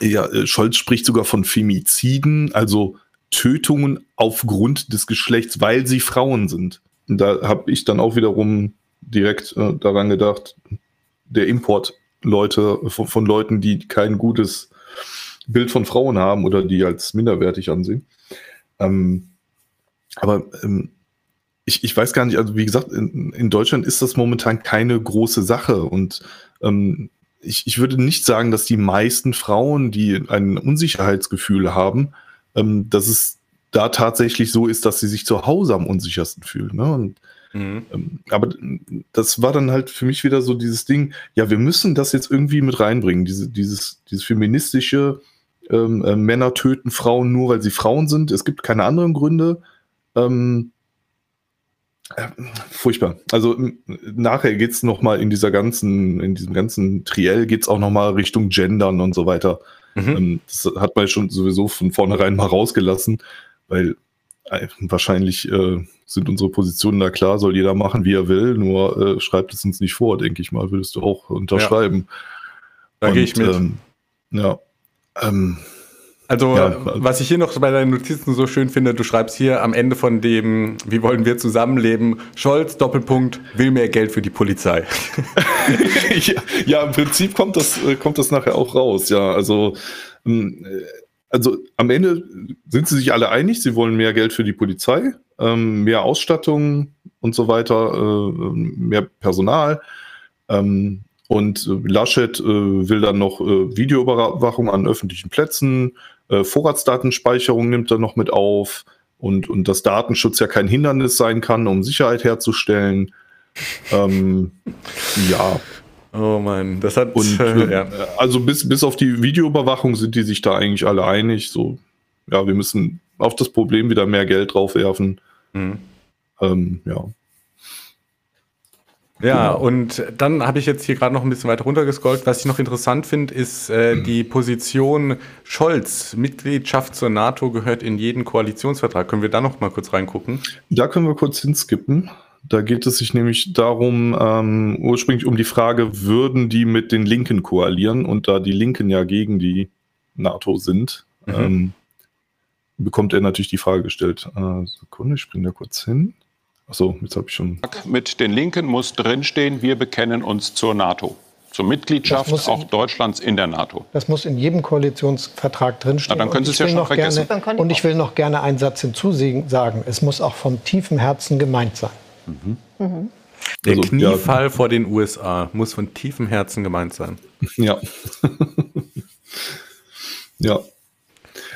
ja, äh, Scholz spricht sogar von Femiziden, also Tötungen aufgrund des Geschlechts, weil sie Frauen sind. Da habe ich dann auch wiederum direkt äh, daran gedacht, der Import Leute, von, von, Leuten, die kein gutes Bild von Frauen haben oder die als minderwertig ansehen. Ähm, aber ähm, ich, ich weiß gar nicht, also wie gesagt, in, in Deutschland ist das momentan keine große Sache und ähm, ich, ich würde nicht sagen, dass die meisten Frauen, die ein Unsicherheitsgefühl haben, ähm, dass es da tatsächlich so ist, dass sie sich zu Hause am unsichersten fühlen. Ne? Und, mhm. ähm, aber das war dann halt für mich wieder so dieses Ding, ja, wir müssen das jetzt irgendwie mit reinbringen, diese, dieses, dieses feministische ähm, äh, Männer töten Frauen nur, weil sie Frauen sind. Es gibt keine anderen Gründe. Ähm, äh, furchtbar. Also nachher geht es nochmal in dieser ganzen, in diesem ganzen Triell geht es auch nochmal Richtung Gendern und so weiter. Mhm. Ähm, das hat man schon sowieso von vornherein mal rausgelassen, weil äh, wahrscheinlich äh, sind unsere Positionen da klar, soll jeder machen, wie er will, nur äh, schreibt es uns nicht vor, denke ich mal, würdest du auch unterschreiben. Ja. Da gehe ich mit. Ähm, ja. Ähm, also, ja, was ich hier noch bei deinen Notizen so schön finde, du schreibst hier am Ende von dem, wie wollen wir zusammenleben, Scholz, Doppelpunkt, will mehr Geld für die Polizei. ja, ja, im Prinzip kommt das, äh, kommt das nachher auch raus, ja. Also, ähm, äh, also am Ende sind sie sich alle einig, sie wollen mehr Geld für die Polizei, ähm, mehr Ausstattung und so weiter, äh, mehr Personal. Ähm, und Laschet will dann noch Videoüberwachung an öffentlichen Plätzen, äh, Vorratsdatenspeicherung nimmt er noch mit auf und, und dass Datenschutz ja kein Hindernis sein kann, um Sicherheit herzustellen. Ähm, ja. Oh Mann, das hat. Und, äh, ja. Also bis, bis auf die Videoüberwachung sind die sich da eigentlich alle einig. So, ja, wir müssen auf das Problem wieder mehr Geld draufwerfen. Mhm. Ähm, ja. Ja, genau. und dann habe ich jetzt hier gerade noch ein bisschen weiter runtergescrollt. Was ich noch interessant finde, ist äh, mhm. die Position Scholz. Mitgliedschaft zur NATO gehört in jeden Koalitionsvertrag. Können wir da noch mal kurz reingucken? Da können wir kurz hinskippen. Da geht es sich nämlich darum, ähm, ursprünglich um die Frage, würden die mit den Linken koalieren? Und da die Linken ja gegen die NATO sind, mhm. ähm, bekommt er natürlich die Frage gestellt. Äh, Sekunde, ich springe da kurz hin. Achso, jetzt habe ich schon. Mit den Linken muss drinstehen, wir bekennen uns zur NATO. Zur Mitgliedschaft auch in, Deutschlands in der NATO. Das muss in jedem Koalitionsvertrag drinstehen. Na, dann können Sie es ja schon vergessen. Gerne, und ich will noch gerne einen Satz hinzusagen. Es muss auch vom tiefen Herzen gemeint sein. Mhm. Mhm. Der also, Kniefall ja. vor den USA muss von tiefem Herzen gemeint sein. Ja. ja.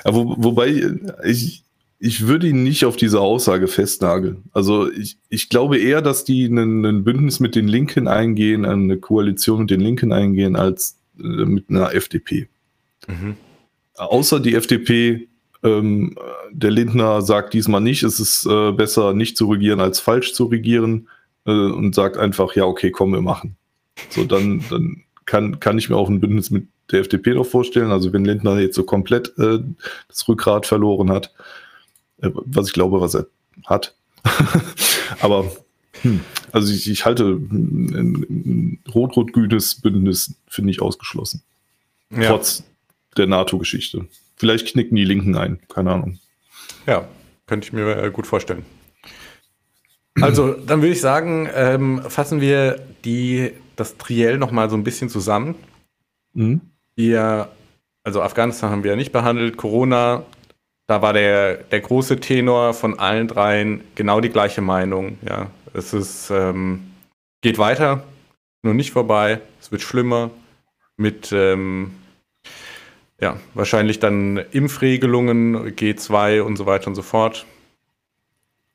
Wo, wobei ich, ich würde ihn nicht auf diese Aussage festnageln. Also ich, ich glaube eher, dass die ein Bündnis mit den Linken eingehen, eine Koalition mit den Linken eingehen, als äh, mit einer FDP. Mhm. Außer die FDP, ähm, der Lindner sagt diesmal nicht, es ist äh, besser nicht zu regieren als falsch zu regieren äh, und sagt einfach, ja, okay, komm, wir machen. So, dann, dann kann, kann ich mir auch ein Bündnis mit der FDP noch vorstellen. Also wenn Lindner jetzt so komplett äh, das Rückgrat verloren hat, was ich glaube, was er hat. Aber hm, also ich, ich halte ein rot-rot-grünes Bündnis, finde ich, ausgeschlossen. Ja. Trotz der NATO-Geschichte. Vielleicht knicken die Linken ein, keine Ahnung. Ja, könnte ich mir äh, gut vorstellen. Also, dann würde ich sagen, ähm, fassen wir die, das Triell nochmal so ein bisschen zusammen. Mhm. Wir, also Afghanistan haben wir ja nicht behandelt, Corona da war der, der große Tenor von allen dreien genau die gleiche Meinung. Ja, es ist, ähm, geht weiter, nur nicht vorbei, es wird schlimmer mit ähm, ja, wahrscheinlich dann Impfregelungen, G2 und so weiter und so fort.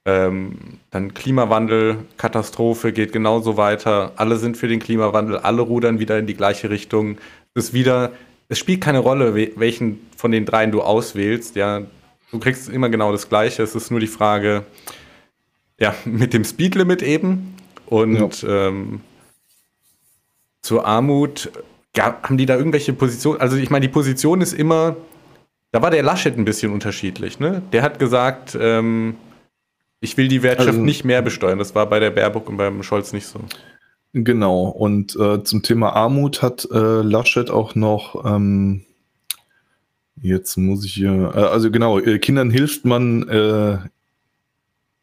Ähm, dann Klimawandel, Katastrophe geht genauso weiter. Alle sind für den Klimawandel, alle rudern wieder in die gleiche Richtung. Es ist wieder, es spielt keine Rolle, welchen von den dreien du auswählst. Ja, Du kriegst immer genau das Gleiche. Es ist nur die Frage, ja, mit dem Speedlimit eben. Und ja. ähm, zur Armut haben die da irgendwelche Positionen? Also ich meine, die Position ist immer, da war der Laschet ein bisschen unterschiedlich. Ne? Der hat gesagt, ähm, ich will die Wirtschaft also, nicht mehr besteuern. Das war bei der Baerbock und beim Scholz nicht so. Genau. Und äh, zum Thema Armut hat äh, Laschet auch noch, ähm, jetzt muss ich hier, äh, also genau, äh, Kindern hilft man, äh,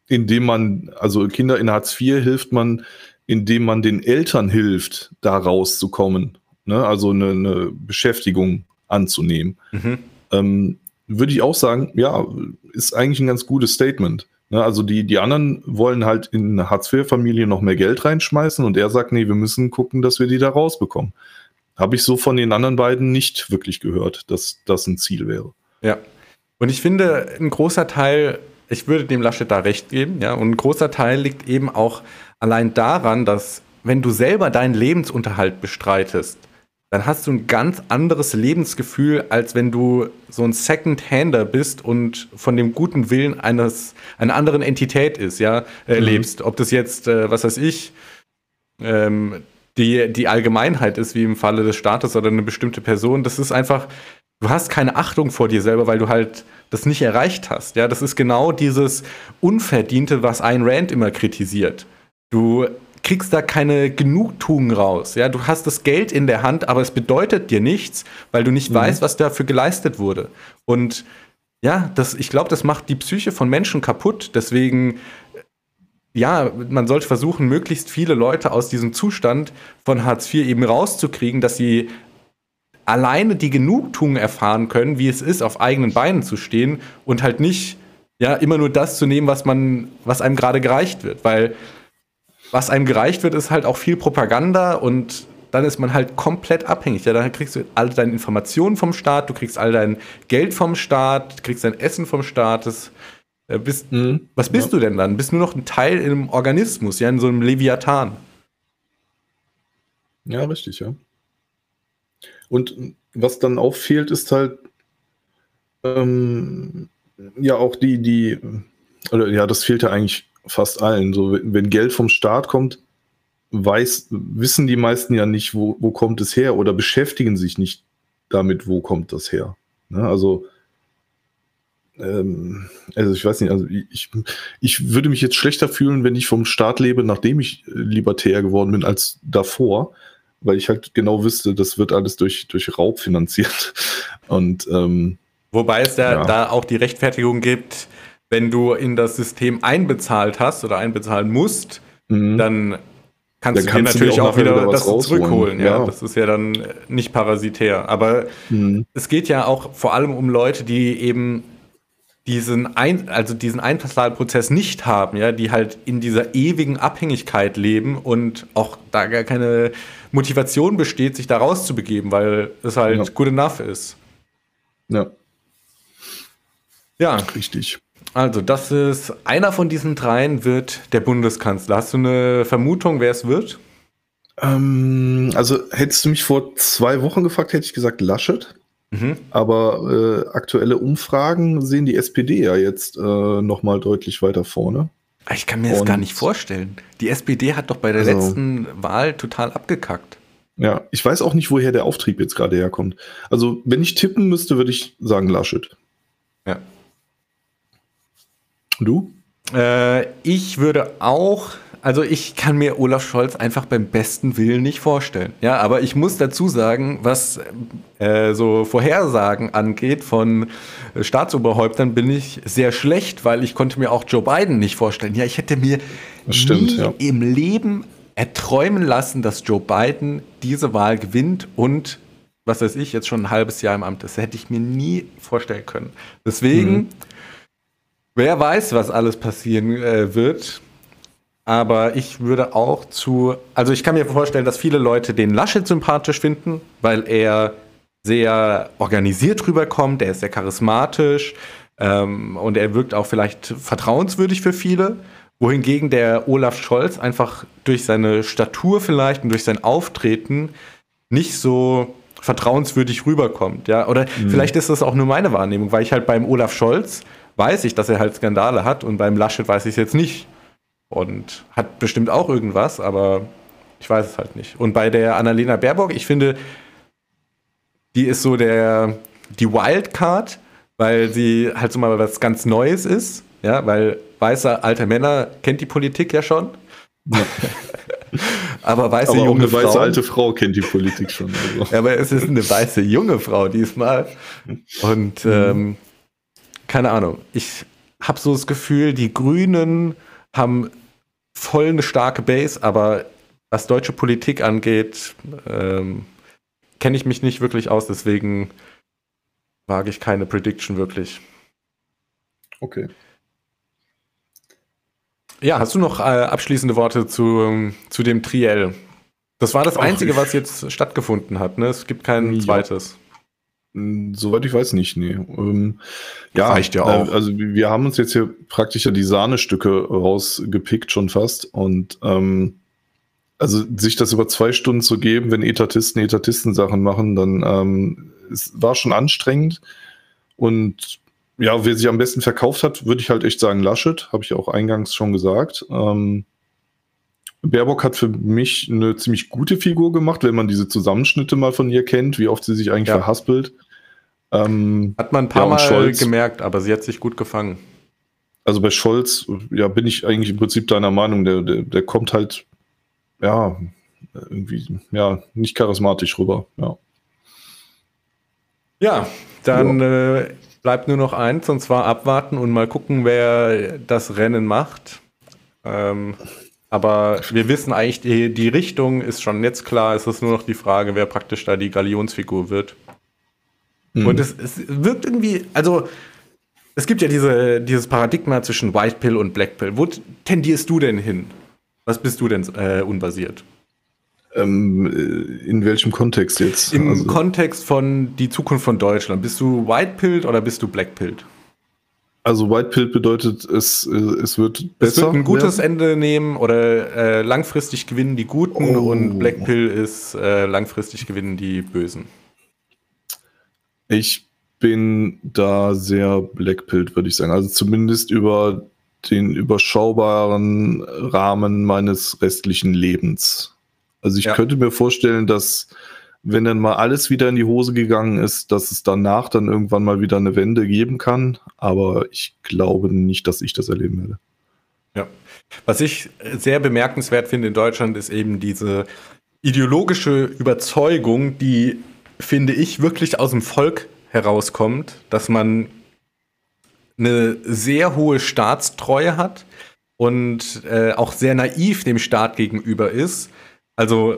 indem man, also Kinder in Hartz IV hilft man, indem man den Eltern hilft, da rauszukommen. Ne? Also eine, eine Beschäftigung anzunehmen. Mhm. Ähm, würde ich auch sagen, ja, ist eigentlich ein ganz gutes Statement. Ne, also die, die anderen wollen halt in eine Hartz-IV-Familie noch mehr Geld reinschmeißen und er sagt, nee, wir müssen gucken, dass wir die da rausbekommen. Habe ich so von den anderen beiden nicht wirklich gehört, dass das ein Ziel wäre. Ja. Und ich finde, ein großer Teil, ich würde dem Laschet da recht geben, ja, und ein großer Teil liegt eben auch allein daran, dass wenn du selber deinen Lebensunterhalt bestreitest, dann hast du ein ganz anderes Lebensgefühl, als wenn du so ein Second-Hander bist und von dem guten Willen eines einer anderen Entität ist, ja, äh, mhm. lebst. Ob das jetzt, äh, was weiß ich, ähm, die, die Allgemeinheit ist, wie im Falle des Staates oder eine bestimmte Person, das ist einfach, du hast keine Achtung vor dir selber, weil du halt das nicht erreicht hast. Ja, das ist genau dieses Unverdiente, was Ayn Rand immer kritisiert. Du kriegst da keine Genugtuung raus. Ja, du hast das Geld in der Hand, aber es bedeutet dir nichts, weil du nicht mhm. weißt, was dafür geleistet wurde. Und ja, das, ich glaube, das macht die Psyche von Menschen kaputt. Deswegen, ja, man sollte versuchen, möglichst viele Leute aus diesem Zustand von Hartz IV eben rauszukriegen, dass sie alleine die Genugtuung erfahren können, wie es ist, auf eigenen Beinen zu stehen und halt nicht ja immer nur das zu nehmen, was man, was einem gerade gereicht wird, weil was einem gereicht wird, ist halt auch viel Propaganda und dann ist man halt komplett abhängig. Ja, dann kriegst du all deine Informationen vom Staat, du kriegst all dein Geld vom Staat, kriegst dein Essen vom Staat. Das, bist, mhm. Was bist ja. du denn dann? Bist nur noch ein Teil in einem Organismus, ja, in so einem Leviathan. Ja, richtig, ja. Und was dann auch fehlt, ist halt ähm, ja auch die, die, oder ja, das fehlt ja eigentlich fast allen. So, wenn Geld vom Staat kommt, weiß, wissen die meisten ja nicht, wo, wo kommt es her oder beschäftigen sich nicht damit, wo kommt das her. Ne? Also, ähm, also ich weiß nicht, also ich, ich würde mich jetzt schlechter fühlen, wenn ich vom Staat lebe, nachdem ich libertär geworden bin, als davor, weil ich halt genau wüsste, das wird alles durch, durch Raub finanziert. Und ähm, Wobei es da, ja. da auch die Rechtfertigung gibt, wenn du in das System einbezahlt hast oder einbezahlen musst, mhm. dann kannst dann du dir natürlich auch, auch wieder, wieder das zurückholen. Ja. ja. das ist ja dann nicht parasitär. Aber mhm. es geht ja auch vor allem um Leute, die eben diesen Ein also diesen Einzahlprozess nicht haben, ja, die halt in dieser ewigen Abhängigkeit leben und auch da gar keine Motivation besteht, sich da rauszubegeben, weil es halt ja. good enough ist. Ja. Ja. Richtig. Also, das ist einer von diesen dreien wird der Bundeskanzler. Hast du eine Vermutung, wer es wird? Ähm, also, hättest du mich vor zwei Wochen gefragt, hätte ich gesagt Laschet. Mhm. Aber äh, aktuelle Umfragen sehen die SPD ja jetzt äh, nochmal deutlich weiter vorne. Ich kann mir das gar nicht vorstellen. Die SPD hat doch bei der also, letzten Wahl total abgekackt. Ja, ich weiß auch nicht, woher der Auftrieb jetzt gerade herkommt. Also, wenn ich tippen müsste, würde ich sagen Laschet. Ja. Du? Äh, ich würde auch, also ich kann mir Olaf Scholz einfach beim besten Willen nicht vorstellen. Ja, aber ich muss dazu sagen, was äh, so Vorhersagen angeht von Staatsoberhäuptern, bin ich sehr schlecht, weil ich konnte mir auch Joe Biden nicht vorstellen. Ja, ich hätte mir stimmt, nie ja. im Leben erträumen lassen, dass Joe Biden diese Wahl gewinnt und was weiß ich, jetzt schon ein halbes Jahr im Amt ist. Das hätte ich mir nie vorstellen können. Deswegen mhm Wer weiß, was alles passieren äh, wird. Aber ich würde auch zu, also ich kann mir vorstellen, dass viele Leute den Laschet sympathisch finden, weil er sehr organisiert rüberkommt, er ist sehr charismatisch ähm, und er wirkt auch vielleicht vertrauenswürdig für viele. Wohingegen der Olaf Scholz einfach durch seine Statur vielleicht und durch sein Auftreten nicht so vertrauenswürdig rüberkommt. Ja? Oder mhm. vielleicht ist das auch nur meine Wahrnehmung, weil ich halt beim Olaf Scholz weiß ich, dass er halt Skandale hat und beim Laschet weiß ich es jetzt nicht. Und hat bestimmt auch irgendwas, aber ich weiß es halt nicht. Und bei der Annalena Baerbock, ich finde, die ist so der, die Wildcard, weil sie halt so mal was ganz Neues ist. Ja, weil weiße alte Männer kennt die Politik ja schon. Ja. aber weiße aber junge eine weiße Frauen, alte Frau kennt die Politik schon. Also. Ja, aber es ist eine weiße junge Frau diesmal. Und mhm. ähm, keine Ahnung. Ich habe so das Gefühl, die Grünen haben voll eine starke Base, aber was deutsche Politik angeht, ähm, kenne ich mich nicht wirklich aus, deswegen wage ich keine Prediction wirklich. Okay. Ja, hast du noch äh, abschließende Worte zu, zu dem Triell? Das war das Einzige, was jetzt stattgefunden hat, ne? Es gibt kein ja. zweites. Hm, soweit ich weiß nicht, nee. Ähm, ja, reicht ja auch. Äh, also wir haben uns jetzt hier praktisch ja die Sahnestücke rausgepickt schon fast und ähm, also sich das über zwei Stunden zu geben, wenn Etatisten Etatisten Sachen machen, dann ähm, es war schon anstrengend und ja, wer sich am besten verkauft hat, würde ich halt echt sagen Laschet, habe ich auch eingangs schon gesagt. Ähm, Baerbock hat für mich eine ziemlich gute Figur gemacht, wenn man diese Zusammenschnitte mal von ihr kennt, wie oft sie sich eigentlich ja. verhaspelt. Ähm, hat man ein paar ja, Mal Scholz, gemerkt, aber sie hat sich gut gefangen. Also bei Scholz, ja, bin ich eigentlich im Prinzip deiner Meinung, der, der, der kommt halt, ja, irgendwie, ja, nicht charismatisch rüber, ja. Ja, dann ja. Äh, bleibt nur noch eins, und zwar abwarten und mal gucken, wer das Rennen macht. Ähm, aber wir wissen eigentlich, die, die Richtung ist schon jetzt klar. Es ist nur noch die Frage, wer praktisch da die Galionsfigur wird. Mhm. Und es, es wirkt irgendwie, also es gibt ja diese, dieses Paradigma zwischen White Pill und Black Pill. Wo tendierst du denn hin? Was bist du denn äh, unbasiert? Ähm, äh, in welchem Kontext jetzt? Im also, Kontext von die Zukunft von Deutschland. Bist du White Pilled oder bist du Black Pilled? Also White Pill bedeutet, es, äh, es wird besser. Es wird ein gutes werden. Ende nehmen oder äh, langfristig gewinnen die Guten oh. und Black Pill ist äh, langfristig gewinnen die Bösen. Ich bin da sehr blackpilled, würde ich sagen. Also zumindest über den überschaubaren Rahmen meines restlichen Lebens. Also ich ja. könnte mir vorstellen, dass wenn dann mal alles wieder in die Hose gegangen ist, dass es danach dann irgendwann mal wieder eine Wende geben kann. Aber ich glaube nicht, dass ich das erleben werde. Ja. Was ich sehr bemerkenswert finde in Deutschland, ist eben diese ideologische Überzeugung, die finde ich, wirklich aus dem Volk herauskommt, dass man eine sehr hohe Staatstreue hat und äh, auch sehr naiv dem Staat gegenüber ist. Also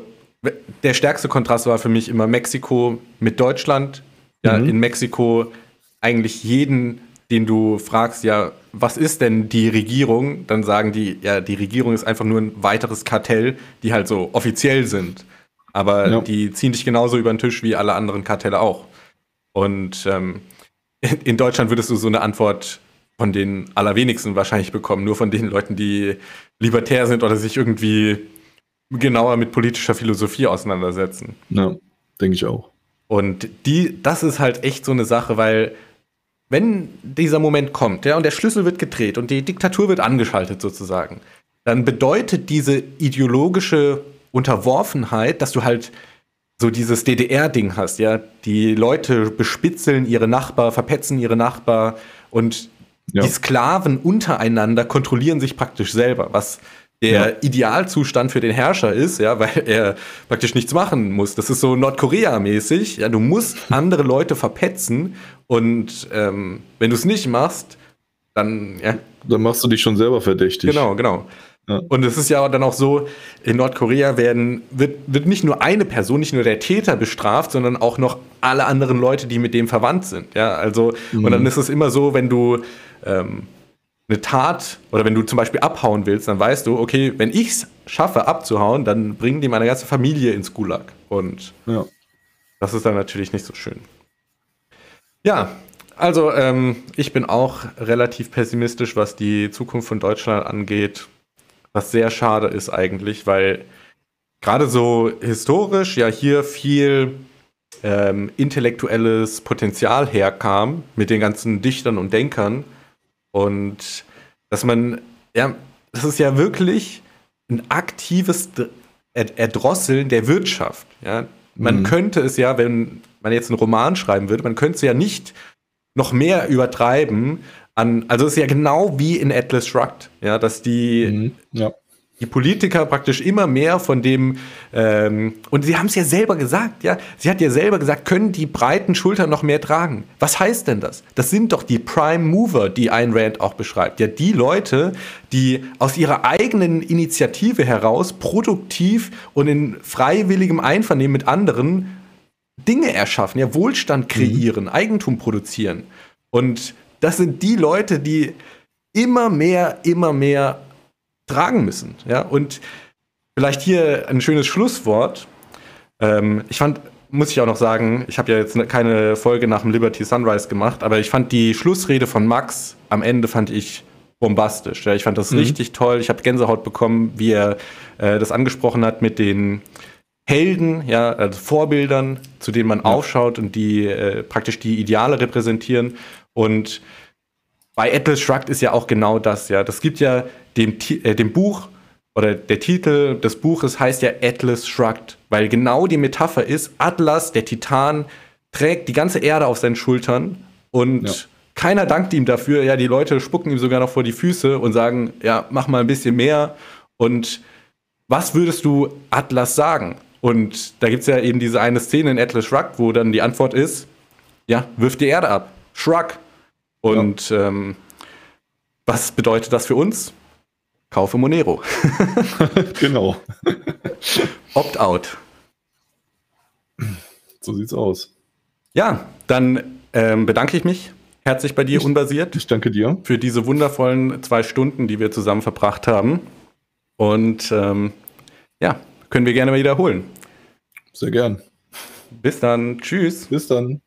der stärkste Kontrast war für mich immer Mexiko mit Deutschland. Ja, mhm. in Mexiko eigentlich jeden, den du fragst, ja, was ist denn die Regierung? Dann sagen die, ja, die Regierung ist einfach nur ein weiteres Kartell, die halt so offiziell sind. Aber ja. die ziehen dich genauso über den Tisch wie alle anderen Kartelle auch. Und ähm, in Deutschland würdest du so eine Antwort von den allerwenigsten wahrscheinlich bekommen, nur von den Leuten, die libertär sind oder sich irgendwie genauer mit politischer Philosophie auseinandersetzen. Ja, denke ich auch. Und die, das ist halt echt so eine Sache, weil wenn dieser Moment kommt, ja, und der Schlüssel wird gedreht und die Diktatur wird angeschaltet sozusagen, dann bedeutet diese ideologische Unterworfenheit, dass du halt so dieses DDR-Ding hast, ja. Die Leute bespitzeln ihre Nachbar, verpetzen ihre Nachbar und ja. die Sklaven untereinander kontrollieren sich praktisch selber, was der ja. Idealzustand für den Herrscher ist, ja, weil er praktisch nichts machen muss. Das ist so Nordkorea-mäßig. Ja, du musst andere Leute verpetzen und ähm, wenn du es nicht machst, dann ja. Dann machst du dich schon selber verdächtig. Genau, genau. Und es ist ja dann auch so, in Nordkorea werden, wird, wird nicht nur eine Person, nicht nur der Täter bestraft, sondern auch noch alle anderen Leute, die mit dem verwandt sind. Ja, also, mhm. und dann ist es immer so, wenn du ähm, eine Tat oder wenn du zum Beispiel abhauen willst, dann weißt du, okay, wenn ich es schaffe abzuhauen, dann bringen die meine ganze Familie ins Gulag. Und ja. das ist dann natürlich nicht so schön. Ja, also ähm, ich bin auch relativ pessimistisch, was die Zukunft von Deutschland angeht. Was sehr schade ist eigentlich, weil gerade so historisch ja hier viel ähm, intellektuelles Potenzial herkam mit den ganzen Dichtern und Denkern. Und dass man, ja, das ist ja wirklich ein aktives Erdrosseln der Wirtschaft. Ja? Man mhm. könnte es ja, wenn man jetzt einen Roman schreiben würde, man könnte es ja nicht noch mehr übertreiben an, also es ist ja genau wie in Atlas Shrugged, ja, dass die, mhm, ja. die Politiker praktisch immer mehr von dem, ähm, und sie haben es ja selber gesagt, ja, sie hat ja selber gesagt, können die breiten Schultern noch mehr tragen. Was heißt denn das? Das sind doch die Prime Mover, die Ayn Rand auch beschreibt. Ja, die Leute, die aus ihrer eigenen Initiative heraus produktiv und in freiwilligem Einvernehmen mit anderen Dinge erschaffen, ja, Wohlstand mhm. kreieren, mhm. Eigentum produzieren. Und das sind die Leute, die immer mehr, immer mehr tragen müssen. Ja? Und vielleicht hier ein schönes Schlusswort. Ähm, ich fand, muss ich auch noch sagen, ich habe ja jetzt keine Folge nach dem Liberty Sunrise gemacht, aber ich fand die Schlussrede von Max am Ende fand ich bombastisch. Ja? Ich fand das mhm. richtig toll. Ich habe Gänsehaut bekommen, wie er äh, das angesprochen hat mit den Helden, ja, also Vorbildern, zu denen man ja. aufschaut und die äh, praktisch die Ideale repräsentieren. Und bei Atlas Shrugged ist ja auch genau das, ja. Das gibt ja dem, äh, dem Buch oder der Titel des Buches heißt ja Atlas Shrugged, weil genau die Metapher ist, Atlas, der Titan, trägt die ganze Erde auf seinen Schultern und ja. keiner dankt ihm dafür. Ja, die Leute spucken ihm sogar noch vor die Füße und sagen, ja, mach mal ein bisschen mehr. Und was würdest du Atlas sagen? Und da gibt es ja eben diese eine Szene in Atlas Shrugged, wo dann die Antwort ist, ja, wirf die Erde ab. Shrug. Und ja. ähm, was bedeutet das für uns? Kaufe Monero. genau. Opt-out. So sieht's aus. Ja, dann ähm, bedanke ich mich herzlich bei dir, ich, unbasiert. Ich danke dir. Für diese wundervollen zwei Stunden, die wir zusammen verbracht haben. Und ähm, ja, können wir gerne mal wiederholen. Sehr gern. Bis dann. Tschüss. Bis dann.